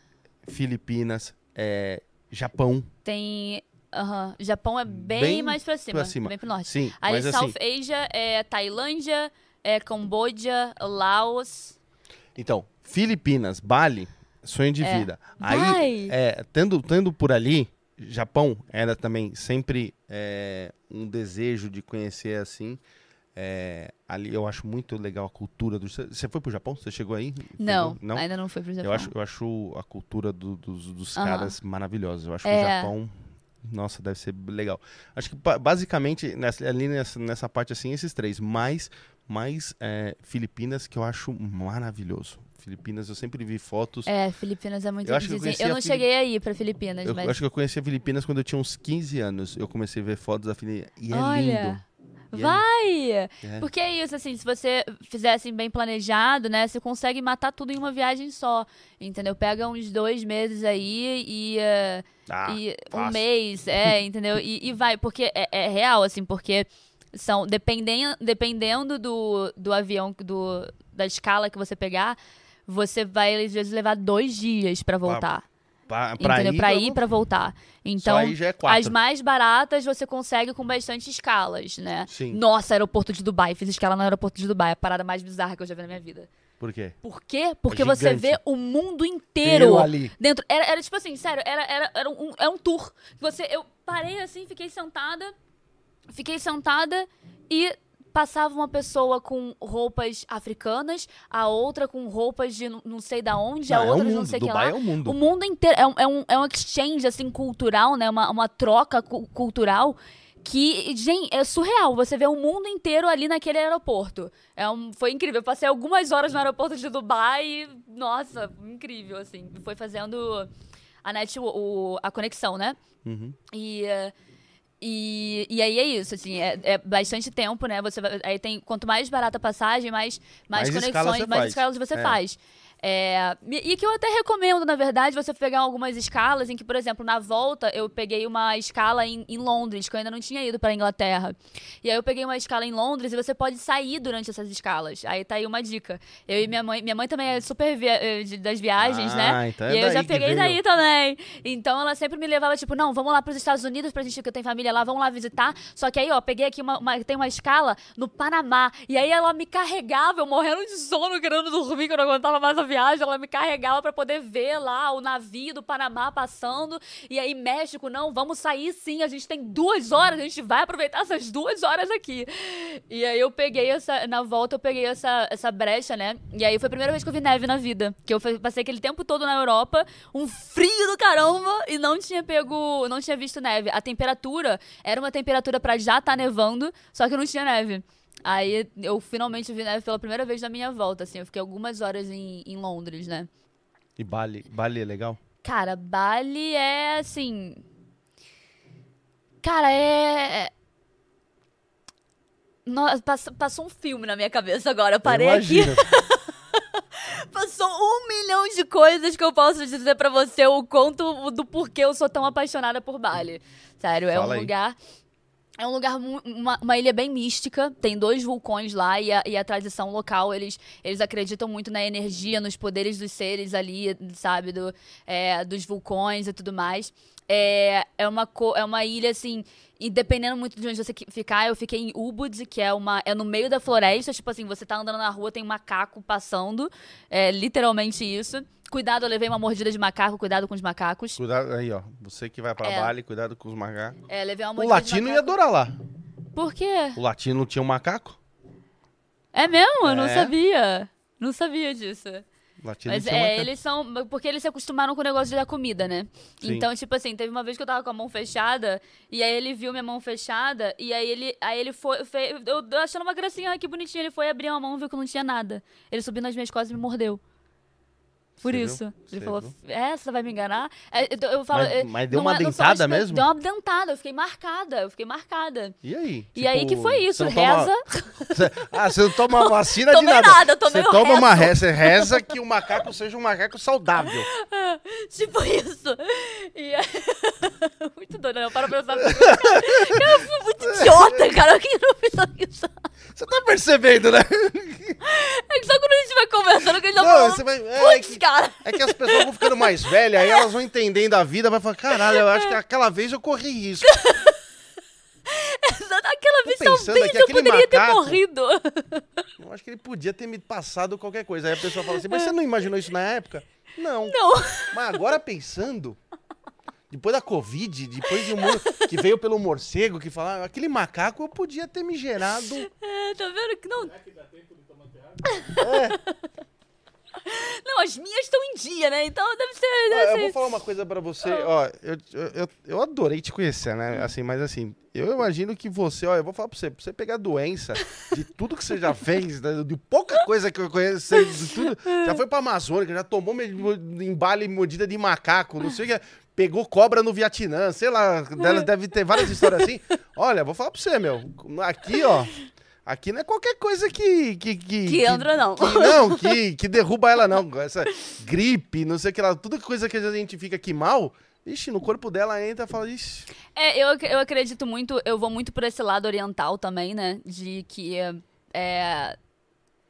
Filipinas, é, Japão. Tem. Aham. Japão é bem, Bem mais pra cima, pra cima. Bem pro norte. Sim, Aí mas South assim. Asia é Tailândia, é Camboja, Laos. Então, Filipinas, Bali, Sonho de É. vida. Aí, Vai! é, tendo, tendo por ali, Japão era também sempre é, um desejo de conhecer assim. é, ali eu acho muito legal a cultura do. Você foi pro Japão? Você chegou aí? Não, Não? ainda não foi pro Japão. Eu acho, eu acho a cultura do- dos, dos Aham. caras maravilhosa. Eu acho que É. o Japão. Nossa, deve ser legal. Acho que ba- basicamente, nessa- ali nessa, nessa parte assim, esses três. Mais, mais é, Filipinas, que eu acho maravilhoso. Filipinas, eu sempre vi fotos. É, Filipinas é muito Eu acho que eu Eu não cheguei aí pra Filipinas, Eu mas. acho que eu conheci a Filipinas quando eu tinha uns 15 anos. Eu comecei a ver fotos da Filipinas. E é Olha, lindo. É Vai! É. Porque é isso, assim, se você fizer assim bem planejado, né, você consegue matar tudo em uma viagem só, entendeu? Pega uns dois meses aí e, eh, Ah, e um mês, é, <laughs> entendeu? E, e vai, porque é, é real, assim, porque são, dependendo, dependendo do, do avião, do, da escala que você pegar, você vai, às vezes, levar dois dias pra voltar, pra, pra entendeu? ir, pra pra ir, pra voltar. Então, é as mais baratas você consegue com bastante escalas, né? Sim. Nossa, aeroporto de Dubai. Fiz escala no aeroporto de Dubai. A parada mais bizarra que eu já vi na minha vida. Por quê? Por quê? Porque É você vê o mundo inteiro Eu ali. dentro. Era, era tipo assim, sério, era, era, era, um, era um tour. Você, eu parei assim, fiquei sentada. Fiquei sentada e passava uma pessoa com roupas africanas, a outra com roupas de não- sei da onde, a Não, é outra o de não mundo. sei o que Dubai lá. é o mundo. O mundo inteiro. É um, é um, é um exchange, assim, cultural, né? Uma, uma troca cu- cultural que, gente, é surreal. Você vê o mundo inteiro ali naquele aeroporto. É um, foi incrível. Eu passei algumas horas no aeroporto de Dubai e, nossa, incrível, assim. Foi fazendo a net, o, a conexão, né? Uhum. E, eh, e, e aí é isso, assim, é, é bastante tempo, né? Você vai- aí tem quanto mais barata a passagem, mais, mais, Mais escala conexões, você mais faz. escalas você É. faz. É, e que eu até recomendo, na verdade, você pegar algumas escalas em que, por exemplo, na volta eu peguei uma escala em, em Londres, que eu ainda não tinha ido para Inglaterra. E aí eu peguei uma escala em Londres e você pode sair durante essas escalas. Aí tá aí uma dica. Eu e minha mãe, minha mãe também é super via- eh, de- das viagens, né? Ah, então é e eu já peguei daí também. Então ela sempre me levava, tipo, não, vamos lá pros Estados Unidos pra gente, que eu tenho família lá, vamos lá visitar. Só que aí, ó, peguei aqui uma, uma- tem uma escala no Panamá. E aí ela me carregava, eu morrendo de sono, querendo dormir, que eu não aguentava mais a viagem. Ela me carregava pra poder ver lá o navio do Panamá passando. E aí, México, não, vamos sair sim, a gente tem duas horas, a gente vai aproveitar essas duas horas aqui. E aí eu peguei essa, na volta eu peguei essa, essa brecha, né? E aí foi a primeira vez que eu vi neve na vida. Que eu passei aquele tempo todo na Europa, um frio do caramba, e não tinha pego, não tinha visto neve. A temperatura era uma temperatura pra já estar nevando, só que não tinha neve. Aí eu finalmente vi neve pela primeira vez na minha volta, assim. Eu fiquei algumas horas em, em Londres, né? E Bali, Bali é legal? Cara, Bali é assim. Cara, é. Nossa, pass- passou um filme na minha cabeça agora. Eu parei Eu aqui. <laughs> Passou um milhão de coisas que eu posso dizer pra você o quanto do porquê eu sou tão apaixonada por Bali. Sério, é Fala um aí. lugar. É um lugar, uma, uma ilha bem mística, tem dois vulcões lá e a, e a tradição local, eles, eles acreditam muito na energia, nos poderes dos seres ali, sabe, do, é, dos vulcões e tudo mais. É, é, uma, é uma ilha, assim, e dependendo muito de onde você ficar, eu fiquei em Ubud, que é, uma, é no meio da floresta, tipo assim, você tá andando na rua, tem um macaco passando, é literalmente isso. Cuidado, eu levei uma mordida de macaco, cuidado com os macacos. Cuidado aí, ó. Você que vai pra É. Bali, cuidado com os macacos. É, levei uma O mordida latino de ia macaco. adorar lá. Por quê? O latino tinha um macaco? É mesmo? Eu não É. sabia. Não sabia disso. O latino Mas tinha um é, macaco. eles são. Porque eles se acostumaram com o negócio da comida, né? Sim. Então, tipo assim, teve uma vez que eu tava com a mão fechada, e aí ele viu minha mão fechada, e aí ele, aí ele foi. fe- eu, eu achando uma gracinha, ai, que bonitinho. Ele foi abrir a mão, viu que não tinha nada. Ele subiu nas minhas costas e me mordeu. Por Você viu? isso. Você Ele falou, viu? é, vai me enganar? É, eu, eu falo, Mas- é, mas deu não uma é- não dentada mesmo? Deu uma dentada, eu fiquei marcada, eu fiquei marcada. E aí? E aí que Tipo, foi isso, não toma- reza. <laughs> Ah, você não toma <laughs> uma vacina de nada. nada, Você toma uma rezo. reza, você reza que o macaco seja um macaco saudável. <laughs> Tipo isso. E é... muito doido, né? Para pra pensar. Cara, eu fui muito idiota, cara. Eu não fiz isso. Você tá percebendo, né? <laughs> É que só quando a gente vai conversando que a gente tá Não, falando. você vai. É Putz, que, cara. é que as pessoas vão ficando mais velhas, aí elas vão <laughs> entendendo a vida, vai falar, caralho, eu acho que aquela vez eu corri risco. <laughs> Aquela vez talvez eu poderia ter macaco- morrido. Eu acho que ele podia ter me passado qualquer coisa. Aí a pessoa fala assim, mas você não imaginou isso na época? Não. Não. Mas agora pensando, depois da Covid, depois de um mundo <laughs> que veio pelo morcego, que falava, aquele macaco eu podia ter me gerado. <laughs> É, tá vendo que não. Será que dá tempo de tomar terra? <laughs> Não, as minhas estão em dia, né? Então deve ser. Deve eu ser... vou falar uma coisa pra você, ó, eu, eu, eu, eu adorei te conhecer, né? Assim, mas assim, eu imagino que você, ó, eu vou falar pra você, pra você pegar doença de tudo que você já fez, né, de pouca coisa que eu conheço, de tudo, já foi pra Amazônia, já tomou embale mordida de macaco, não sei o que, pegou cobra no Vietnã, sei lá, dela deve ter várias histórias assim. <laughs> Olha, vou falar pra você, meu, aqui, ó, aqui não é qualquer coisa que... Que, que, Que entra, não. que- não, que, que derruba ela, não. Essa gripe, não sei o que lá, tudo coisa que a gente fica aqui mal, ixi, no corpo dela entra e fala, ixi. É, eu, eu acredito muito, eu vou muito por esse lado oriental também, né? De que é,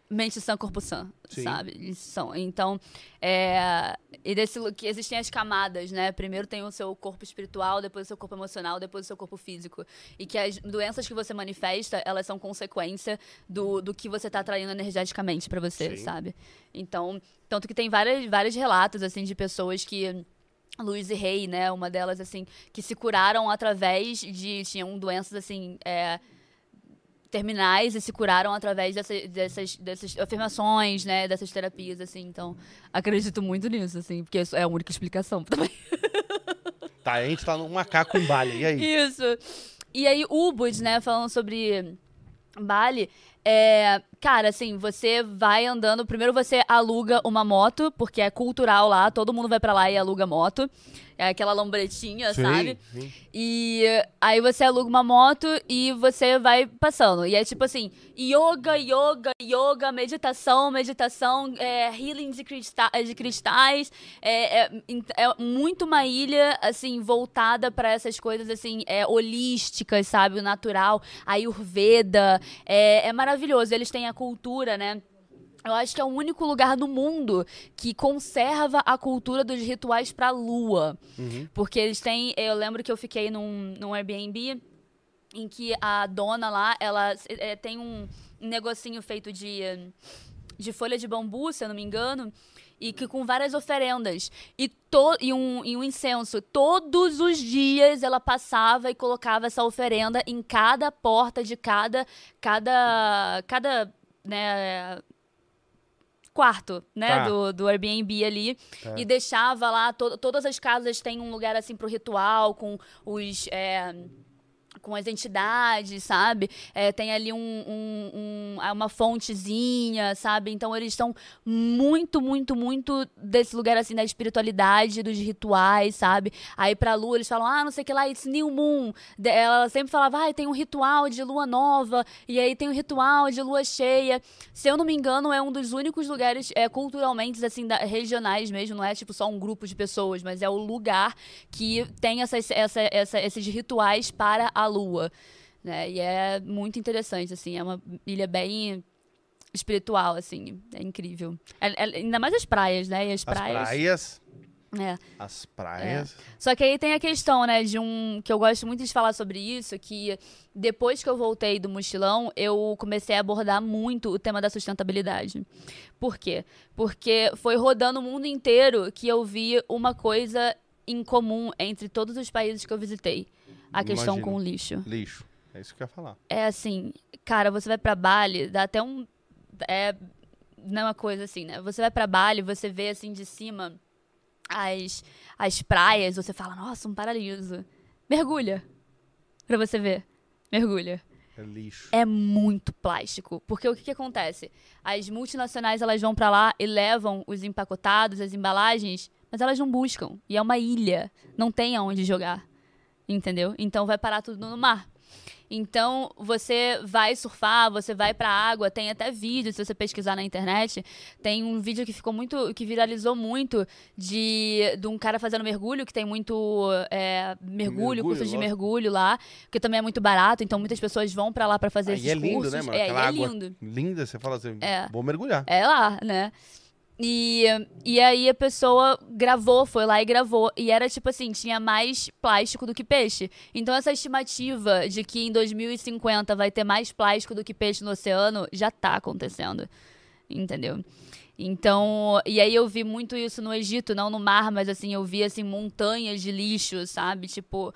mente sã, corpo sã, Sim. sabe? Eles São. Então, é, e desse, que existem as camadas, né? Primeiro tem o seu corpo espiritual, depois o seu corpo emocional, depois o seu corpo físico. E que as doenças que você manifesta, elas são consequência do, do que você tá atraindo energeticamente pra você, Sim. sabe? Então, tanto que tem várias, vários relatos, assim, de pessoas que... Louise Hay, né? Uma delas, assim, que se curaram através de. tinham doenças, assim. é, terminais e se curaram através dessa- dessas, dessas afirmações, né? Dessas terapias, assim. Então, acredito muito nisso, assim, porque é a única explicação também. <laughs> Tá, a gente tá num macaco em Bali, e aí? Isso. E aí, Ubud, né, falando sobre Bali, é, cara, assim, você vai andando, primeiro você aluga uma moto, porque é cultural lá, todo mundo vai pra lá e aluga moto. É aquela lombretinha, sabe? sim. E aí você aluga uma moto e você vai passando. E é tipo assim, yoga, yoga, yoga, meditação, meditação, é, healing de, crista de cristais. É, é, é muito uma ilha, assim, voltada para essas coisas, assim, é, holísticas, sabe? O natural. A Ayurveda. É, é maravilhoso. Eles têm a cultura, né? Eu acho que é o único lugar no mundo que conserva a cultura dos rituais pra lua. Uhum. Porque eles têm. Eu lembro que eu fiquei num, num Airbnb em que a dona lá, ela é, tem um, negocinho feito de, de folha de bambu, se eu não me engano. E que com várias oferendas. E, to, e, um, e um incenso. Todos os dias ela passava e colocava essa oferenda em cada porta de cada. Cada. Cada. Né, quarto, né, Tá. do, do Airbnb ali, Tá. e deixava lá, to- todas as casas têm um lugar assim pro ritual, com os... é, com as entidades, sabe? É, tem ali um, um- um- ah, uma fontezinha, sabe? Então eles estão muito, muito, muito desse lugar assim da espiritualidade, dos rituais, sabe? Aí pra lua eles falam, ah, não sei o que lá, it's new moon. Ela sempre falava, ah, tem um ritual de lua nova, e aí tem um ritual de lua cheia. Se eu não me engano, é um dos únicos lugares é, culturalmente, assim, da- regionais mesmo, não é tipo só um grupo de pessoas, mas é o lugar que tem essas, essa, essa- esses rituais para a lua. Né? E é muito interessante, assim, é uma ilha bem espiritual, assim, é incrível. É- é- ainda mais as praias, né? E as As praias. praias. é. As praias. Só que aí tem a questão, né, de um. que eu gosto muito de falar sobre isso, que depois que eu voltei do mochilão, eu comecei a abordar muito o tema da sustentabilidade. Por quê? Porque foi rodando o mundo inteiro que eu vi uma coisa em comum entre todos os países que eu visitei. A questão Imagino. com o lixo. Lixo. É isso que eu ia falar. É assim, cara, você vai pra Bali, dá até um. É. Não é uma coisa assim, né? Você vai pra Bali, você vê assim de cima as, as praias, você fala, nossa, um paraíso. Mergulha. Pra você ver. Mergulha. É lixo. É muito plástico. Porque o que, que acontece? As multinacionais elas vão pra lá e levam os empacotados, as embalagens, mas elas não buscam. E é uma ilha. Não tem aonde jogar. Entendeu? Então vai parar tudo no mar. Então, você vai surfar, você vai pra água, tem até vídeo, se você pesquisar na internet, tem um vídeo que ficou muito, que viralizou muito de, de um cara fazendo mergulho, que tem muito é, mergulho, Mergulho, cursos de mergulho lá, que também é muito barato, então muitas pessoas vão pra lá pra fazer Aí esses é lindo, cursos. né, mano? É, é lindo. linda, você fala assim, É. vou mergulhar. É lá, né? E, e aí a pessoa gravou, foi lá e gravou. E era tipo assim, tinha mais plástico do que peixe. Então essa estimativa de que em 2050 vai ter mais plástico do que peixe no oceano já tá acontecendo. Entendeu? Então, e aí eu vi muito isso no Egito, não no mar, mas assim, eu vi assim montanhas de lixo, sabe? Tipo,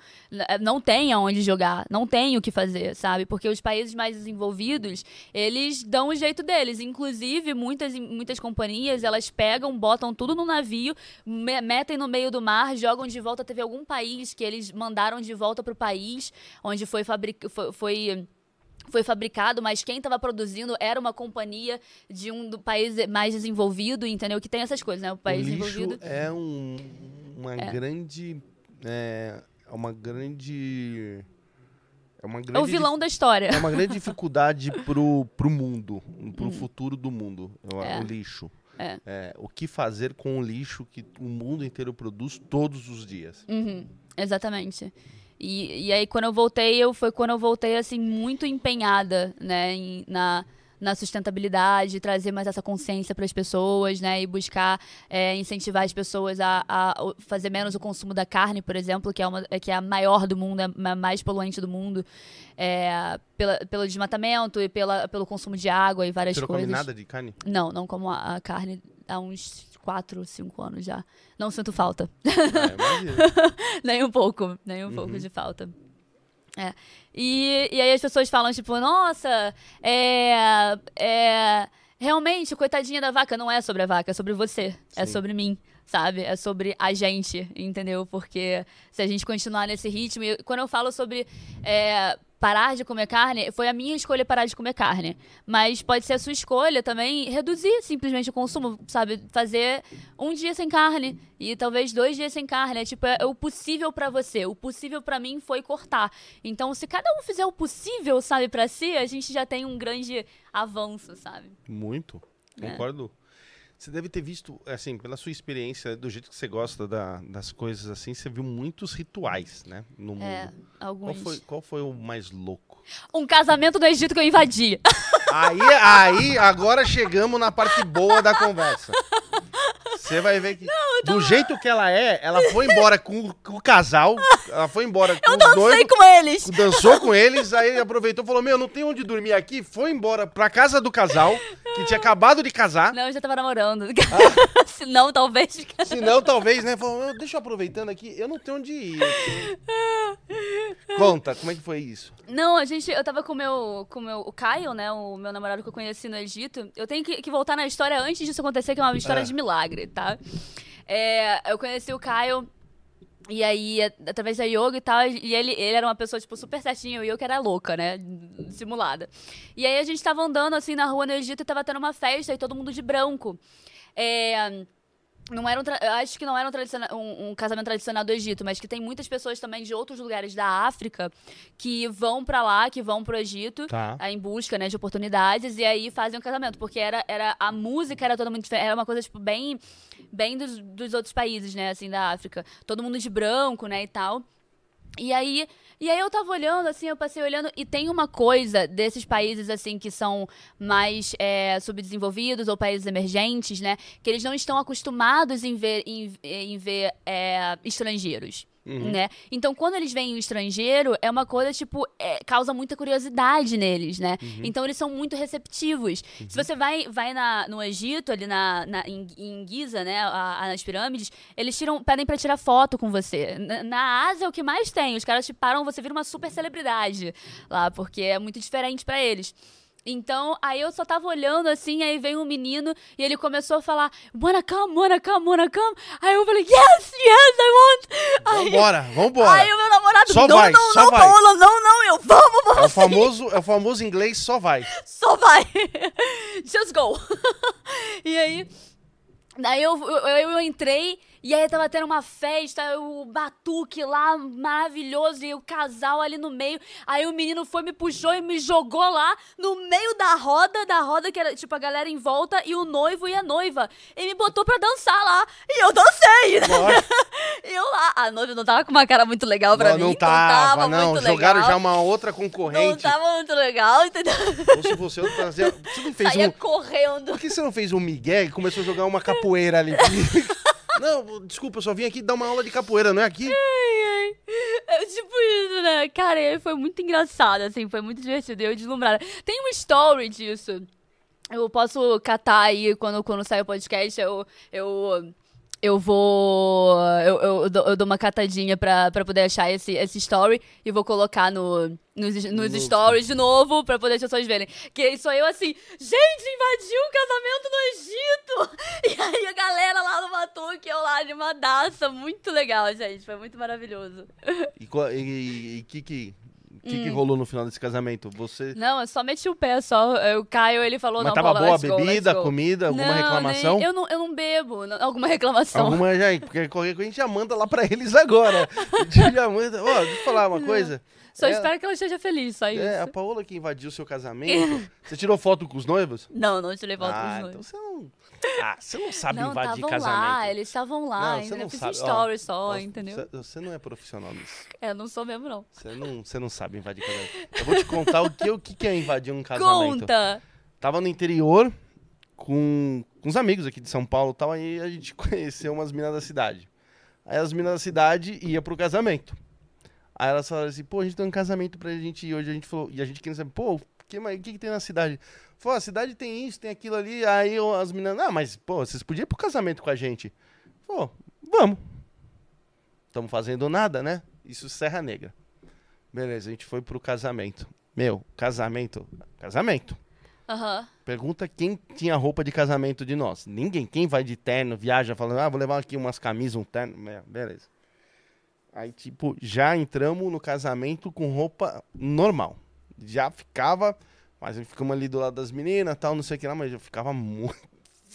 não tem aonde jogar, não tem o que fazer, sabe? Porque os países mais desenvolvidos, eles dão o jeito deles. Inclusive, muitas, muitas companhias, elas pegam, botam tudo no navio, metem no meio do mar, jogam de volta. Teve algum país que eles mandaram de volta pro país onde foi fabricado. foi, foi foi fabricado, mas quem estava produzindo era uma companhia de um do país mais desenvolvido, entendeu? Que tem essas coisas, né? O país o desenvolvido. É um, uma é. grande. É, é uma grande. É, uma grande, é o vilão da história. É uma grande <laughs> dificuldade pro, pro mundo, pro hum. futuro do mundo, é. o lixo. É. é. o que fazer com o lixo que o mundo inteiro produz todos os dias. Uhum, exatamente. E, e aí, quando eu voltei, eu, foi quando eu voltei, assim, muito empenhada, né, em, na, na sustentabilidade, trazer mais essa consciência para as pessoas, né? E buscar é, incentivar as pessoas a, a, fazer menos o consumo da carne, por exemplo, que é, uma, que é a maior do mundo, é a mais poluente do mundo, é, pela, pelo desmatamento e pela, pelo consumo de água e várias Você não coisas. Você não come nada de carne? Não, não como a, a carne há uns quatro, cinco anos já. Não sinto falta. É, <laughs> nem um pouco, nem um uhum. pouco de falta. É. E, e aí as pessoas falam, tipo, nossa, é, é. Realmente, coitadinha da vaca, não é sobre a vaca, é sobre você. É Sim. É sobre mim, sabe? É sobre a gente, entendeu? Porque se a gente continuar nesse ritmo. E quando eu falo sobre é, parar de comer carne, foi a minha escolha parar de comer carne. Mas pode ser a sua escolha também reduzir simplesmente o consumo, sabe? Fazer um dia sem carne e talvez dois dias sem carne. É tipo, é, o possível para você. O possível para mim foi cortar. Então, se cada um fizer o possível, sabe, para si, a gente já tem um grande avanço, sabe? Muito. É. Concordo você deve ter visto, assim, pela sua experiência, do jeito que você gosta da, das coisas assim, você viu muitos rituais, né? No mundo. É, alguns. Qual foi, qual foi o mais louco? Um casamento no Egito que eu invadi. <laughs> Aí, aí, agora chegamos na parte boa da conversa. Você vai ver que. Não, tô... Do jeito que ela é, ela foi embora com, com o casal. Ela foi embora com eu os dois. com eles. Dançou com eles, aí aproveitou e falou: Meu, não tem onde dormir aqui. Foi embora pra casa do casal, que tinha acabado de casar. Não, eu já tava namorando. Ah. <laughs> Se não, talvez. Se não, talvez, né? Falou: Deixa eu aproveitando aqui, eu não tenho onde ir. Conta, como é que foi isso? Não, a gente. Eu tava com meu, com meu, o Caio, né? O meu namorado que eu conheci no Egito. Eu tenho que, que voltar na história antes disso acontecer, que é uma história é. de milagre, tá? É, eu conheci o Caio. E aí, através da yoga e tal, e ele, ele era uma pessoa, tipo, super certinha, e eu que era louca, né? Simulada. E aí a gente tava andando, assim, na rua no Egito e tava tendo uma festa e todo mundo de branco. É não era um acho que não era um, um, um, casamento tradicional do Egito, mas que tem muitas pessoas também de outros lugares da África que vão para lá, que vão pro Egito tá. em busca né, de oportunidades e aí fazem um casamento, porque era, era a música era toda muito diferente, era uma coisa tipo bem bem dos, dos outros países, né, assim da África, todo mundo de branco, né, e tal. E aí, e aí eu tava olhando, assim, eu passei olhando, e tem uma coisa desses países, assim, que são mais é, subdesenvolvidos ou países emergentes, né? Que eles não estão acostumados em ver, em, em ver é, estrangeiros. Uhum. Né? Então, quando eles veem o estrangeiro, é uma coisa, tipo, é, causa muita curiosidade neles, né? Uhum. Então, eles são muito receptivos. Uhum. Se você vai, vai na, no Egito, ali na, na em, em, Giza, né, a, a, nas pirâmides, eles tiram, pedem pra tirar foto com você. Na, na Ásia, é o que mais tem. Os caras te param, você vira uma super celebridade lá, porque é muito diferente para eles. Então, aí eu só tava olhando assim, aí veio um menino e ele começou a falar, wanna come, wanna come, wanna come. Aí eu falei, yes, yes, I want. Aí, vambora, vambora. Aí o meu namorado, só não, vai, não, só não, vai. Paola, não, não, eu, vamos, vamos. É o famoso, é o famoso inglês, só vai. <laughs> Só vai. <laughs> Just go. <laughs> e aí, daí eu, eu, eu entrei e aí tava tendo uma festa, o batuque lá, maravilhoso, e o casal ali no meio. Aí o menino foi, me puxou e me jogou lá no meio da roda, da roda que era tipo a galera em volta, e o noivo e a noiva. E me botou pra dançar lá. E eu dancei, e <laughs> eu lá. A noiva não tava com uma cara muito legal pra não, mim. Não tava, não. Tava não. Jogaram legal. já uma outra concorrente. Não tava muito legal, entendeu? Ou se você fazia. Você não fez Saía um. correndo. Por que você não fez um Miguel e começou a jogar uma <laughs> capoeira ali? <laughs> Não, desculpa, só vim aqui dar uma aula de capoeira, não é aqui? Ai, ai. É tipo isso, né? Cara, foi muito engraçado, assim, foi muito divertido. Eu deslumbrada. Tem uma story disso Eu posso catar aí quando, quando sair o podcast, eu, eu eu vou. Eu, eu, eu, dou, uma catadinha pra, pra poder achar esse, esse story e vou colocar no, nos, nos stories de novo pra poder as pessoas verem. Que sou eu assim, gente, invadiu um casamento no Egito! <laughs> E aí a galera lá no Batuque, eu lá animadaça. Muito legal, gente. Foi muito maravilhoso. E o que, que o que, hum. que, rolou no final desse casamento? Você. Não, eu só meti o pé, só. O Caio, ele falou, Mas não, tava Paula, boa a bebida, go, comida, alguma não, reclamação? Nem, eu, não, eu não bebo. Não, alguma reclamação. Alguma já, porque qualquer coisa a gente já manda lá pra eles agora. a gente já manda. Ó, deixa eu falar uma coisa. Só é, espero que ela esteja feliz, só isso. É, a Paola que invadiu o seu casamento. você tirou foto com os noivos? Não, não tirei foto ah, com os então noivos. Então você não. <laughs> Ah, você não sabe não, invadir casamento. lá, eles estavam lá, não, ainda não eu fiz sabe. story Ó, só, ó, entendeu? Você, você não é profissional nisso. É, não sou mesmo, não. Você não, você não sabe invadir casamento. Eu vou te contar o que, o que é invadir um casamento. Conta! Tava no interior com, com uns amigos aqui de São Paulo e tal, aí a gente <laughs> conheceu umas minas da cidade. Aí as minas da cidade iam pro casamento. Aí elas falaram assim, pô, a gente tem um casamento pra gente ir hoje. A gente falou, e a gente queria saber, pô, o que, que, que tem na cidade? Falou, a cidade tem isso, tem aquilo ali. Aí as meninas, ah, mas, pô, vocês podiam ir pro casamento com a gente. Falou, vamos. Estamos fazendo nada, né? Isso Serra Negra. Beleza, a gente foi pro casamento. Meu, casamento. Casamento. Uhum. Pergunta quem tinha roupa de casamento de nós. Ninguém. Quem vai de terno, viaja falando, ah, vou levar aqui umas camisas, um terno. Beleza. Aí, tipo, já entramos no casamento com roupa normal. Já ficava. Mas ficamos ali do lado das meninas tal, não sei o que lá, mas eu ficava muito.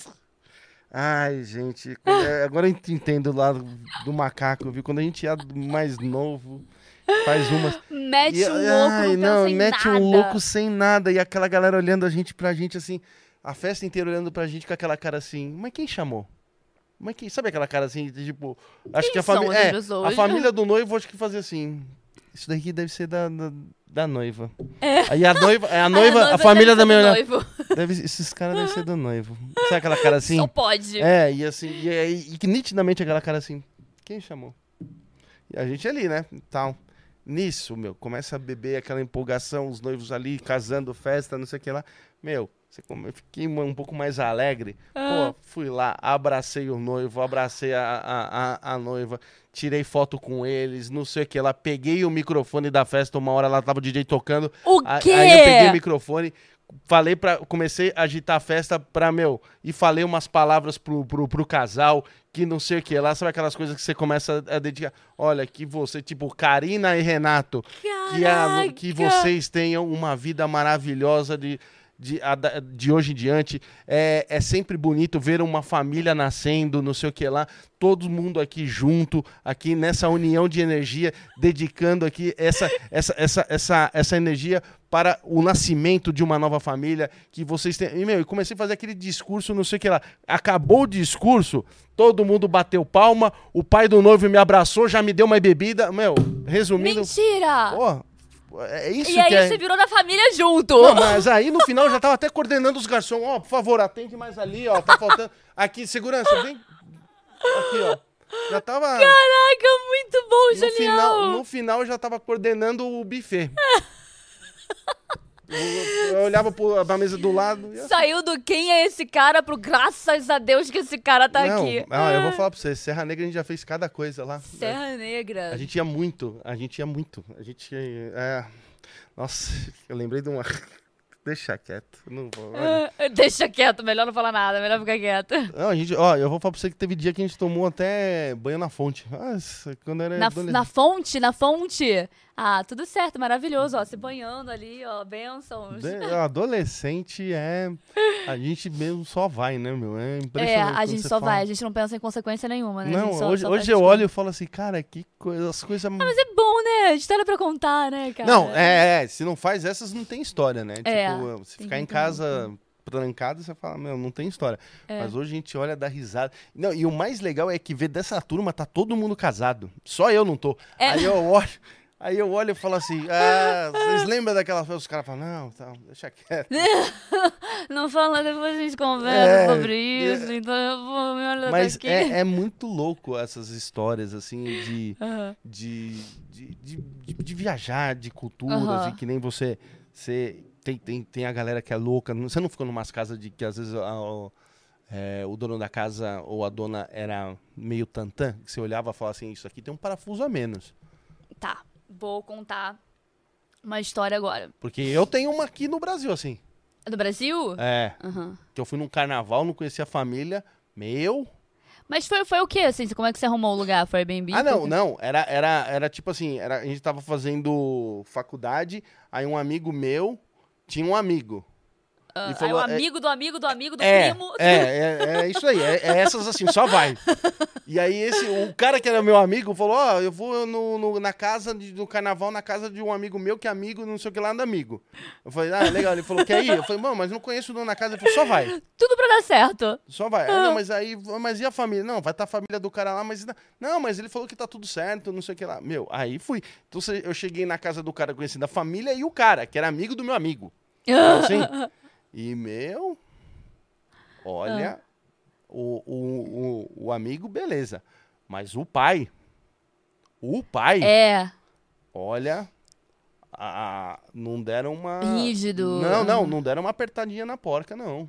<laughs> Ai, gente. Agora eu entendo o lado do macaco, viu? Quando a gente é mais novo, faz umas. Mete e, um louco, ai, não, não mete nada. um louco sem nada. E aquela galera olhando a gente pra gente assim. A festa inteira olhando pra gente com aquela cara assim. Mas quem chamou? Mas quem sabe aquela cara assim, tipo, acho quem que a família, é, a família do noivo acho que fazia assim. Isso daqui deve ser da, da, da noiva. É. Aí a noiva, é a <laughs> noiva, a, a família da minha deve esses caras devem ser do <laughs> noivo. Sabe aquela cara assim? Só pode. É, e assim, e, e, e nitidamente aquela cara assim, quem chamou? E a gente ali, né, tal. Nisso, meu, começa a beber aquela empolgação, os noivos ali casando, festa, não sei o que lá. Meu, eu fiquei um pouco mais alegre. Ah. Pô, fui lá, abracei o noivo, abracei a, a, a, a, noiva, tirei foto com eles, não sei o que lá. Peguei o microfone da festa, uma hora lá tava o DJ tocando. O quê? Aí eu peguei o microfone, falei para comecei a agitar a festa pra, meu, e falei umas palavras pro, pro, pro casal, que não sei o que lá, sabe aquelas coisas que você começa a dedicar, olha, que você, tipo, Karina e Renato, que, a, que vocês tenham uma vida maravilhosa de de, de hoje em diante. É, é sempre bonito ver uma família nascendo, não sei o que lá, todo mundo aqui junto, aqui nessa união de energia, dedicando aqui essa, essa, essa, essa, essa energia para o nascimento de uma nova família, que vocês têm... E, meu, eu comecei a fazer aquele discurso, não sei o que lá. Acabou o discurso, todo mundo bateu palma, o pai do noivo me abraçou, já me deu uma bebida. Meu, resumindo... Mentira! Pô, é isso e aí é... você virou da família junto. Não, mas aí no final já tava até coordenando os garçons. Ó, oh, por favor, atende mais ali, ó. Tá faltando. Aqui, segurança, vem. Aqui, ó. Já tava. Caraca, muito bom, no genial. Final, no final já tava coordenando o buffet. <laughs> Eu, olhava pra mesa do lado. Saiu do quem é esse cara pro graças a Deus que esse cara tá não, aqui. Não, eu vou falar pra você, Serra Negra a gente já fez cada coisa lá. Serra Negra. A gente ia muito, a gente ia muito. A gente. É... Nossa, eu lembrei de uma. <laughs> Deixa quieto, não vou. deixa quieto, melhor não falar nada, melhor ficar quieto. Não, a gente, ó, eu vou falar pra você que teve dia que a gente tomou até banho na fonte. Nossa, quando era. Na, na fonte? Na fonte? Ah, tudo certo, maravilhoso, ó, se banhando ali, ó, bênçãos. De, <laughs> adolescente é. A gente mesmo só vai, né, meu? É impressionante. É, a gente só fala. vai, a gente não pensa em consequência nenhuma, né? Não, só, hoje, só hoje eu olho e falo assim, cara, que coisa, as coisas. Ah, mas é bom, né? História pra contar, né, cara? Não, é, é, se não faz essas, não tem história, né? É, tipo, se ficar em casa trancado, você fala, meu, não tem história. É. Mas hoje a gente olha, dá risada. Não, e o mais legal é que ver dessa turma tá todo mundo casado. Só eu não tô. É. Aí eu olho. Aí eu olho e falo assim, ah, vocês <laughs> lembram daquela festa? Os caras falam, não, tá, deixa quieto. <laughs> não fala, depois a gente conversa é, sobre isso, é, então eu vou me olhar Mas daqui. É, é muito louco essas histórias, assim, de, <laughs> uhum. de, de, de, de, de, viajar, de culturas, uhum. e que nem você, você tem, tem, tem a galera que é louca. Você não ficou numas casas de que às vezes a, o, é, o dono da casa ou a dona era meio tantã? Que você olhava e falava assim: Isso aqui tem um parafuso a menos. Tá, vou contar uma história agora. Porque eu tenho uma aqui no Brasil, assim. Do Brasil? É. Aham. Que eu fui num carnaval, não conhecia a família. Meu. Mas foi, foi o quê, assim? Como é que você arrumou o lugar? Foi Airbnb? Ah, não, não. Era, era, era tipo assim: era, a gente tava fazendo faculdade, aí um amigo meu tinha um amigo. Ah, e aí falou, o é- amigo do amigo do amigo do É, primo. é, é, é isso aí. É, é essas assim, só vai. <laughs> E aí esse, o cara que era meu amigo falou, ó, eu vou no, no- na casa de- do carnaval, na casa de um amigo meu, que é amigo, não sei o que lá, da amigo. Eu falei, ah, legal. Ele falou, quer ir? Eu falei, mano, mas não conheço o dono da casa. Ele falou, só vai. Tudo pra dar certo. Só vai. Ah, não, mas aí, mas e a família? Não, vai estar a família do cara lá, mas não- mas ele falou que tá tudo certo, não sei o que lá. Meu, aí fui. Então eu cheguei na casa do cara conhecendo a família e o cara, que era amigo do meu amigo. <laughs> Então, assim, e meu, olha, o, o, o, o amigo, beleza. Mas o pai, o pai, É, olha, a- não deram uma... rígido. Não, não, não deram uma apertadinha na porca, não.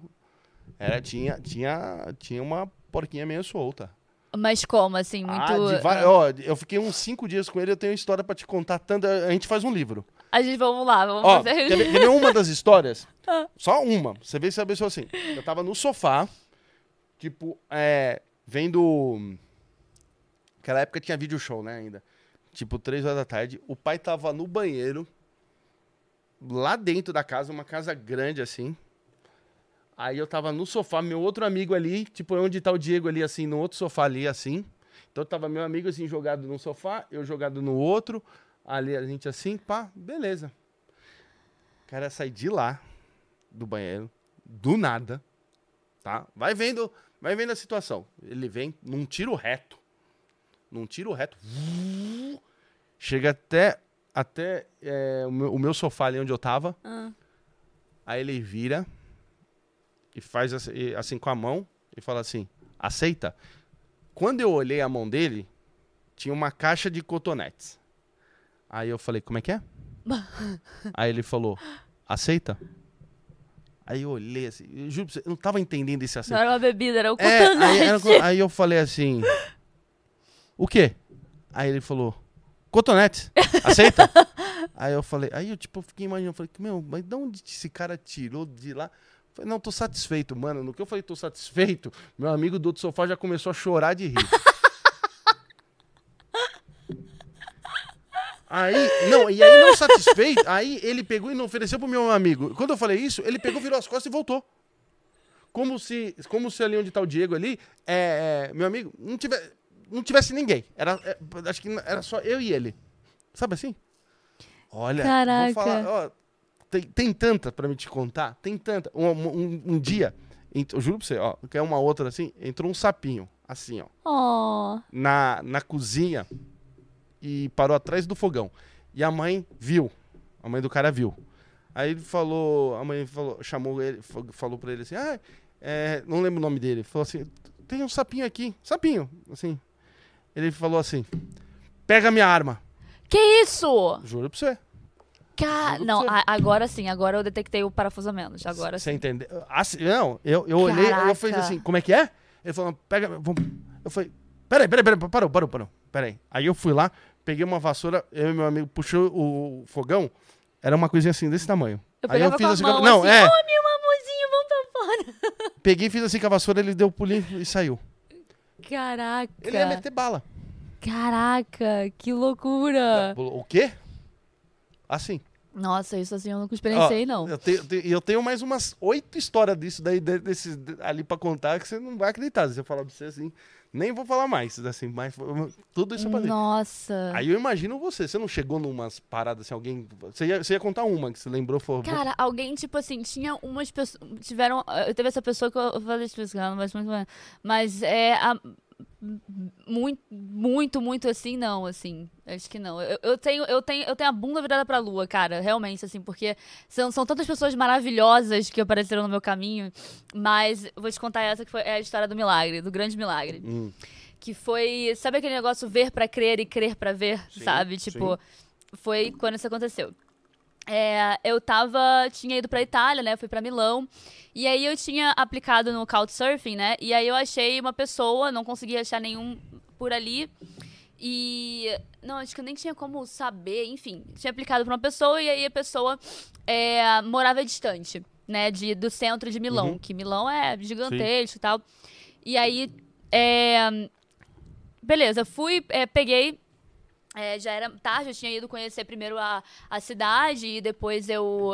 Era, tinha, tinha, tinha uma porquinha meio solta. Mas como, assim, muito... Ah, de ó, eu fiquei uns cinco dias com ele, eu tenho história pra te contar tanto. A gente faz um livro. A gente, vamos lá, vamos Ó, fazer... quer ver, quer ver uma das histórias? <laughs> Ah. Só uma. Você vê se a pessoa assim. Eu tava no sofá, tipo, é, vendo. Naquela época tinha vídeo show, né, ainda. Tipo, três horas da tarde. O pai tava no banheiro, lá dentro da casa, uma casa grande assim. Aí eu tava no sofá, meu outro amigo ali, tipo, onde tá o Diego ali, assim, no outro sofá ali, assim. Então tava meu amigo, assim, jogado num sofá, eu jogado no outro. Ali a gente assim, pá, beleza. O cara sai de lá, do banheiro, do nada, tá? Vai vendo, vai vendo a situação. Ele vem num tiro reto. Num tiro reto. Chega até, até é, o, meu, o meu sofá ali onde eu tava. Ah. Aí ele vira e faz assim, assim com a mão e fala assim: aceita. Quando eu olhei a mão dele, tinha uma caixa de cotonetes. Aí eu falei: como é que é? <laughs> Aí ele falou: aceita. Aí eu olhei assim, eu juro pra você, eu não tava entendendo esse Não aceita. era uma bebida, era o É, aí, era- aí eu falei assim: o quê? Aí ele falou: cotonete, aceita? <laughs> aí eu falei, aí eu tipo fiquei imaginando, falei, meu, mas de onde esse cara tirou de lá? Eu Falei, não, tô satisfeito, mano. No que eu falei, tô satisfeito, meu amigo do outro sofá já começou a chorar de rir. Aí, não, e aí não satisfeito, aí ele pegou e não ofereceu pro meu amigo. Quando eu falei isso, ele pegou, virou as costas e voltou. Como se, como se ali onde tá o Diego ali, é, é, meu amigo, não, tiver, não tivesse ninguém. Era, é, acho que era só eu e ele. Sabe assim? Olha, Caraca. vou falar, ó, tem, tem tanta pra me te contar, tem tanta. Um, um, um dia, eu juro pra você, ó, que é uma outra assim, entrou um sapinho, assim, ó Oh, na, na cozinha e parou atrás do fogão. E a mãe viu. A mãe do cara viu. Aí ele falou, a mãe falou, chamou ele, fa- falou pra ele assim, ah, é, não lembro o nome dele. Falou assim, tem um sapinho aqui, sapinho, assim. Ele falou assim, pega minha arma. que isso? Juro pra você. Ca... Não, você. a- agora sim, agora eu detectei o parafuso a menos. Agora Você entendeu? Assim, não, eu, eu olhei, eu Caraca. assim, como é que é? Ele falou, pega, vamos. Eu falei, peraí, peraí, peraí, parou, parou, parou, peraí. Aí eu fui lá, peguei uma vassoura, eu e meu amigo puxou o fogão, era uma coisinha assim, desse tamanho. Eu aí eu fiz com a assim, mão, não, assim, é, Ô, meu amorzinho, vamos pra fora. <laughs> peguei e fiz assim com a vassoura, ele deu o pulinho e saiu. Caraca. Ele ia meter bala. Caraca, que loucura. O quê? Assim. Nossa, isso assim eu nunca Ó, experienciei, não. Eu tenho, eu tenho- mais umas oito histórias disso daí, de- desses ali pra contar, que você não vai acreditar. Se eu falar pra você assim, nem vou falar mais, assim, mas tudo isso é dentro. Nossa. Aí eu imagino você, você não chegou numas paradas assim, alguém. Você ia, você ia contar uma que você lembrou, falou. Cara, alguém, tipo assim, tinha umas pessoas. Tiveram. Eu teve essa pessoa que eu eu falei isso, cara, mas muito bem. Mas é. A, muito, muito, muito assim, não, assim. Acho que não. Eu, eu tenho, eu, tenho, eu tenho a bunda virada pra lua, cara, realmente, assim, porque são, são tantas pessoas maravilhosas que apareceram no meu caminho. Mas vou te contar essa que foi é a história do milagre, do grande milagre. Hum, Que foi. Sabe aquele negócio ver pra crer e crer pra ver? Sim, sabe? Tipo, foi quando isso aconteceu. É, eu tava. Tinha ido pra Itália, né? Fui pra Milão. E aí eu tinha aplicado no Couchsurfing, né? E aí eu achei uma pessoa, não consegui achar nenhum por ali. E. Não, acho que eu nem tinha como saber, enfim. Tinha aplicado pra uma pessoa e aí a pessoa é, morava distante, né? De, do centro de Milão, Uhum. que Milão é gigantesco e tal. E aí. É, beleza, fui, é, peguei. É, já era tarde, eu tinha ido conhecer primeiro a, a cidade e depois eu.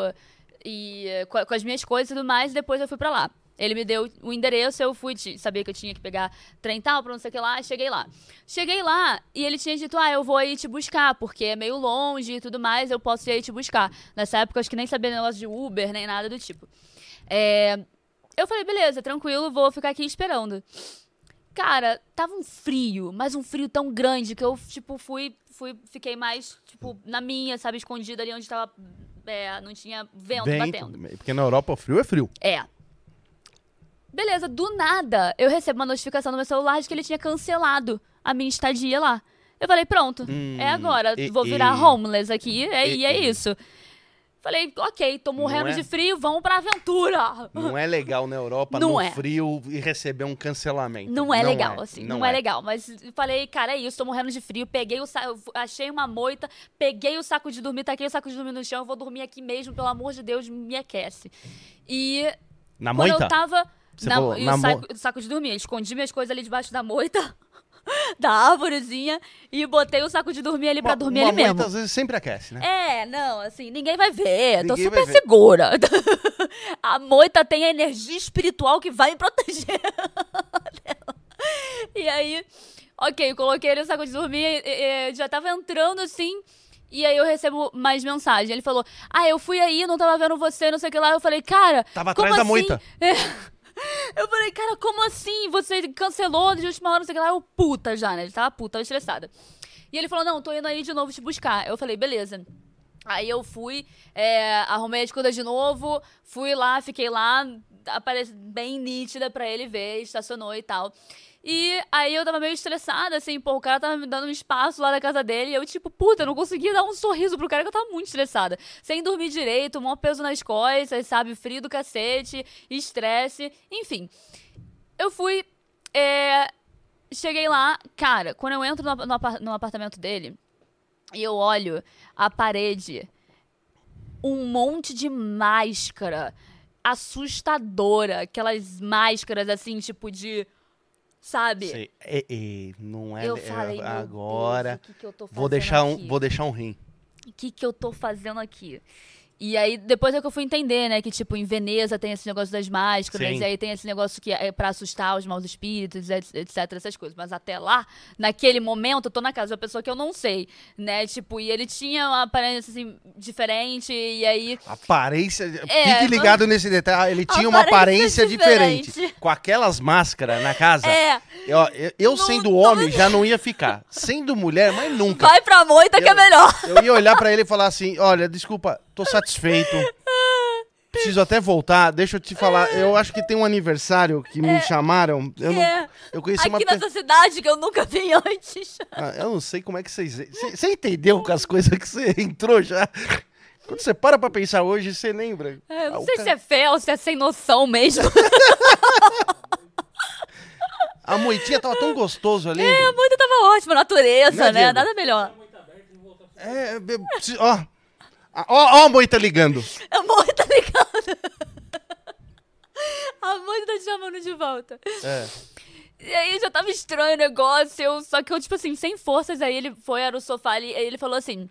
E, com, com as minhas coisas e tudo mais, e depois eu fui pra lá. Ele me deu o endereço, eu fui, sabia que eu tinha que pegar trem tal, pra não sei o que lá, cheguei lá. Cheguei lá e ele tinha dito, ah, eu vou aí te buscar, porque é meio longe e tudo mais, eu posso ir aí te buscar. Nessa época, eu acho que nem sabia negócio de Uber, nem nada do tipo. É, eu falei, beleza, tranquilo, vou ficar aqui esperando. Cara, tava um frio, mas um frio tão grande que eu, tipo, fui, fui fiquei mais, tipo, na minha, sabe, escondida ali onde tava, é, não tinha vento, batendo. Porque na Europa frio é frio. É. Beleza, do nada, eu recebo uma notificação no meu celular de que ele tinha cancelado a minha estadia lá. Eu falei, pronto, Hum, é agora, e- vou virar e- homeless aqui, é, e- e é e- isso. Falei, ok, tô morrendo é? de frio, vamos pra aventura. Não é legal na Europa, Não no é. frio, e receber um cancelamento. Não é legal, assim, não, é. é. legal. Mas falei, cara, é isso, tô morrendo de frio. Peguei o saco, achei uma moita, peguei o saco de dormir, taquei o saco de dormir no chão, eu vou dormir aqui mesmo, pelo amor de Deus, me aquece. E Na quando moita? eu tava. Você na, falou, na o mo- saco, saco de dormir, escondi minhas coisas ali debaixo da moita, <laughs> da árvorezinha, e botei o saco de dormir ali pra Uma- dormir uma ali mesmo. às vezes sempre aquece, né? É, não, assim, ninguém vai ver. tô Ninguém super vai ver. segura. <laughs> a moita tem a energia espiritual que vai me proteger. <laughs> e aí, ok, coloquei ele no saco de dormir, e- e- já tava entrando assim. E aí eu recebo mais mensagem. Ele falou: Ah, eu fui aí, não tava vendo você, não sei o que lá. Eu falei, cara. Tava atrás da assim? moita. É. Eu falei, cara, como assim? Você cancelou de última hora, não sei o que lá. Eu, puta já, né? Ele tava puta, tava estressada. E ele falou, não, tô indo aí de novo te buscar. Eu falei, beleza. Aí eu fui, é, arrumei as coisas de novo, fui lá, fiquei lá, apareci bem nítida pra ele ver, estacionou e tal. E aí eu tava meio estressada, assim, pô, o cara tava me dando um espaço lá na casa dele, e eu, tipo, puta, eu não conseguia dar um sorriso pro cara que eu tava muito estressada. Sem dormir direito, maior peso nas costas, sabe, frio do cacete, estresse, enfim. Eu fui, é, cheguei lá, cara, quando eu entro no, no apartamento dele, e eu olho a parede, um monte de máscara assustadora, aquelas máscaras assim, tipo de. Sabe? Sei. É, é, não é, eu é, falei, meu agora. Deus, que, que eu tô fazendo vou deixar um, aqui? vou deixar um rim. O que, que eu tô fazendo aqui? E aí, depois é que eu fui entender, né? Que, tipo, em Veneza tem esse negócio das máscaras, Sim. e aí tem esse negócio que é pra assustar os maus espíritos, et- etc, essas coisas. Mas até lá, naquele momento, eu tô na casa de uma pessoa que eu não sei, né? Tipo, e ele tinha uma aparência, assim, diferente, e aí... Aparência. É, Fique ligado nesse detalhe. Ele tinha uma Aparência aparência diferente. diferente. Com aquelas máscaras na casa. É, Eu, eu, eu Não sendo homem já não ia ficar. Sendo mulher, mas nunca. vai pra moita que é Eu- melhor. Eu ia olhar pra ele e falar assim: olha, desculpa, tô satisfeito. Preciso até voltar. Deixa eu te falar. Eu acho que tem um aniversário que me chamaram. Eu, não, É. eu conheci uma Aqui pe- nessa cidade que eu nunca vi antes. Ah, eu não sei como é que vocês. Você entendeu com as coisas que você entrou já? Quando você para pra pensar hoje, você lembra. É, eu Ah, não o sei cara- se é fé ou se é sem noção mesmo. <laughs> A moitinha tava tão gostoso ali. É, a moita tava ótima, natureza, Né, né? Nada melhor. É, be- se- ó. Ó, ó a moita ligando. A moita <laughs> ligando. A moita tá te chamando de volta. É. E aí já tava estranho o negócio, eu, só que eu, tipo assim, sem forças, aí ele foi, era o sofá ali, aí ele falou assim.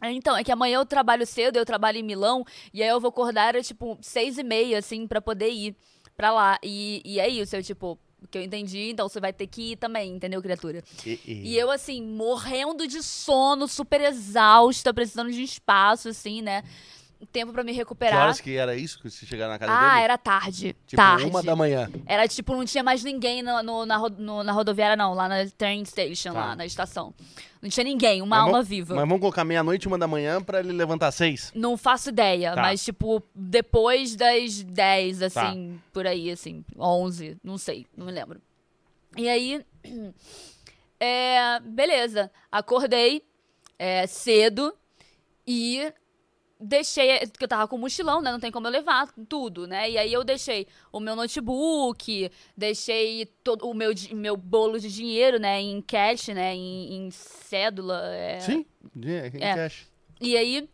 "Ah, Então, é que amanhã eu trabalho cedo, eu trabalho em Milão, e aí eu vou acordar, era tipo, seis e meia, assim, pra poder ir pra lá. E, e é isso, eu, tipo, que eu entendi, então você vai ter que ir também, entendeu, criatura? E, e- E eu, assim, morrendo de sono, super exausta, precisando de espaço, assim, né? Tempo pra me Que recuperar. horas que era isso que você chegar na casa Ah, dele? era tarde. Tipo, tarde. uma da manhã. Era tipo, não tinha mais ninguém no, no- na, no- na rodoviária, não, lá na train station, Tá. lá na estação. Não tinha ninguém, uma Mas alma vamos- viva. Mas vamos colocar meia-noite, uma da manhã pra ele levantar seis? Não faço ideia, Tá. mas tipo, depois das 10, assim, por aí, assim, 11, não sei, não me lembro. E aí, <clears throat> é, beleza, acordei é, cedo e deixei, porque eu tava com mochilão, né? Não tem como eu levar tudo, né? E aí eu deixei o meu notebook, deixei todo o meu, meu bolo de dinheiro, né? Em cash, né? Em, em cédula. É... Sim, em é. cash. E aí.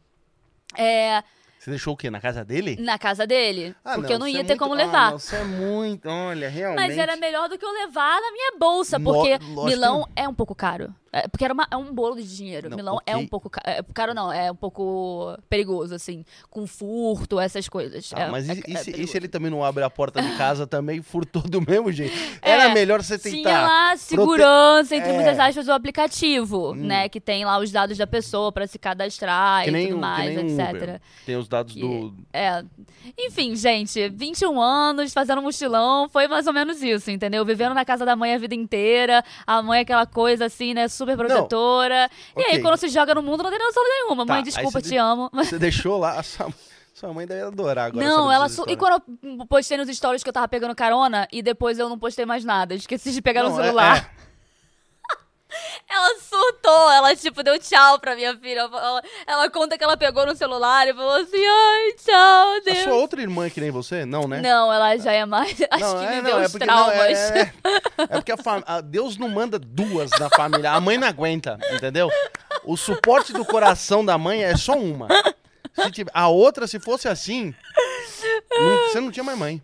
É, você deixou o quê? Na casa dele? Na casa dele. Ah, porque não, eu não ia é ter muito... como levar. Ah, você é muito. Olha, realmente. Mas era melhor do que eu levar na minha bolsa, porque Lo... Milão que... é um pouco caro. É, porque era uma, é um bolo de dinheiro. Não, Milão é um pouco caro. É, caro não, é um pouco perigoso, assim. Com furto, essas coisas. Ah, é, mas e, e, se, e, se, ele também não abre a porta de casa também furtou do mesmo jeito? <laughs> Era é, melhor você tentar. Tinha lá segurança, prote... entre muitas aspas, o aplicativo, hum. né? Que tem lá os dados da pessoa para se cadastrar que e tudo mais, etc. Tem os dados que, do. É. Enfim, gente, 21 anos, fazendo mochilão, foi mais ou menos isso, entendeu? Vivendo na casa da mãe a vida inteira, a mãe aquela coisa assim, né? super protetora. Não. E okay. aí, quando se joga no mundo, não tem noção nenhuma. Tá, mãe, desculpa, te de... amo. Você deixou lá a <laughs> sua... Sua mãe deve adorar agora. Não, ela. Su... E quando eu postei nos stories que eu tava pegando carona e depois eu não postei mais nada. Esqueci de pegar não, no é, celular. É, é. <laughs> Ela surtou, ela, tipo, deu tchau pra minha filha. Ela, ela, conta que ela pegou no celular e falou assim: ai, tchau, Deus. A sua outra irmã é que nem você? Não, né? Não, ela já é mais. <laughs> Acho não, que é, viveu não, os é porque, traumas. Não, é, é, é, porque a fam... a Deus não manda duas na família. A mãe não aguenta, entendeu? O suporte do coração da mãe é só uma. Tiver... A outra, se fosse assim, não... você não tinha mais mãe.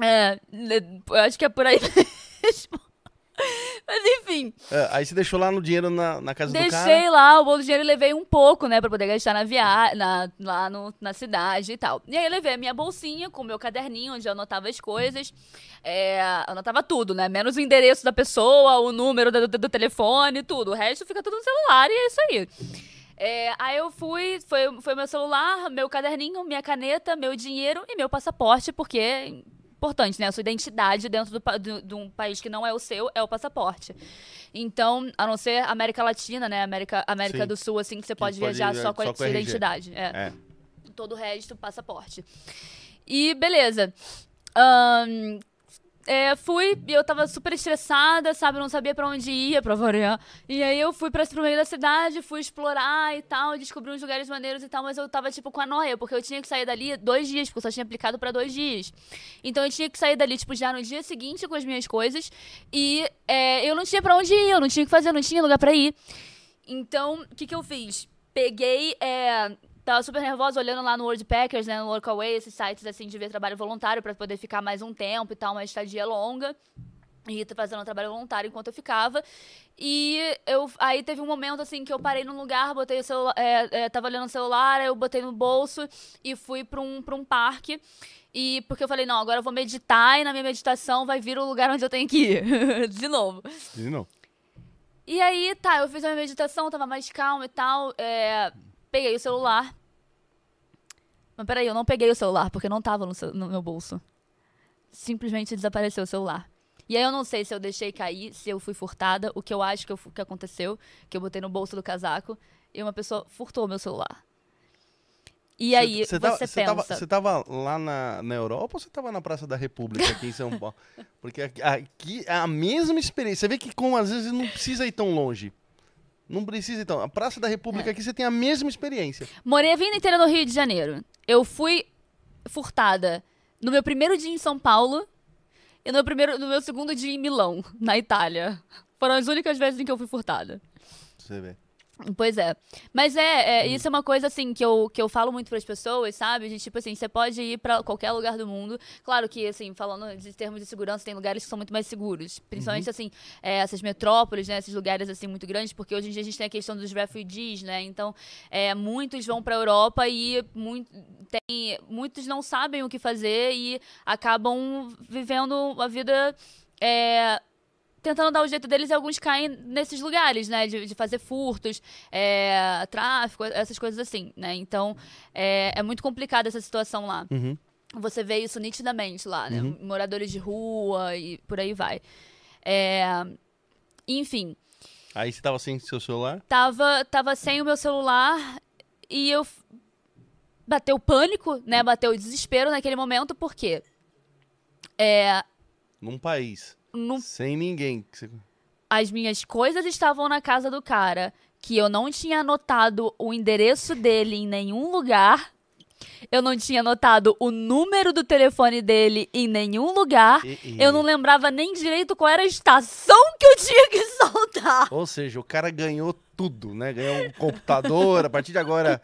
É, eu acho que é por aí <laughs> mesmo. Mas enfim. É, aí você deixou lá no dinheiro na, na casa Deixei do cara? Deixei lá, o bolo de dinheiro e levei um pouco, né? Pra poder gastar na viagem, na, lá no, na cidade e tal. E aí eu levei a minha bolsinha com o meu caderninho, onde eu anotava as coisas. É, anotava tudo, né? Menos o endereço da pessoa, o número do, do, do telefone, tudo. O resto fica tudo no celular e é isso aí. É, aí eu fui, foi, foi meu celular, meu caderninho, minha caneta, meu dinheiro e meu passaporte, porque importante, né? A sua identidade dentro do, do, de um país que não é o seu é o passaporte. Então, a não ser América Latina, né? América, América do Sul, assim, que você pode, pode viajar só com a sua identidade. É. é. Todo o resto, passaporte. E beleza. Um, é, fui e eu tava super estressada, sabe? Não sabia para onde ia, pra variar. E aí eu fui pra, pro meio da cidade, fui explorar e tal, descobri uns lugares maneiros e tal, mas eu tava, tipo, com a noia, porque eu tinha que sair dali dois dias, porque eu só tinha aplicado para dois dias. Então eu tinha que sair dali, tipo, já no dia seguinte com as minhas coisas. E é, eu não tinha para onde ir, eu não tinha o que fazer, eu não tinha lugar para ir. Então, o que que eu fiz? Peguei. É, Tava super nervosa olhando lá no Worldpackers, né, no Workaway, esses sites assim de ver trabalho voluntário para poder ficar mais um tempo e tal, uma estadia longa. E fazendo um trabalho voluntário enquanto eu ficava. E eu aí teve um momento assim que eu parei num lugar, botei o celular, é, é, tava olhando o celular, eu botei no bolso e fui para um, pra um parque. E porque eu falei, não, agora eu vou meditar e na minha meditação vai vir o lugar onde eu tenho que ir. <laughs> de novo. De novo. E aí, tá, eu fiz a minha meditação, tava mais calma e tal. É, peguei o celular, mas peraí, eu não peguei o celular porque não tava no, seu, no meu bolso. Simplesmente desapareceu o celular. E aí eu não sei se eu deixei cair, se eu fui furtada, o que eu acho que, eu, que aconteceu, que eu botei no bolso do casaco e uma pessoa furtou meu celular. E aí cê, cê você pensa... Você estava lá na, na Europa ou você estava na Praça da República aqui em São Paulo? <laughs> Porque aqui, aqui é a mesma experiência. Você vê que como às vezes não precisa ir tão longe. Não precisa, então. A Praça da República é. aqui você tem a mesma experiência. Morei a vida inteira no Rio de Janeiro. Eu fui furtada no meu primeiro dia em São Paulo e no meu, primeiro, no meu segundo dia em Milão, na Itália. Foram as únicas vezes em que eu fui furtada. Você vê. Pois é. Mas é, é, isso é uma coisa assim que eu, que eu falo muito para as pessoas, sabe? De tipo assim, você pode ir para qualquer lugar do mundo. Claro que, assim, falando de termos de segurança, tem lugares que são muito mais seguros. Principalmente, uhum. assim, é, essas metrópoles, né? Esses lugares, assim, muito grandes, porque hoje em dia a gente tem a questão dos refugees, né? Então, é, muitos vão para a Europa e muito, tem, muitos não sabem o que fazer e acabam vivendo a vida. É, tentando dar o jeito deles e alguns caem nesses lugares, né? De, de fazer furtos, é, tráfico, essas coisas assim, né? Então, é, é muito complicada essa situação lá. Uhum. Você vê isso nitidamente lá, né? Uhum. Moradores de rua e por aí vai. É, enfim. Aí você tava sem seu celular? Tava, tava sem o meu celular e eu... Bateu pânico, né? Bateu desespero naquele momento, porque... É... Num país no... Sem ninguém. As minhas coisas estavam na casa do cara, que eu não tinha anotado o endereço dele em nenhum lugar. Eu não tinha anotado o número do telefone dele em nenhum lugar. E- e- Eu não lembrava nem direito qual era a estação que eu tinha que <laughs> saltar. Ou seja, o cara ganhou tudo, né? Ganhou um computador, a partir de agora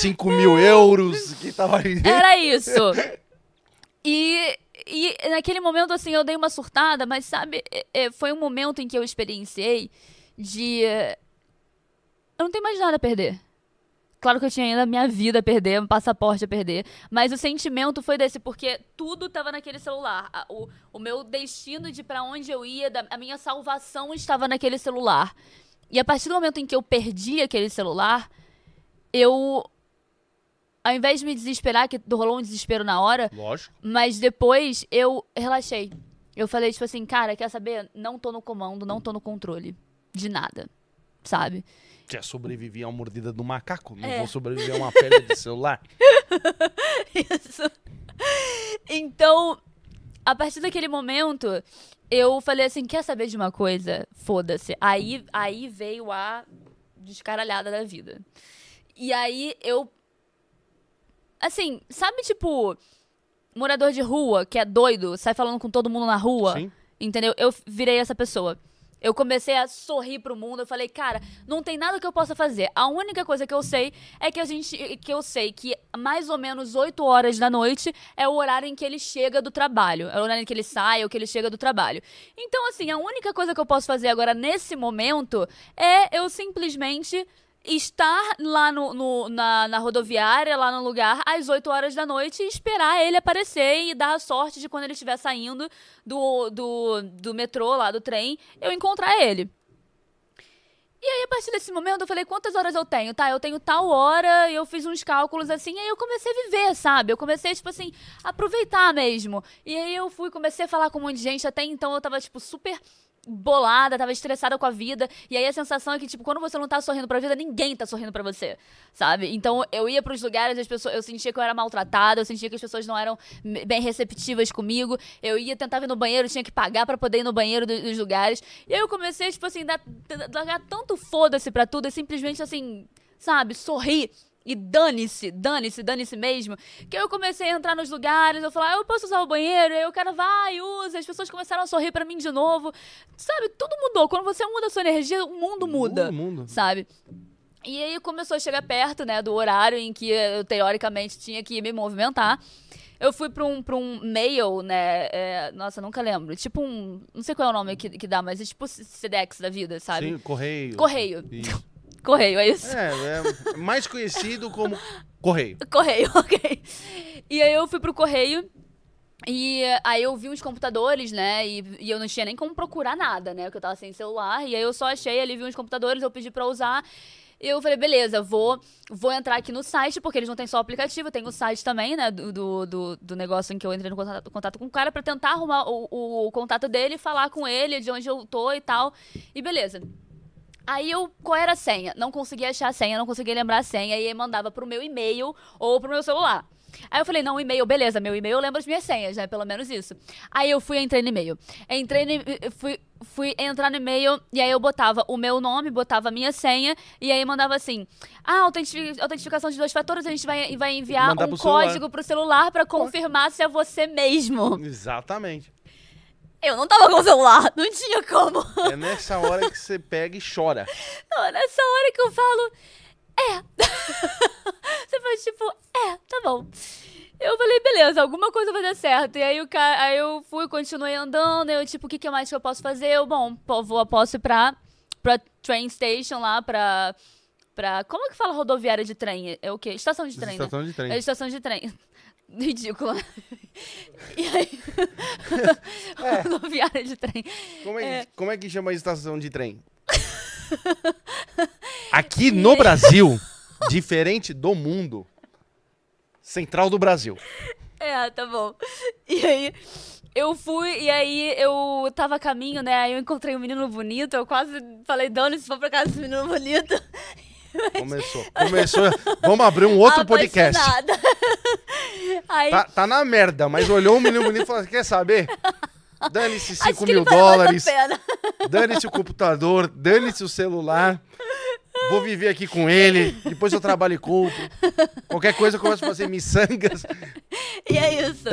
5 mil euros que tava. Era isso. <laughs> E, e naquele momento, assim, eu dei uma surtada, mas sabe, é, é, foi um momento em que eu experienciei de. Eu não tenho mais nada a perder. Claro que eu tinha ainda minha vida a perder, um passaporte a perder. Mas o sentimento foi desse, porque tudo tava naquele celular. O, o meu destino de pra onde eu ia, da- a minha salvação estava naquele celular. E a partir do momento em que eu perdi aquele celular, eu. Ao invés de me desesperar, que rolou um desespero na hora, Lógico. mas depois eu relaxei. Eu falei, tipo assim, cara, quer saber? Não tô no comando, não tô no controle de nada. Sabe? Quer sobreviver a uma mordida do macaco? Não É. vou sobreviver a uma perda de celular? <laughs> Isso. Então, a partir daquele momento, eu falei assim: quer saber de uma coisa? Foda-se. Aí, aí veio a descaralhada da vida. E aí eu. Assim, sabe, tipo, morador de rua que é doido, sai falando com todo mundo na rua? Sim. Entendeu? Eu virei essa pessoa. Eu comecei a sorrir pro mundo. Eu falei, cara, não tem nada que eu possa fazer. A única coisa que eu sei é que a gente. que eu sei que mais ou menos 8 horas da noite é o horário em que ele chega do trabalho. É o horário em que ele sai ou que ele chega do trabalho. Então, assim, a única coisa que eu posso fazer agora nesse momento é eu simplesmente estar lá no, no- na, na rodoviária, lá no lugar, às 8 horas da noite e esperar ele aparecer e dar a sorte de quando ele estiver saindo do, do, do metrô, lá do trem, eu encontrar ele. E aí, a partir desse momento, eu falei, quantas horas eu tenho? Tá, eu tenho tal hora, eu fiz uns cálculos assim, e aí eu comecei a viver, sabe? Eu comecei, tipo assim, aproveitar mesmo. E aí eu fui, comecei a falar com um monte de gente, até então eu tava, tipo, super bolada, tava estressada com a vida. E aí a sensação é que, tipo, quando você não tá sorrindo pra vida, ninguém tá sorrindo pra você, sabe? Então eu ia pros lugares, as pessoas, eu sentia que eu era maltratada, eu sentia que as pessoas não eram bem receptivas comigo. Eu ia tentar ir no banheiro, tinha que pagar pra poder ir no banheiro do- dos lugares. E aí eu comecei, tipo assim, dar, dar- tanto foda-se pra tudo e simplesmente assim, sabe, sorrir. E dane-se, dane-se, dane-se mesmo. Que eu comecei a entrar nos lugares, eu falava, "Ah, eu posso usar o banheiro? Aí o cara vai, usa. As pessoas começaram a sorrir pra mim de novo. Sabe, tudo mudou. Quando você muda a sua energia, o mundo muda. Todo mundo. Sabe? E aí começou a chegar perto, né, do horário em que eu, teoricamente, tinha que me movimentar. Eu fui pra um, pra um mail, né? é, nossa, nunca lembro. Tipo um. Não sei qual é o nome que, que dá, mas é tipo Sedex da vida, sabe? Sim, correio. Correio. Isso. Correio, é isso? É, é mais conhecido como correio. Correio, <laughs> ok. E aí eu fui pro correio. E aí eu vi uns computadores, né? E, e eu não tinha nem como procurar nada, né? Porque eu tava sem celular. E aí eu só achei ali, vi uns computadores, eu pedi pra usar. E eu falei, beleza, vou, vou entrar aqui no site, porque eles não têm só o aplicativo, tem o site também, né? Do, do, do, negócio em que eu entrei no contato, contato com o cara pra tentar arrumar o, o, o contato dele, falar com ele de onde eu tô e tal. E beleza. Aí eu, qual era a senha? Não conseguia achar a senha, não conseguia lembrar a senha, e aí mandava pro meu e-mail ou pro meu celular. Aí eu falei, não, e-mail, beleza, meu e-mail eu lembro as minhas senhas, né? Pelo menos isso. Aí eu fui entrei no e-mail. Entrei no, fui, fui entrar no e-mail e aí eu botava o meu nome, botava a minha senha e aí mandava assim: Ah, autentifi- autentificação de dois fatores, a gente vai, vai enviar Mandar um pro celular. código pro celular pra confirmar se é você mesmo. Exatamente. Eu não tava com o celular, não tinha como. É nessa hora que você pega e chora. <laughs> Não, nessa hora que eu falo, é. <laughs> Você faz tipo, é, tá bom. Eu falei, beleza, alguma coisa vai dar certo. E aí, o cara, aí eu fui, continuei andando. Eu, tipo, o que, que mais que eu posso fazer? Eu, bom, vou, posso ir pra, pra train station lá, pra, pra. Como que fala rodoviária de trem? É o quê? Estação de trem, né? Estação de trem. É estação de trem. Ridícula. <laughs> E aí. <laughs> É. rodoviária de trem. Como é, É. como é que chama a estação de trem? <laughs> Aqui no Brasil, diferente do mundo, central do Brasil. É, tá bom. E aí, eu fui, e aí eu tava a caminho, né? Aí eu encontrei um menino bonito, eu quase falei, Dona, se for pra casa desse menino bonito. <laughs> Começou. Começou. Vamos abrir um outro podcast. <laughs> Aí, Tá, tá na merda, mas olhou um menino bonito e falou: quer saber? Dane-se acho 5 que mil dólares, dane-se o computador, dane-se o celular. vou viver aqui com ele, depois eu trabalho e compro. Qualquer coisa eu começo a fazer miçangas. <laughs> E é isso.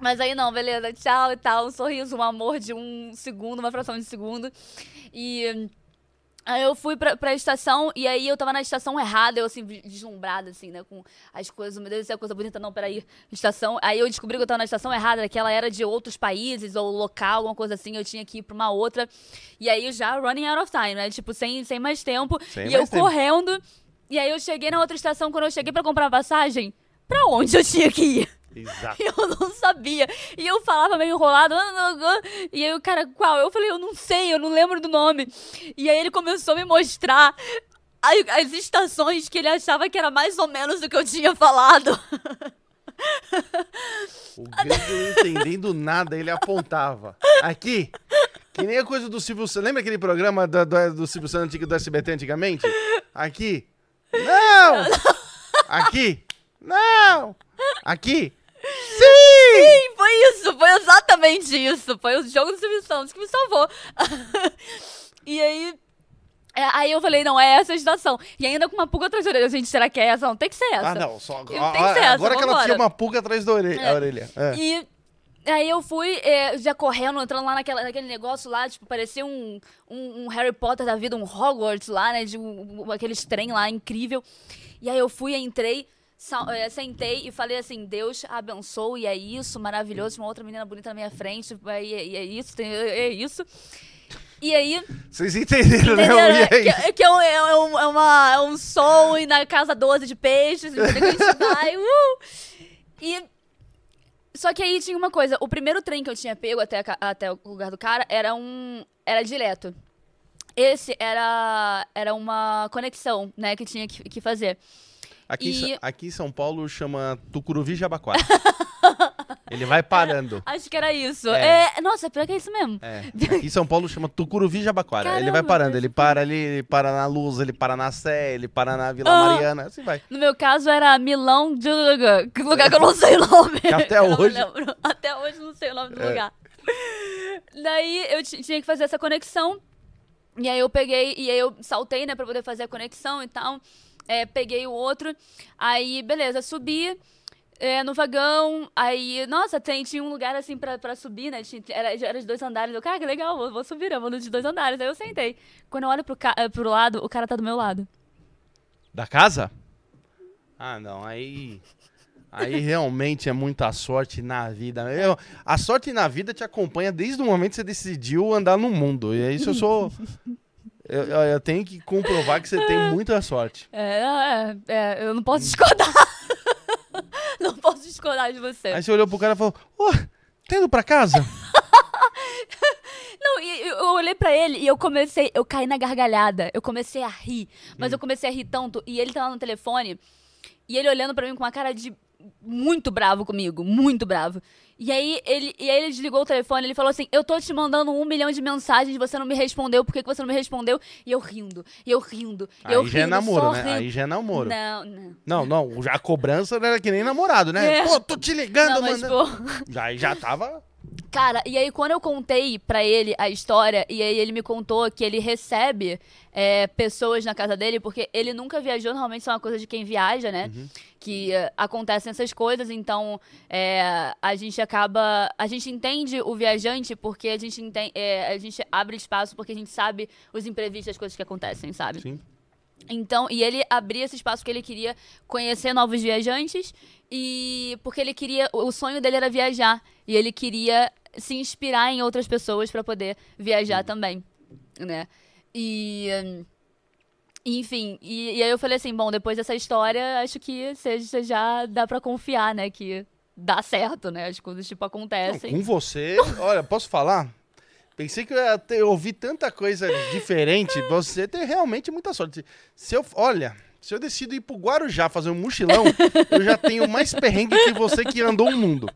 Mas aí não, beleza, tchau e tal, um sorriso, um amor de um segundo, uma fração de segundo. E Aí eu fui pra, pra estação e aí eu tava na estação errada, eu assim, deslumbrada, assim, né? Com as coisas, meu Deus, isso é coisa bonita, não, peraí. Estação. Aí eu descobri que eu tava na estação errada, que ela era de outros países ou local, alguma coisa assim, eu tinha que ir pra uma outra. E aí já running out of time, né? Tipo, sem, sem mais tempo. Sem e mais eu tempo. correndo. E aí eu cheguei na outra estação, quando eu cheguei pra comprar passagem, pra onde eu tinha que ir? Exato. <laughs> Eu não sabia. E eu falava meio enrolado. E aí o cara, qual? Eu falei, eu não sei, eu não lembro do nome. E aí ele começou a me mostrar as estações que ele achava que era mais ou menos do que eu tinha falado. O grego não entendendo nada, ele apontava. Aqui, que nem a coisa do Silvio Santos. Lembra aquele programa do, do, do Silvio Santos do SBT antigamente? Aqui. Não! <laughs> Aqui. Não! Aqui. Sim! Sim, foi isso, foi exatamente isso. Foi o jogo do Silvio Santos que me salvou. <laughs> e aí. É, aí eu falei, não, é essa a estação. E ainda com uma pulga atrás da orelha. Gente, será que é essa? Não, tem que ser essa. Ah, não, só agora. Tem que ser essa, agora que ela tinha uma pulga atrás da orelha. É. orelha. É. E Aí eu fui é, já correndo, entrando lá naquela, naquele negócio lá, tipo, parecia um, um, um, Harry Potter da vida, um Hogwarts lá, né? De um, aqueles trem lá incrível. E aí eu fui, entrei, sentei e falei assim: Deus abençoe, e é isso, maravilhoso. Uma outra menina bonita na minha frente, e é, é, isso, tem, é, é isso. E aí. Vocês entenderam, né? E aí? Que, que é, um, é, um, é, uma, é um som e na casa 12 de peixes? Que a gente vai. Uh! E. Só que aí tinha uma coisa: o primeiro trem que eu tinha pego até, até o lugar do cara era um. Era direto. Esse era, era uma conexão, né, que tinha que, que fazer. Aqui, e... aqui em São Paulo chama Tucuruvi Jabaquara. <laughs> Ele vai parando. <laughs> Acho que era isso. É. É, nossa, pior que é isso mesmo. É. <laughs> Aqui em São Paulo chama Tucuruvi Jabaquara. Caramba, ele vai parando. Ele para ali, ele para na Luz, ele para na Sé, ele para na Vila ah, Mariana, assim vai. No meu caso era Milão de que lugar que eu não sei o nome. Que até hoje. Até hoje não sei o nome do é. lugar. Daí eu tinha que fazer essa conexão. E aí eu peguei, e aí eu saltei, né, pra poder fazer a conexão e tal é, peguei o outro. Aí, beleza, subi. É, no vagão, aí, nossa, tem, tinha um lugar assim pra, pra subir, né? Tinha, era, era de dois andares. Eu, cara, que legal, vou, vou subir, eu vou no de dois andares. Aí eu sentei. Quando eu olho pro, ca pro lado, o cara tá do meu lado. Da casa? Ah, não, aí. Aí realmente é muita sorte na vida. Eu, a sorte na vida te acompanha desde o momento que você decidiu andar no mundo. E é isso eu sou eu, eu, tenho que comprovar que você tem <laughs> muita sorte. É, é, é eu não posso discordar. <laughs> não posso discordar de você. Aí você olhou pro cara e falou: Ô, oh, tá indo pra casa? <laughs> Não, eu olhei pra ele e eu comecei, eu caí na gargalhada. Eu comecei a rir. Mas hum. eu comecei a rir tanto. E ele tava no telefone. E ele olhando pra mim com uma cara de muito bravo comigo, muito bravo. E aí ele, e aí ele desligou o telefone, ele falou assim: Eu tô te mandando um milhão de mensagens, você não me respondeu, por que, que você não me respondeu? E eu rindo, e eu rindo. Aí eu já é rindo, é namoro, né? Rindo. Aí já é namoro. Não, não. Não, não, já a cobrança era que nem namorado, né? É. Pô, tô te ligando, mano. Pô... Já, já tava. Cara, e aí quando eu contei pra ele a história, e aí ele me contou que ele recebe é, pessoas na casa dele, porque ele nunca viajou, normalmente isso é uma coisa de quem viaja, né? Uhum. Que uh, acontecem essas coisas, então é, a gente acaba. A gente entende o viajante porque a gente, entende, é, a gente abre espaço porque a gente sabe os imprevistos, as coisas que acontecem, sabe? Sim. Então, e ele abria esse espaço porque ele queria conhecer novos viajantes e porque ele queria, o sonho dele era viajar e ele queria se inspirar em outras pessoas para poder viajar também, né? E enfim, e, e, aí eu falei assim, bom, depois dessa história, acho que você já dá para confiar, né, que dá certo, né? As coisas tipo acontecem. Não, com você, olha, posso falar? Pensei que eu ia ter, ouvir tanta coisa diferente. Você tem realmente muita sorte. Se eu, olha, se eu decido ir pro Guarujá fazer um mochilão, eu já tenho mais perrengue que você que andou o mundo.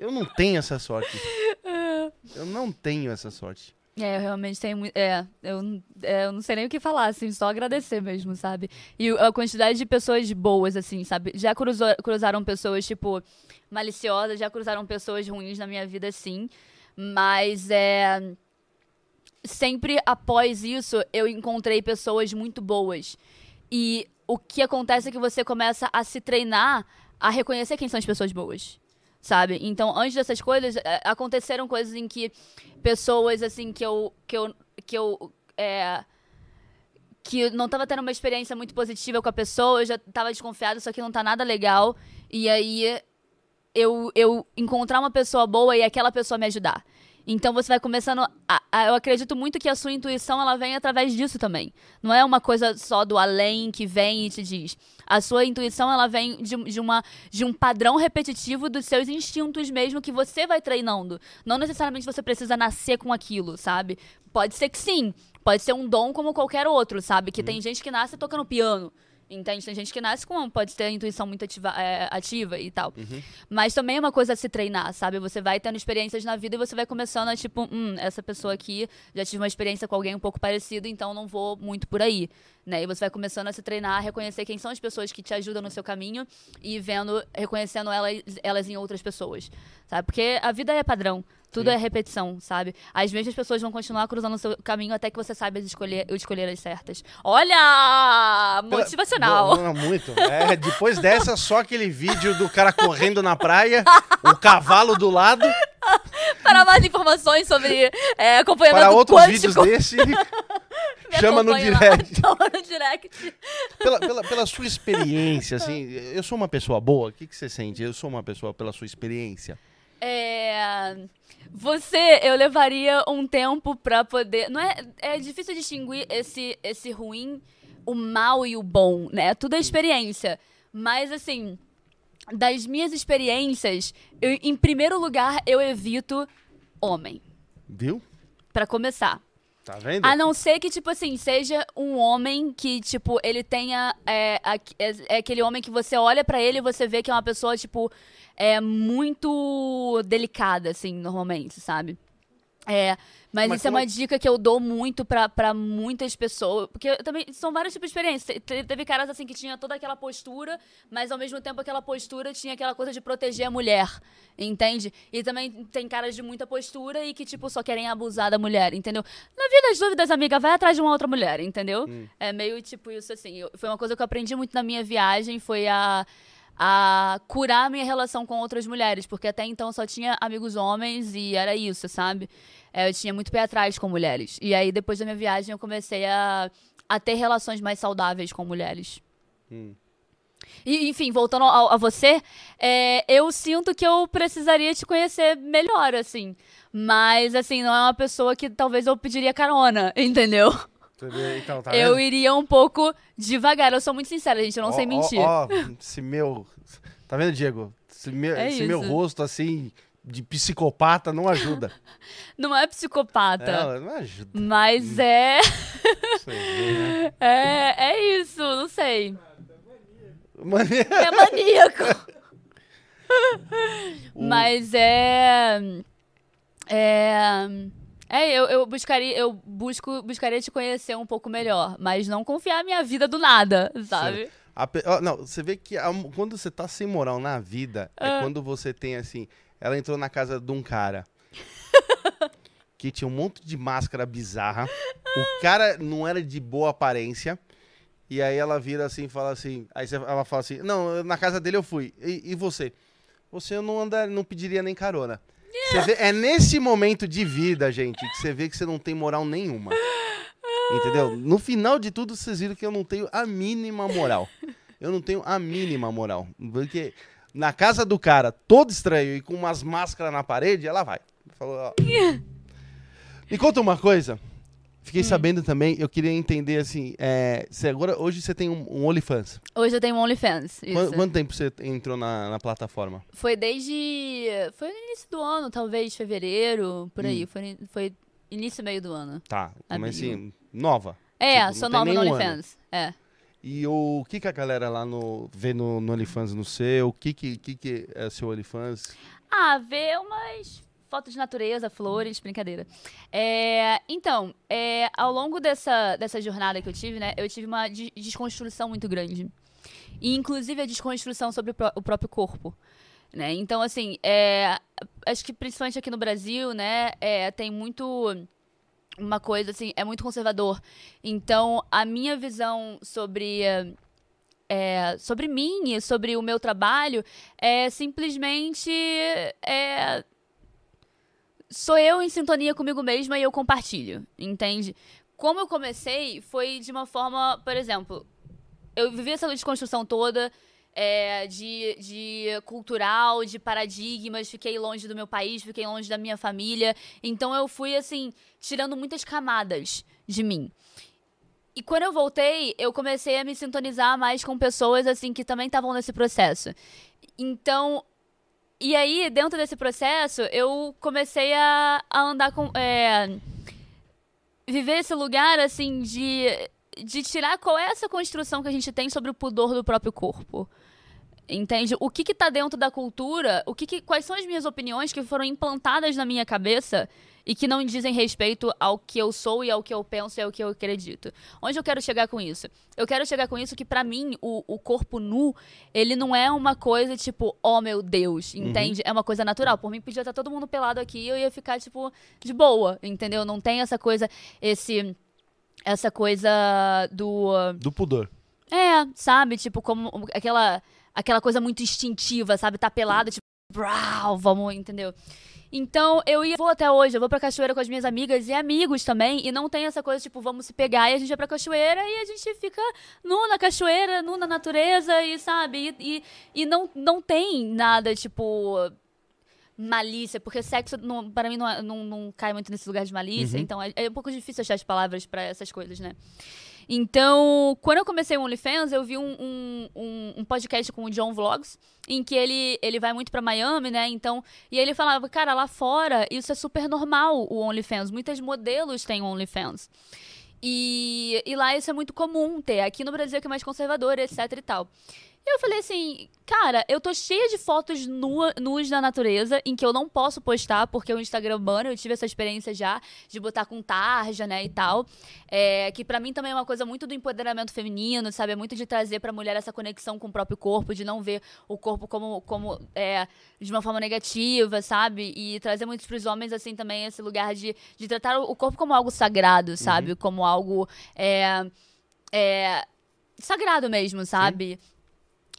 Eu não tenho essa sorte. <laughs> Eu não tenho essa sorte. É, eu realmente tenho muito. É, eu, é, eu não sei nem o que falar, assim, só agradecer mesmo, sabe? E a quantidade de pessoas boas, assim, sabe? Já cruzou, cruzaram pessoas, tipo, maliciosas, já cruzaram pessoas ruins na minha vida, sim. Mas é. sempre após isso, eu encontrei pessoas muito boas. E o que acontece é que você começa a se treinar a reconhecer quem são as pessoas boas. Sabe? Então, antes dessas coisas, é, aconteceram coisas em que pessoas, assim, que eu. que eu. que eu. É, que não tava tendo uma experiência muito positiva com a pessoa, eu já tava desconfiada, isso aqui não tá nada legal. E aí eu, eu encontrar uma pessoa boa e aquela pessoa me ajudar. Então você vai começando. A, a, eu acredito muito que a sua intuição ela vem através disso também. Não é uma coisa só do além que vem e te diz. A sua intuição ela vem de, de, uma, de um padrão repetitivo dos seus instintos mesmo que você vai treinando. Não necessariamente você precisa nascer com aquilo, sabe? Pode ser que sim. Pode ser um dom como qualquer outro, sabe? Que hum. tem gente que nasce tocando piano. Entende? Tem gente que nasce com. Pode ter a intuição muito ativa, é, ativa e tal. Uhum. Mas também é uma coisa a se treinar, sabe? Você vai tendo experiências na vida e você vai começando a, tipo, hum, essa pessoa aqui já tive uma experiência com alguém um pouco parecido, então não vou muito por aí. Né? E você vai começando a se treinar, a reconhecer quem são as pessoas que te ajudam no seu caminho e vendo, reconhecendo elas, elas em outras pessoas. Sabe? Porque a vida é padrão. Tudo Sim. é repetição, sabe? As mesmas pessoas vão continuar cruzando o seu caminho até que você saiba escolher, escolher as certas. Olha! Motivacional! Não, não, muito. É, depois <laughs> dessa, só aquele vídeo do cara correndo na praia, o cavalo do lado. Para mais informações sobre é, acompanhamento Para outros quântico. vídeos desse, <laughs> chama no direct. <laughs> Chama no direct. Pela, pela, pela, sua experiência, assim, eu sou uma pessoa boa? O que, que você sente? Eu sou uma pessoa pela sua experiência? É... Você, eu levaria um tempo pra poder. Não é, é difícil distinguir esse, esse ruim, o mal e o bom, né? Tudo é experiência. Mas, assim, das minhas experiências, eu, em primeiro lugar, eu evito homem. Viu? Para começar. Tá vendo? A não ser que, tipo assim, seja um homem que, tipo, ele tenha. É, é, é aquele homem que você olha para ele e você vê que é uma pessoa, tipo, é muito delicada, assim, normalmente, sabe? É, mas, mas isso é uma dica que eu dou muito pra, pra muitas pessoas. Porque também são vários tipos de experiências. Teve caras assim que tinha toda aquela postura, mas ao mesmo tempo aquela postura tinha aquela coisa de proteger a mulher. Entende? E também tem caras de muita postura e que, tipo, só querem abusar da mulher, entendeu? Na vida das dúvidas, amiga, vai atrás de uma outra mulher, entendeu? Hum. É meio tipo isso assim. Eu, foi uma coisa que eu aprendi muito na minha viagem, foi a a curar a minha relação com outras mulheres, porque até então só tinha amigos homens e era isso, sabe? É, eu tinha muito pé atrás com mulheres. E aí, depois da minha viagem, eu comecei a, a ter relações mais saudáveis com mulheres. Hum. E, enfim, voltando a, a você, é, eu sinto que eu precisaria te conhecer melhor, assim. Mas, assim, não é uma pessoa que talvez eu pediria carona, <laughs> entendeu? Então, tá eu iria um pouco devagar. Eu sou muito sincera, gente. Eu não oh, sei mentir. Ó, oh, esse meu. Tá vendo, Diego? Esse, meu, é esse meu rosto, assim, de psicopata não ajuda. <laughs> não é psicopata. É, não ajuda. Mas hum. é. Né? <laughs> é. É isso, não sei. Maníaco. É maníaco. <laughs> Mas é. É. É, eu, eu buscaria, eu busco, buscaria te conhecer um pouco melhor, mas não confiar a minha vida do nada, sabe? A, não, você vê que a, quando você tá sem moral na vida, é ah. é quando você tem assim, ela entrou na casa de um cara <laughs> que tinha um monte de máscara bizarra. O cara não era de boa aparência. E aí ela vira assim e fala assim. Aí ela fala assim: Não, na casa dele eu fui. E, e você? Você eu não andar, não pediria nem carona. Vê, é nesse momento de vida, gente, que você vê que você não tem moral nenhuma. Entendeu? No final de tudo, vocês viram que eu não tenho a mínima moral. Eu não tenho a mínima moral. Porque na casa do cara, todo estranho e com umas máscaras na parede, ela vai. Falou, ó. Me conta uma coisa. Fiquei hum. sabendo também, eu queria entender assim, é, agora, hoje você tem um, um OnlyFans. Hoje eu tenho um OnlyFans, Quanto, quanto, tempo você entrou na, na, plataforma? Foi desde, foi no início do ano, talvez fevereiro, por aí, hum. foi, foi início meio do ano. Tá, mas assim, nova. É, tipo, sou nova no OnlyFans, é. E o que, que a galera lá no, vê no, no OnlyFans no seu? O que, que, que, que é seu OnlyFans? Ah, vê umas fotos de natureza, flores, brincadeira. É, então, é, ao longo dessa, dessa jornada que eu tive, né, eu tive uma desconstrução muito grande. E, inclusive, a desconstrução sobre o, pró o próprio corpo. Né? Então, assim, é, acho que principalmente aqui no Brasil, né, é, tem muito uma coisa assim, é muito conservador. Então, a minha visão sobre é, sobre mim e sobre o meu trabalho é simplesmente é, sou eu em sintonia comigo mesma e eu compartilho, entende? Como eu comecei foi de uma forma, por exemplo, eu vivi essa desconstrução toda é, de, de cultural, de paradigmas, fiquei longe do meu país, fiquei longe da minha família. Então eu fui, assim, tirando muitas camadas de mim. E quando eu voltei, eu comecei a me sintonizar mais com pessoas, assim, que também estavam nesse processo. Então, e aí, dentro desse processo, eu comecei a, a andar com. É, viver esse lugar, assim, de, de tirar qual é essa construção que a gente tem sobre o pudor do próprio corpo. Entende? O que está dentro da cultura, o que, que quais são as minhas opiniões que foram implantadas na minha cabeça e que não dizem respeito ao que eu sou e ao que eu penso e ao que eu acredito. Onde eu quero chegar com isso? Eu quero chegar com isso que para mim o, o corpo nu, ele não é uma coisa tipo, oh meu Deus, uhum. entende? Uhum. É uma coisa natural. Por mim podia estar todo mundo pelado aqui e eu ia ficar tipo de boa, entendeu? Não tem essa coisa esse essa coisa do do pudor. É, sabe? Tipo como aquela aquela coisa muito instintiva, sabe? Tá pelada, tipo, brau, vamos, entendeu? Então, eu ia, vou até hoje, eu vou pra cachoeira com as minhas amigas e amigos também, e não tem essa coisa, tipo, vamos se pegar e a gente vai pra cachoeira e a gente fica nu na cachoeira, nu na natureza, e sabe? E, e, e não, não tem nada, tipo, malícia, porque sexo, não, para mim, não, é, não, não cai muito nesse lugar de malícia, uhum. então é, é um pouco difícil achar as palavras para essas coisas, né? Então, quando eu comecei o OnlyFans, eu vi um, um, um, um, podcast com o John Vlogs, em que ele, ele vai muito para Miami, né? Então, e ele falava, cara, lá fora isso é super normal, o OnlyFans. Muitas modelos têm OnlyFans. E, e lá isso é muito comum ter. Aqui no Brasil é que é mais conservador, etc e tal. E eu falei assim, cara, eu tô cheia de fotos nua, nuas da natureza em que eu não posso postar porque o Instagram bana. Eu tive essa experiência já de botar com tarja, né, e tal. É, que para mim também é uma coisa muito do empoderamento feminino, sabe? É muito de trazer pra mulher essa conexão com o próprio corpo, de não ver o corpo como, como é, de uma forma negativa, sabe? E trazer muitos pros homens, assim, também esse lugar de, de tratar o corpo como algo sagrado, sabe? Uhum. Como algo. É, é, sagrado mesmo, sabe? Sim.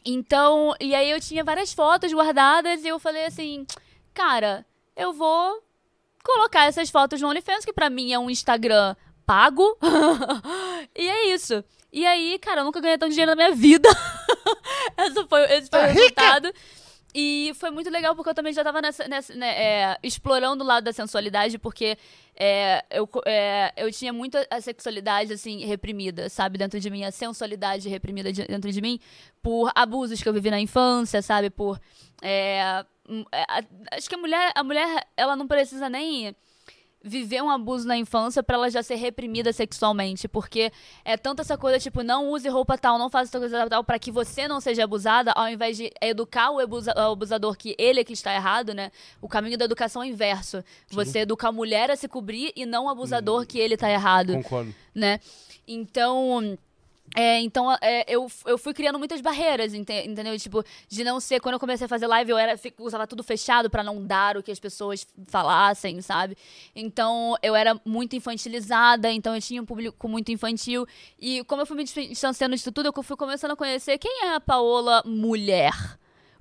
Então, e aí eu tinha várias fotos guardadas e eu falei assim, cara, eu vou colocar essas fotos no OnlyFans, que pra mim é um Instagram pago. <laughs> e é isso. E aí, cara, eu nunca ganhei tanto dinheiro na minha vida. <laughs> esse foi, esse foi o tá resultado. Rica. E foi muito legal porque eu também já tava nessa, nessa né, é, explorando o lado da sensualidade, porque é, eu, é, eu tinha muito a sexualidade, assim, reprimida, sabe? Dentro de mim, a sensualidade reprimida de, dentro de mim, por abusos que eu vivi na infância, sabe? Por. É, é, acho que a mulher, a mulher, ela não precisa nem viver um abuso na infância para ela já ser reprimida sexualmente, porque é tanto essa coisa tipo não use roupa tal, não faça coisa tal para que você não seja abusada, ao invés de educar o, abusa o abusador que ele é que está errado, né? O caminho da educação é inverso. Sim. Você educar a mulher a se cobrir e não o abusador hum, que ele está errado. Concordo. Né? Então, é, então, é, eu, eu fui criando muitas barreiras, entendeu? Tipo, de não ser. Quando eu comecei a fazer live, eu era, usava tudo fechado para não dar o que as pessoas falassem, sabe? Então, eu era muito infantilizada, então eu tinha um público muito infantil. E como eu fui me distanciando disso tudo, eu fui começando a conhecer quem é a Paola mulher.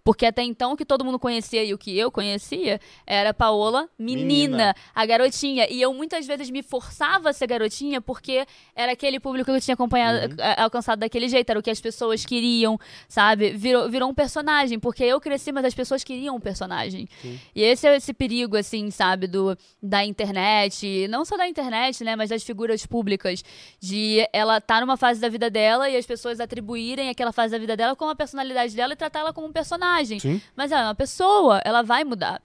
Porque até então o que todo mundo conhecia e o que eu conhecia era Paola menina, menina, a garotinha. E eu muitas vezes me forçava a ser garotinha porque era aquele público que eu tinha acompanhado, uhum. alcançado daquele jeito, era o que as pessoas queriam, sabe? Virou, virou um personagem, porque eu cresci, mas as pessoas queriam um personagem. Sim. E esse é esse perigo, assim, sabe, do, da internet, não só da internet, né, mas das figuras públicas, de ela estar tá numa fase da vida dela e as pessoas atribuírem aquela fase da vida dela com a personalidade dela e tratar ela como um personagem personagem. Sim. Mas ela é uma pessoa, ela vai mudar.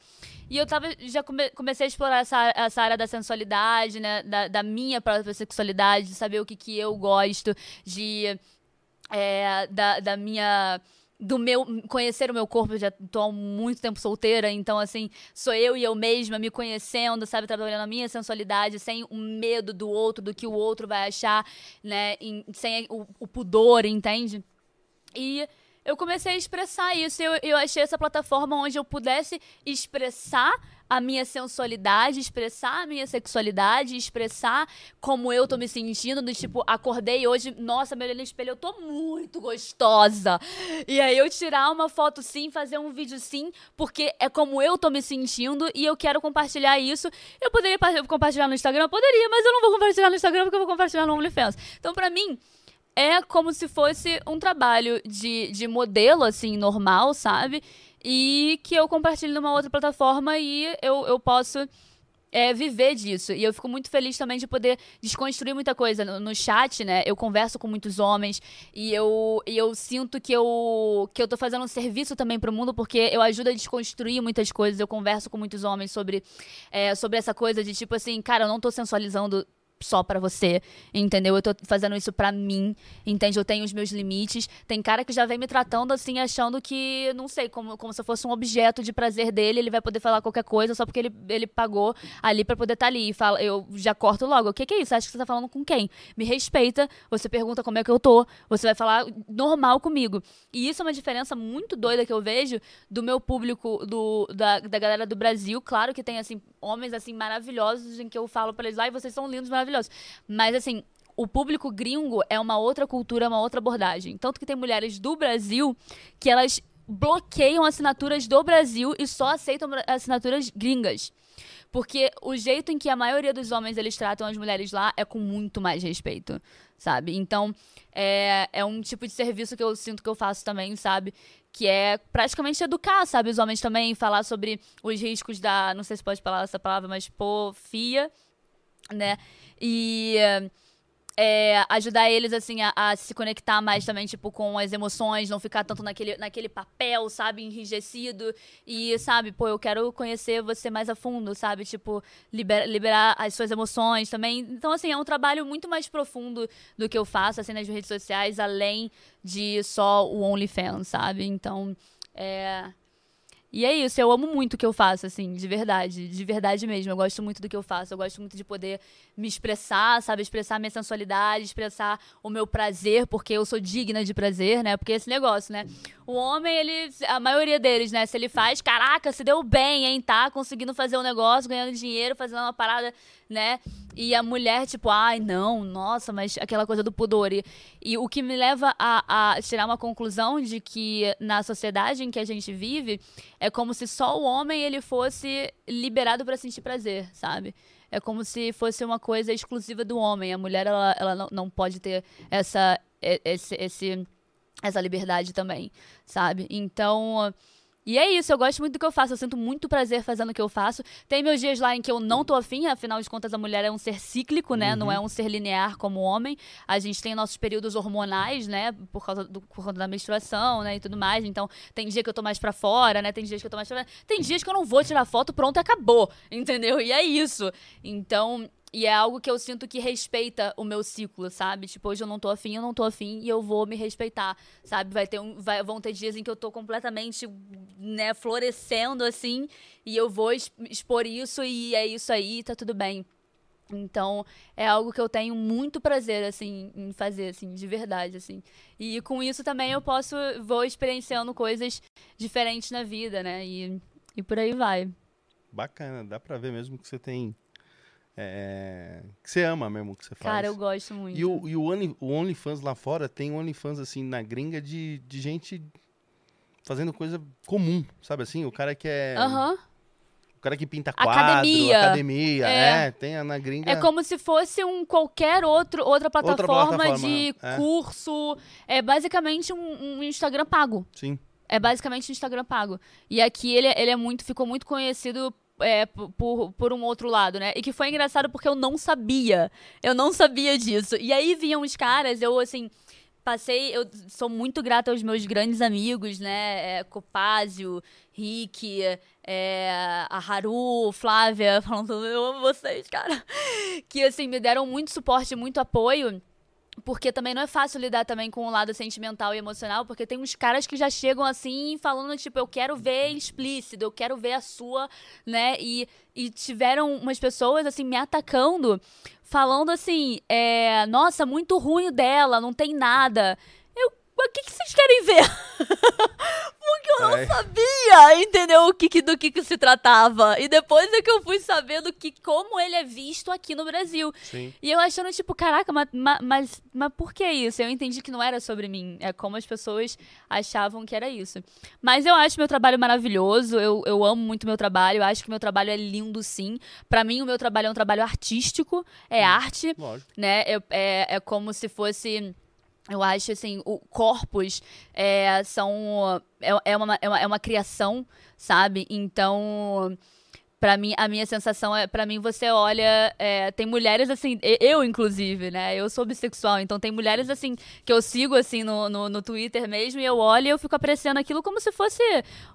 E eu tava, já come, comecei a explorar essa, essa área da sensualidade, né? Da, da minha própria sexualidade, de saber o que, que eu gosto, de. É, da, da minha do meu conhecer o meu corpo, eu já tô há muito tempo solteira, então assim, sou eu e eu mesma me conhecendo, sabe, trabalhando a minha sensualidade, sem o medo do outro, do que o outro vai achar, né, em, sem o, o pudor, entende? E eu comecei a expressar isso. Eu, eu achei essa plataforma onde eu pudesse expressar a minha sensualidade, expressar a minha sexualidade, expressar como eu tô me sentindo, do tipo, acordei hoje, nossa, meu olho no espelho, eu tô muito gostosa. E aí eu tirar uma foto sim, fazer um vídeo sim, porque é como eu tô me sentindo e eu quero compartilhar isso. Eu poderia compartilhar no Instagram? Poderia, mas eu não vou compartilhar no Instagram porque eu vou compartilhar no OnlyFans. Então, pra mim, é como se fosse um trabalho de, de modelo, assim, normal, sabe? E que eu compartilho numa outra plataforma e eu, eu posso é, viver disso. E eu fico muito feliz também de poder desconstruir muita coisa. No, no, chat, né? Eu converso com muitos homens e eu, e eu sinto que eu, que eu tô fazendo um serviço também pro mundo, porque eu ajudo a desconstruir muitas coisas. Eu converso com muitos homens sobre, é, sobre essa coisa de tipo assim, cara, eu não tô sensualizando só para você, entendeu? Eu tô fazendo isso para mim, entende? Eu tenho os meus limites. Tem cara que já vem me tratando assim, achando que, não sei, como, como se eu fosse um objeto de prazer dele, ele vai poder falar qualquer coisa só porque ele, ele pagou ali para poder estar tá ali. E fala, eu já corto logo. O que, que é isso? Acho que você tá falando com quem? Me respeita, você pergunta como é que eu tô, você vai falar normal comigo. E isso é uma diferença muito doida que eu vejo do meu público, do, da, da galera do Brasil. Claro que tem, assim, homens, assim, maravilhosos em que eu falo pra eles, ai, vocês são lindos, maravilhosos maravilhoso. Mas assim, o público gringo é uma outra cultura, uma outra abordagem. Tanto que tem mulheres do Brasil que elas bloqueiam assinaturas do Brasil e só aceitam assinaturas gringas. Porque o jeito em que a maioria dos homens eles tratam as mulheres lá é com muito mais respeito, sabe? Então, é, é um tipo de serviço que eu sinto que eu faço também, sabe? Que é praticamente educar, sabe? Os homens também, falar sobre os riscos da. Não sei se pode falar essa palavra, mas pofia, né? E é, ajudar eles, assim, a, a, se conectar mais também, tipo, com as emoções, não ficar tanto naquele, naquele papel, sabe, enrijecido. E, sabe, pô, eu quero conhecer você mais a fundo, sabe? Tipo, liber, liberar as suas emoções também. Então, assim, é um trabalho muito mais profundo do que eu faço, assim, nas redes sociais, além de só o OnlyFans, sabe? Então, é e é isso, eu amo muito o que eu faço, assim, de verdade, de verdade mesmo. Eu gosto muito do que eu faço, eu gosto muito de poder me expressar, sabe? Expressar minha sensualidade, expressar o meu prazer, porque eu sou digna de prazer, né? Porque esse negócio, né? O homem, ele, a maioria deles, né? Se ele faz, caraca, se deu bem, hein? Tá conseguindo fazer um negócio, ganhando dinheiro, fazendo uma parada, né? E a mulher, tipo, ai, não, nossa, mas aquela coisa do pudor. E, e o que me leva a, a tirar uma conclusão de que na sociedade em que a gente vive, é como se só o homem ele fosse liberado para sentir prazer, sabe? É como se fosse uma coisa exclusiva do homem. A mulher, ela, ela não, não pode ter essa, esse, esse, essa liberdade também, sabe? Então e é isso, eu gosto muito do que eu faço, eu sinto muito prazer fazendo o que eu faço. Tem meus dias lá em que eu não tô afim, afinal de contas a mulher é um ser cíclico, né? Uhum. Não é um ser linear como o homem. A gente tem nossos períodos hormonais, né? Por causa, do, por conta da menstruação, né? E tudo mais. Então, tem dia que eu tô mais pra fora, né? Tem dias que eu tô mais pra... Tem dias que eu não vou tirar foto, pronto, acabou. Entendeu? E é isso. Então, e é algo que eu sinto que respeita o meu ciclo, sabe? Tipo, hoje eu não tô afim, eu não tô afim e eu vou me respeitar, sabe? Vai ter um, vai, vão ter dias em que eu tô completamente, né, florescendo assim, e eu vou expor isso e é isso aí, tá tudo bem. Então, é algo que eu tenho muito prazer, assim, em fazer, assim, de verdade, assim. E com isso também eu posso, vou experienciando coisas diferentes na vida, né? E, e por aí vai. Bacana, dá pra ver mesmo que você tem é, que você ama mesmo o que você faz. Cara, eu gosto muito. E o, e o, Only, o OnlyFans lá fora tem OnlyFans, assim, na gringa de, de gente fazendo coisa comum, sabe assim? O cara que é... Aham. Uhum. O cara que pinta quadro, academia, academia é. é. tem na gringa. É como se fosse um qualquer outro, outra plataforma, outra plataforma de é. curso. É basicamente um, um, Instagram pago. Sim. É basicamente um Instagram pago. E aqui ele, ele é muito, ficou muito conhecido é, por, por um outro lado, né? E que foi engraçado porque eu não sabia. Eu não sabia disso. E aí vinham os caras, eu assim. Passei, eu sou muito grata aos meus grandes amigos, né? É, Copásio, Rick, é, a Haru, Flávia, <laughs> falando, eu amo vocês, cara. Que assim, me deram muito suporte, muito apoio porque também não é fácil lidar também com o lado sentimental e emocional, porque tem uns caras que já chegam assim falando, tipo, eu quero ver explícito, eu quero ver a sua, né? E, e tiveram umas pessoas, assim, me atacando, falando assim, é, nossa, muito ruim dela, não tem nada. Eu, o que, que vocês querem ver? <laughs> porque eu não sabia, entendeu? O que, do que, que se tratava. E depois é que eu fui sabendo que como ele é visto aqui no Brasil. Sim. E eu achando, tipo, caraca, mas, mas, mas por que isso? Eu entendi que não era sobre mim. É como as pessoas achavam que era isso. Mas eu acho meu trabalho maravilhoso. Eu, eu amo muito meu trabalho. Eu acho que meu trabalho é lindo, sim. para mim, o meu trabalho é um trabalho artístico. É hum, arte. Lógico. Né? É, é como se fosse eu acho assim, o corpos é, são é, é, uma, é, uma, é uma criação, sabe? Então, para mim, a minha sensação é, para mim, você olha, é, tem mulheres assim, eu inclusive, né? Eu sou bissexual, então tem mulheres assim que eu sigo assim no, no, no Twitter mesmo e eu olho e eu fico apreciando aquilo como se fosse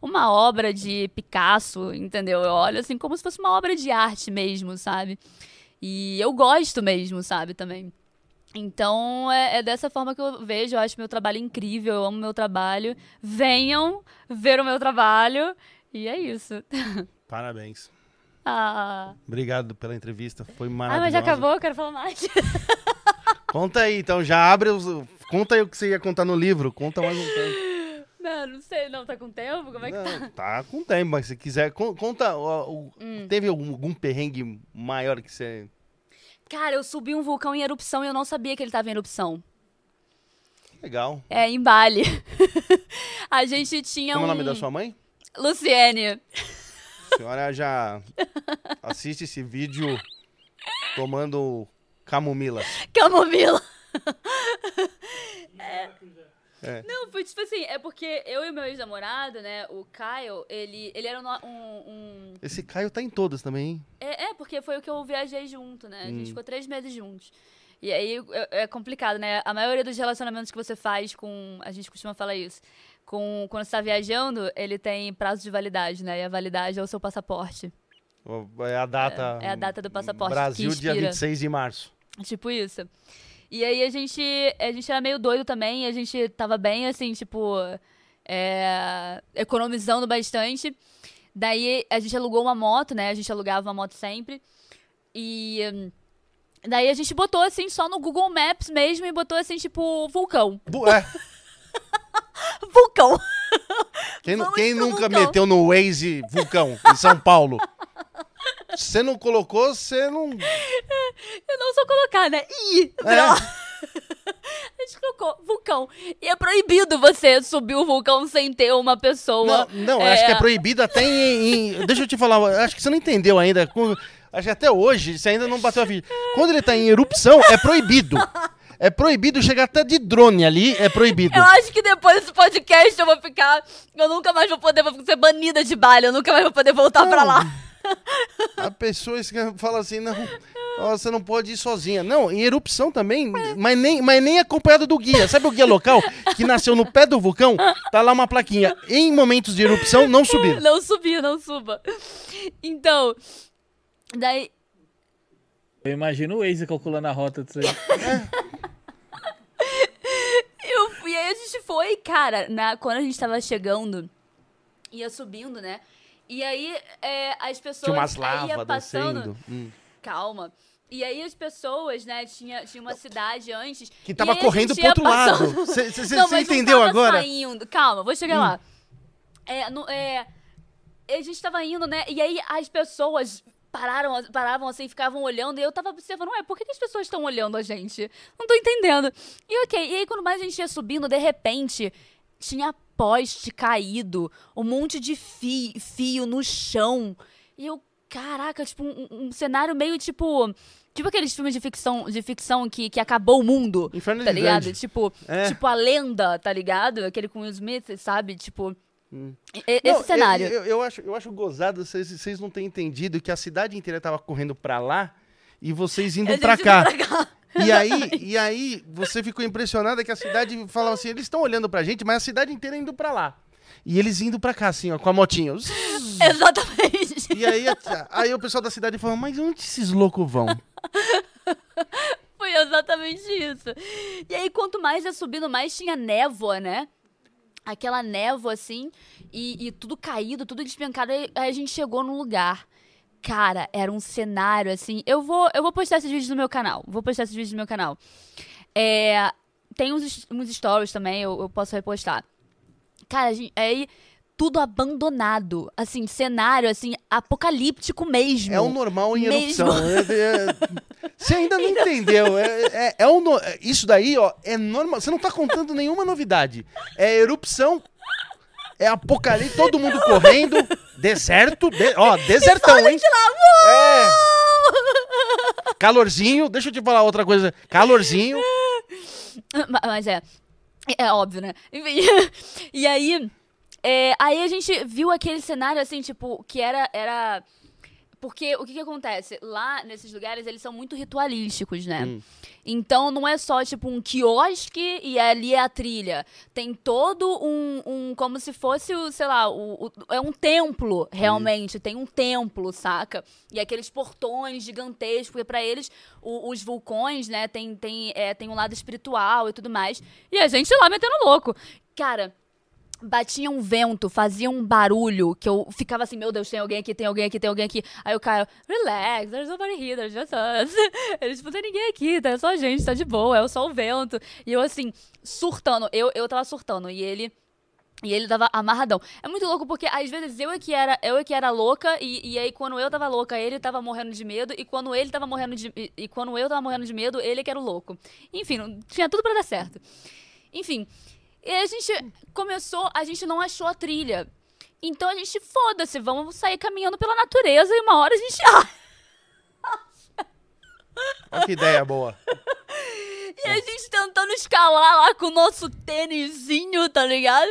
uma obra de Picasso, entendeu? Eu olho assim como se fosse uma obra de arte mesmo, sabe? E eu gosto mesmo, sabe, também. Então, é, é, dessa forma que eu vejo. Eu acho meu trabalho incrível, eu amo meu trabalho. Venham ver o meu trabalho. E é isso. <laughs> Parabéns. Ah. Obrigado pela entrevista, foi maravilhoso. Ah, mas já acabou, quero falar mais. <laughs> Conta aí, então, já abre os... Conta aí o que você ia contar no livro, conta mais um tempo. Não, não sei, não, tá com tempo? Como é que não, tá? Tá com tempo, mas se quiser, conta, hum. teve algum, algum perrengue maior que você Cara, eu subi um vulcão em erupção e eu não sabia que ele estava em erupção. Legal. É, em Bali. <laughs> a gente tinha Como um... é o nome da sua mãe? Luciene. A senhora já <laughs> assiste esse vídeo tomando camomila. Camomila. é... É. Não, foi tipo assim, é porque eu e meu ex-namorado, né, o Caio, ele, ele era um, um, Esse Caio tá em todas também, hein? É, é, porque foi o que eu viajei junto, né? A gente hum. ficou três meses juntos. E aí é, é, complicado, né? A maioria dos relacionamentos que você faz com. A gente costuma falar isso. Com, quando você tá viajando, ele tem prazo de validade, né? E a validade é o seu passaporte. É a data. É, é a data do passaporte. Brasil, dia 26 de março. Tipo isso. E aí a gente, a gente era meio doido também, a gente tava bem, assim, tipo, é, economizando bastante. Daí a gente alugou uma moto, né? A gente alugava uma moto sempre. E daí a gente botou, assim, só no Google Maps mesmo e botou, assim, tipo, vulcão. É. <laughs> vulcão. Quem, quem nunca vulcão. meteu no Waze vulcão em São Paulo? <laughs> Você não colocou, você não. Eu não sou colocar, né? Ih, é. <laughs> A gente colocou vulcão. E é proibido você subir o vulcão sem ter uma pessoa. Não, não é... acho que é proibido até em, em, Deixa eu te falar, acho que você não entendeu ainda. Acho que até hoje você ainda não bateu a vida. Quando ele tá em erupção, é proibido. É proibido chegar até de drone ali, é proibido. Eu acho que depois desse podcast eu vou ficar. Eu nunca mais vou poder vou ser banida de baile, eu nunca mais vou poder voltar não. pra lá. A pessoa fala assim, não, você não pode ir sozinha. Não, em erupção também, mas nem, mas nem acompanhado do guia. Sabe o guia local que nasceu no pé do vulcão? Tá lá uma plaquinha. Em momentos de erupção, não subir. Não subir, não suba. Então, daí... Eu imagino o Waze calculando a rota disso aí. É. Eu fui, aí a gente foi, cara, na, quando a gente tava chegando, ia subindo, né? E aí é, as pessoas. Tinha umas lavas passando. Hum. Calma. E aí as pessoas, né, tinha, tinha uma cidade antes. Que tava correndo pro outro passando... <laughs> lado. Você entendeu agora? Saindo. Calma, vou chegar hum. lá. É, no, é, a gente tava indo, né? E aí as pessoas pararam, paravam assim, ficavam olhando, e eu tava observando, ué, por que, que as pessoas estão olhando a gente? Não tô entendendo. E ok, e aí quando mais a gente ia subindo, de repente, tinha poste caído, um monte de fio, fio no chão. E eu, caraca, tipo, um, um cenário meio tipo. Tipo aqueles filmes de ficção, de ficção que, que acabou o mundo. Inferno tá ligado? Grande. Tipo, é. tipo a lenda, tá ligado? Aquele com o Smith, sabe? Tipo. Hum. Esse não, cenário. Eu, eu, eu, acho, eu acho gozado, vocês, vocês não têm entendido que a cidade inteira tava correndo pra lá e vocês indo pra cá. pra cá. E <laughs> aí, e aí você ficou impressionada que a cidade falava assim, eles estão olhando pra gente, mas a cidade inteira indo pra lá. E eles indo pra cá, assim, ó, com a motinha. <laughs> Exatamente. E aí, aí o pessoal da cidade falou, mas onde esses loucos vão? <laughs> Foi exatamente isso. E aí, quanto mais ia subindo, mais tinha névoa, né? Aquela névoa, assim, e, e tudo caído, tudo despencado. Aí a gente chegou num lugar Cara, era um cenário assim. Eu vou, eu vou postar esses vídeos no meu canal. Vou postar esses vídeos no meu canal. É, tem uns, uns stories também, eu, eu posso repostar. Cara, gente, aí tudo abandonado. Assim, cenário, assim, apocalíptico mesmo. É o normal em mesmo. erupção. É, é, você ainda não <laughs> então... entendeu. É, é, é o no... Isso daí, ó, é normal. Você não tá contando nenhuma novidade. É erupção é apocalipse, todo mundo correndo, deserto, de, ó, <laughs> desertão, hein? De lá, é. Calorzinho, deixa eu te falar outra coisa. Calorzinho. Mas é, é óbvio, né? Enfim, <laughs> e aí, é, aí a gente viu aquele cenário assim, tipo, que era, era porque o que, que acontece? Lá, nesses lugares, eles são muito ritualísticos, né? Hum. Então, não é só, tipo, um quiosque e ali é a trilha. Tem todo um... um como se fosse, o, sei lá, o, o é um templo, realmente. Hum. Tem um templo, saca? E aqueles portões gigantescos, porque pra eles, os vulcões, né, tem, tem, é, tem um lado espiritual e tudo mais. E a gente lá metendo louco. Cara batia um vento, fazia um barulho que eu ficava assim, meu Deus, tem alguém aqui, tem alguém aqui, tem alguém aqui. Aí o Caio, relax, there's nobody here, there's just us. <laughs> Eles, tipo, tem ninguém aqui, tá só a gente, tá de boa, é só o vento. E eu assim, surtando, eu, eu tava surtando, e ele... E ele tava amarradão. É muito louco porque às vezes eu é que era, eu é que era louca e, e aí quando eu tava louca, ele tava morrendo de medo e quando ele tava morrendo de e, e quando eu tava morrendo de medo, ele é que era o louco. Enfim, tinha tudo para dar certo. Enfim, e a gente começou, a gente não achou a trilha. Então a gente, foda-se, vamos sair caminhando pela natureza e uma hora a gente <laughs> Olha que ideia boa. e a gente tentando escalar lá com o nosso tênisinho, tá ligado?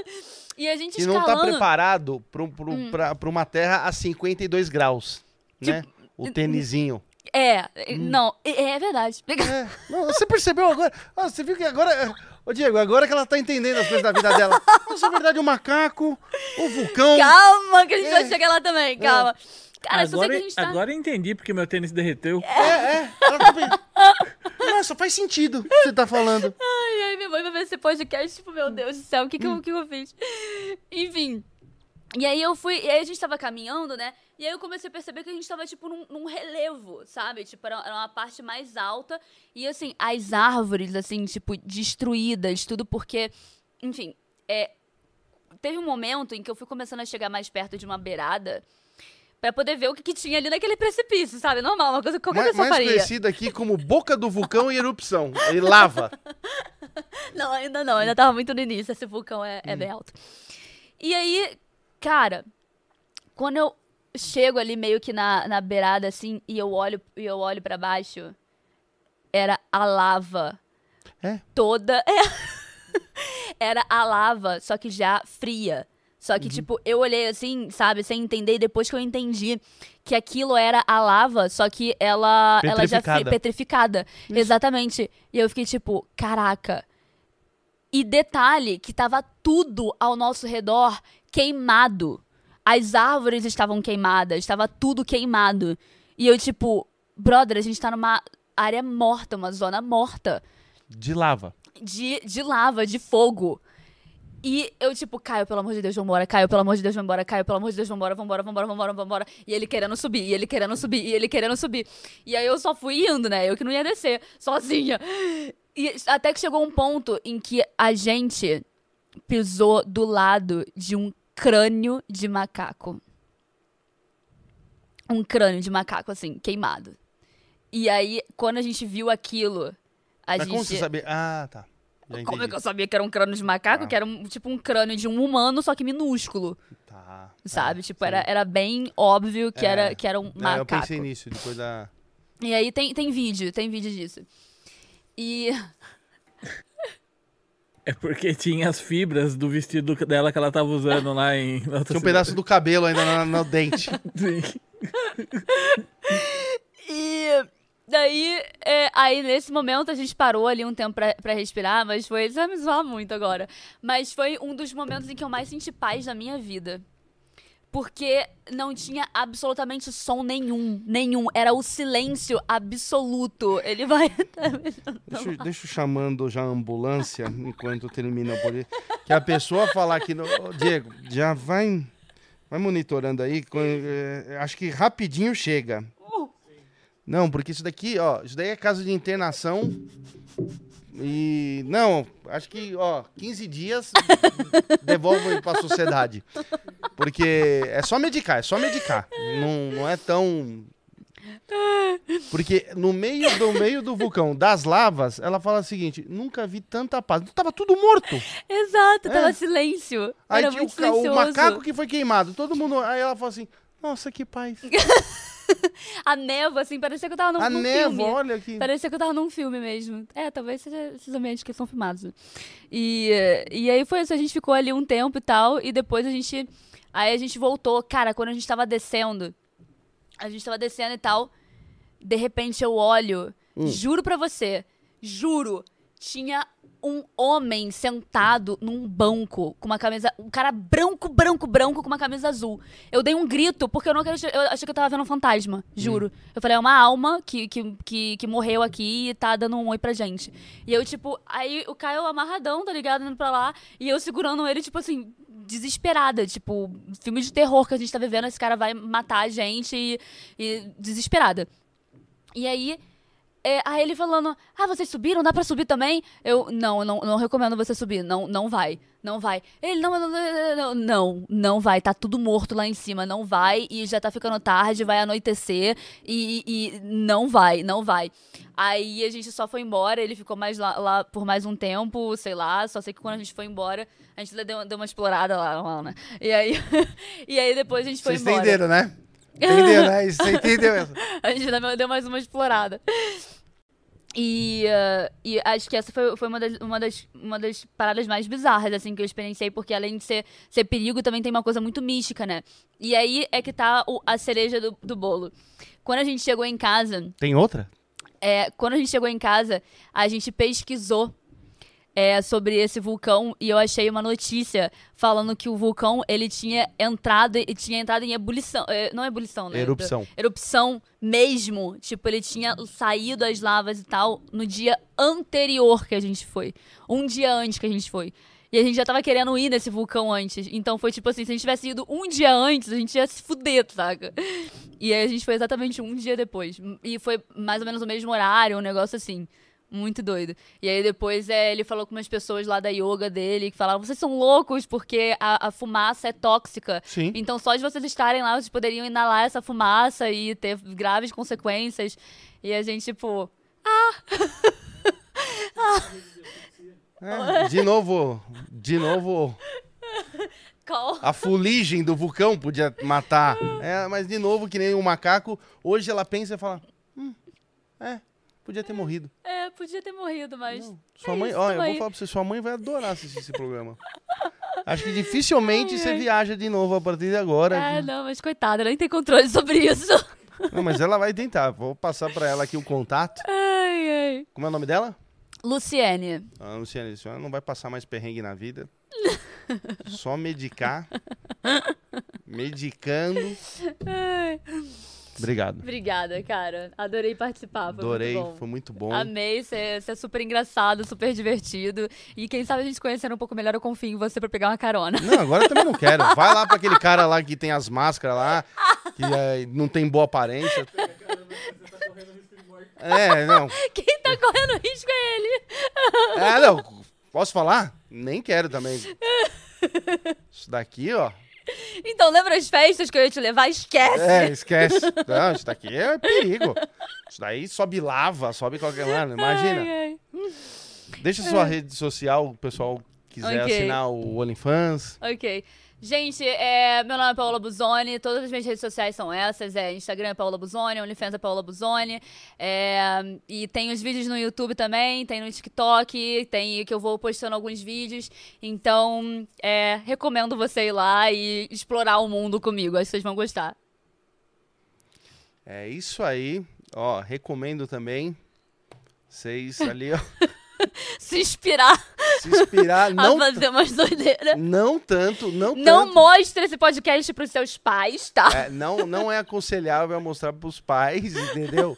E a gente e escalando... não tá preparado pra, pra, hum. pra, pra, uma terra a 52 graus, né? tipo, né? O tênisinho. É, hum. não, é, é verdade. É. Não, você percebeu agora? Ah, você viu que agora Ô, Diego, agora que ela tá entendendo as coisas da vida dela. <laughs> Isso é verdade, o macaco, o vulcão. Calma, que a gente é. vai chegar lá também, calma. É. Cara, agora, que tá... agora eu entendi porque meu tênis derreteu. É, é. Ela tá Nossa, faz sentido o que você tá falando. Ai, ai, minha mãe vai ver esse podcast, tipo, meu Deus do céu, o que, que, hum. eu, que eu fiz? Enfim. E aí eu fui, e aí a gente tava caminhando, né? E aí eu comecei a perceber que a gente tava, tipo, num, num relevo, sabe? Tipo, era, era, uma parte mais alta. E, assim, as árvores, assim, tipo, destruídas, tudo porque. Enfim, é. Teve um momento em que eu fui começando a chegar mais perto de uma beirada para poder ver o que, que, tinha ali naquele precipício, sabe? Normal, uma coisa que qualquer mais, pessoa mais faria. Mais conhecida aqui como boca do vulcão e erupção. Ele lava. <laughs> não, ainda não. Ainda tava muito no início. Esse vulcão é, é hum. bem alto. E aí, Cara, quando eu chego ali meio que na, na beirada, assim, e eu olho, e eu olho para baixo, era a lava. É? Toda. <laughs> É. era a lava, só que já fria. Só que, uhum. tipo, eu olhei assim, sabe, sem entender, e depois que eu entendi que aquilo era a lava, só que ela, ela já foi petrificada. Isso. Exatamente. E eu fiquei tipo, caraca. E detalhe que tava tudo ao nosso redor queimado. As árvores estavam queimadas, estava tudo queimado. E eu, tipo, brother, a gente tá numa área morta, uma zona morta. De lava. De, de lava, de fogo. E eu, tipo, Caio, pelo amor de Deus, vambora, Caio, pelo amor de Deus, vambora, Caio, pelo amor de Deus, vambora, vambora, vambora, vambora, vambora. E ele querendo subir, e ele querendo subir, e ele querendo subir. E aí eu só fui indo, né? Eu que não ia descer, sozinha. E até que chegou um ponto em que a gente pisou do lado de um crânio de macaco. Um crânio de macaco, assim, queimado. E aí, quando a gente viu aquilo, a Mas gente. Como você sabia? Ah, tá. Como é que eu sabia que era um crânio de macaco? Ah. Que era um, tipo um crânio de um humano, só que minúsculo. Tá. Sabe? É, tipo, era, era bem óbvio que, é. era, que era um macaco. É, eu pensei nisso, depois da. E aí tem, tem vídeo, tem vídeo disso. E é porque tinha as fibras do vestido dela que ela tava usando lá em. <laughs> Tinha um cidade. pedaço do cabelo ainda no, no dente. <laughs> Sim. <laughs> e daí, é, aí nesse momento a gente parou ali um tempo pra, pra respirar, mas foi. Isso vai me zoar muito agora. Mas foi um dos momentos em que eu mais senti paz na minha vida porque não tinha absolutamente som nenhum, nenhum. Era o silêncio absoluto. Ele vai. <laughs> deixa, deixa eu chamando já a ambulância enquanto termina o poder. Que a pessoa falar que. Diego, já vai, vai monitorando aí. Eh, acho que rapidinho chega. Não, porque isso daqui, ó, isso daí é caso de internação. E não, acho que, ó, 15 dias <laughs> devolve para a sociedade. Porque é só medicar, é só medicar. Não, não é tão porque no meio do meio do vulcão das lavas, ela fala o seguinte: nunca vi tanta paz. Tava tudo morto. Exato, é. tava silêncio. Aí Era tinha o, o, macaco que foi queimado. Todo mundo. Aí ela fala assim: Nossa, que paz. <laughs> <laughs> a névoa, assim, parecia que eu tava num, a num névoa, filme. olha aqui. Parecia que eu tava num filme mesmo. É, talvez seja esses ambientes que são filmados. E, e aí foi isso, a gente ficou ali um tempo e tal, e depois a gente. Aí a gente voltou. Cara, quando a gente tava descendo, a gente tava descendo e tal. De repente eu olho, hum. juro pra você, juro, tinha um homem sentado num banco com uma camisa. Um cara branco, branco, branco com uma camisa azul. Eu dei um grito porque eu não acreditei. Eu achei que eu tava vendo um fantasma, juro. Hum. Eu falei, é uma alma que, que, que, que, morreu aqui e tá dando um oi pra gente. E eu, tipo, aí o Caio amarradão, tá ligado? Indo pra lá. E eu segurando ele, tipo assim, desesperada. Tipo, filme de terror que a gente tá vivendo, esse cara vai matar a gente e, e desesperada. E aí, é, aí ele falando, ah, vocês subiram? Dá pra subir também? Eu, não, não, não recomendo você subir. Não, não vai. Não vai. Ele, não, não, não, não, não vai. Tá tudo morto lá em cima. Não vai. E já tá ficando tarde, vai anoitecer. E, e não vai, não vai. Aí a gente só foi embora. Ele ficou mais lá, lá, por mais um tempo, sei lá. Só sei que quando a gente foi embora, a gente deu, deu uma explorada lá, lá né? E aí, <laughs> e aí depois a gente foi Vocês embora. Vocês entenderam, né? Entendeu, <laughs> né? Você entendeu? a gente deu mais uma explorada. E, uh, e acho que essa foi, foi uma, das, uma, das, uma das paradas mais bizarras, assim, que eu experienciei, porque além de ser, ser perigo, também tem uma coisa muito mística, né? E aí é que tá o, a cereja do, do bolo. Quando a gente chegou em casa. Tem outra? É, quando a gente chegou em casa, a gente pesquisou é, sobre esse vulcão e eu achei uma notícia falando que o vulcão ele tinha entrado e tinha entrado em ebulição, é, não ebulição, né? Erupção. Erupção mesmo, tipo ele tinha saído as lavas e tal no dia anterior que a gente foi, um dia antes que a gente foi. E a gente já tava querendo ir nesse vulcão antes. Então foi tipo assim, se a gente tivesse ido um dia antes, a gente ia se fuder, saca? E aí a gente foi exatamente um dia depois. E foi mais ou menos o mesmo horário, um negócio assim. Muito doido. E aí depois é, ele falou com umas pessoas lá da yoga dele que falaram: vocês são loucos porque a, a, fumaça é tóxica. Sim. Então só de vocês estarem lá, vocês poderiam inalar essa fumaça e ter graves consequências. E a gente, tipo. Ah! <laughs> É, de novo, de novo. Qual? A fuligem do vulcão podia matar. É, mas de novo, que nem um macaco, hoje ela pensa e fala: hum, é, Podia ter morrido. É, podia ter morrido, mas. Não. Sua é mãe, olha, eu vou falar pra você, sua mãe vai adorar assistir esse programa. Acho que dificilmente ai, você ai. viaja de novo a partir de agora. É, não, mas coitada, ela nem tem controle sobre isso. Não, mas ela vai tentar. Vou passar pra ela aqui o contato. Ai, ai. Como é o nome dela? Luciene. Ah, Luciene, a senhora não vai passar mais perrengue na vida. Só medicar. medicando. Ai. Obrigado. Obrigada, cara. Adorei participar. Foi Adorei, muito foi muito bom. Amei, você é super engraçado, super divertido. E quem sabe a gente conhecendo um pouco melhor, eu confio em você pra pegar uma carona. Não, agora eu também não quero. <laughs> Vai lá pra aquele cara lá que tem as máscaras lá, que é, não tem boa aparência. É, não. Quem tá correndo risco é ele. É, não. Posso falar? Nem quero também. Isso daqui, ó. <laughs> Então, lembra as festas que eu ia te levar? Esquece! É, esquece. Não, isso daqui é perigo. Isso daí sobe lava, sobe qualquer mano, imagina. Ai, ai. Deixa sua rede social, o pessoal quiser okay. assinar o OnlyFans. Ok. Gente, é, meu nome é Paola Buzoni, todas as minhas redes sociais são essas, é Instagram é Paola Buzoni, OnlyFans é Paola Buzoni, é, e tem os vídeos no YouTube também, tem no TikTok, tem que eu vou postando alguns vídeos, então é, recomendo você ir lá e explorar o mundo comigo, acho que vocês vão gostar. É isso aí, ó, recomendo também, vocês ali, ó... <laughs> <laughs> se inspirar. Se inspirar, <laughs> não. A fazer umas doideiras. Não tanto, não tanto. Não mostre esse podcast pros seus pais, tá? É, não, não é aconselhável mostrar pros pais, entendeu?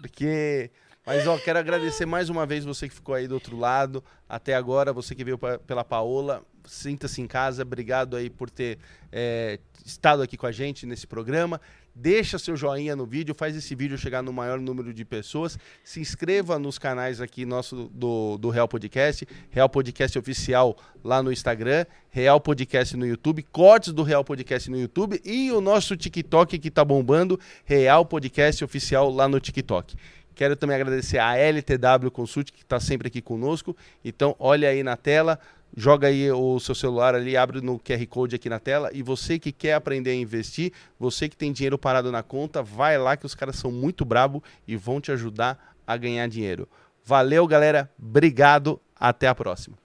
Porque Mas, ó, quero agradecer mais uma vez você que ficou aí do outro lado, até agora, você que veio pra, pela Paola, sinta-se em casa, obrigado aí por ter é, estado aqui com a gente nesse programa. Deixa seu joinha no vídeo, faz esse vídeo chegar no maior número de pessoas. Se inscreva nos canais aqui nosso do, do Real Podcast, Real Podcast Oficial lá no Instagram, Real Podcast no YouTube, cortes do Real Podcast no YouTube e o nosso TikTok que tá bombando, Real Podcast Oficial lá no TikTok. Quero também agradecer a LTW Consult, que está sempre aqui conosco. Então, olha aí na tela, joga aí o seu celular ali, abre no QR Code aqui na tela. E você que quer aprender a investir, você que tem dinheiro parado na conta, vai lá que os caras são muito brabo e vão te ajudar a ganhar dinheiro. Valeu, galera. Obrigado. Até a próxima.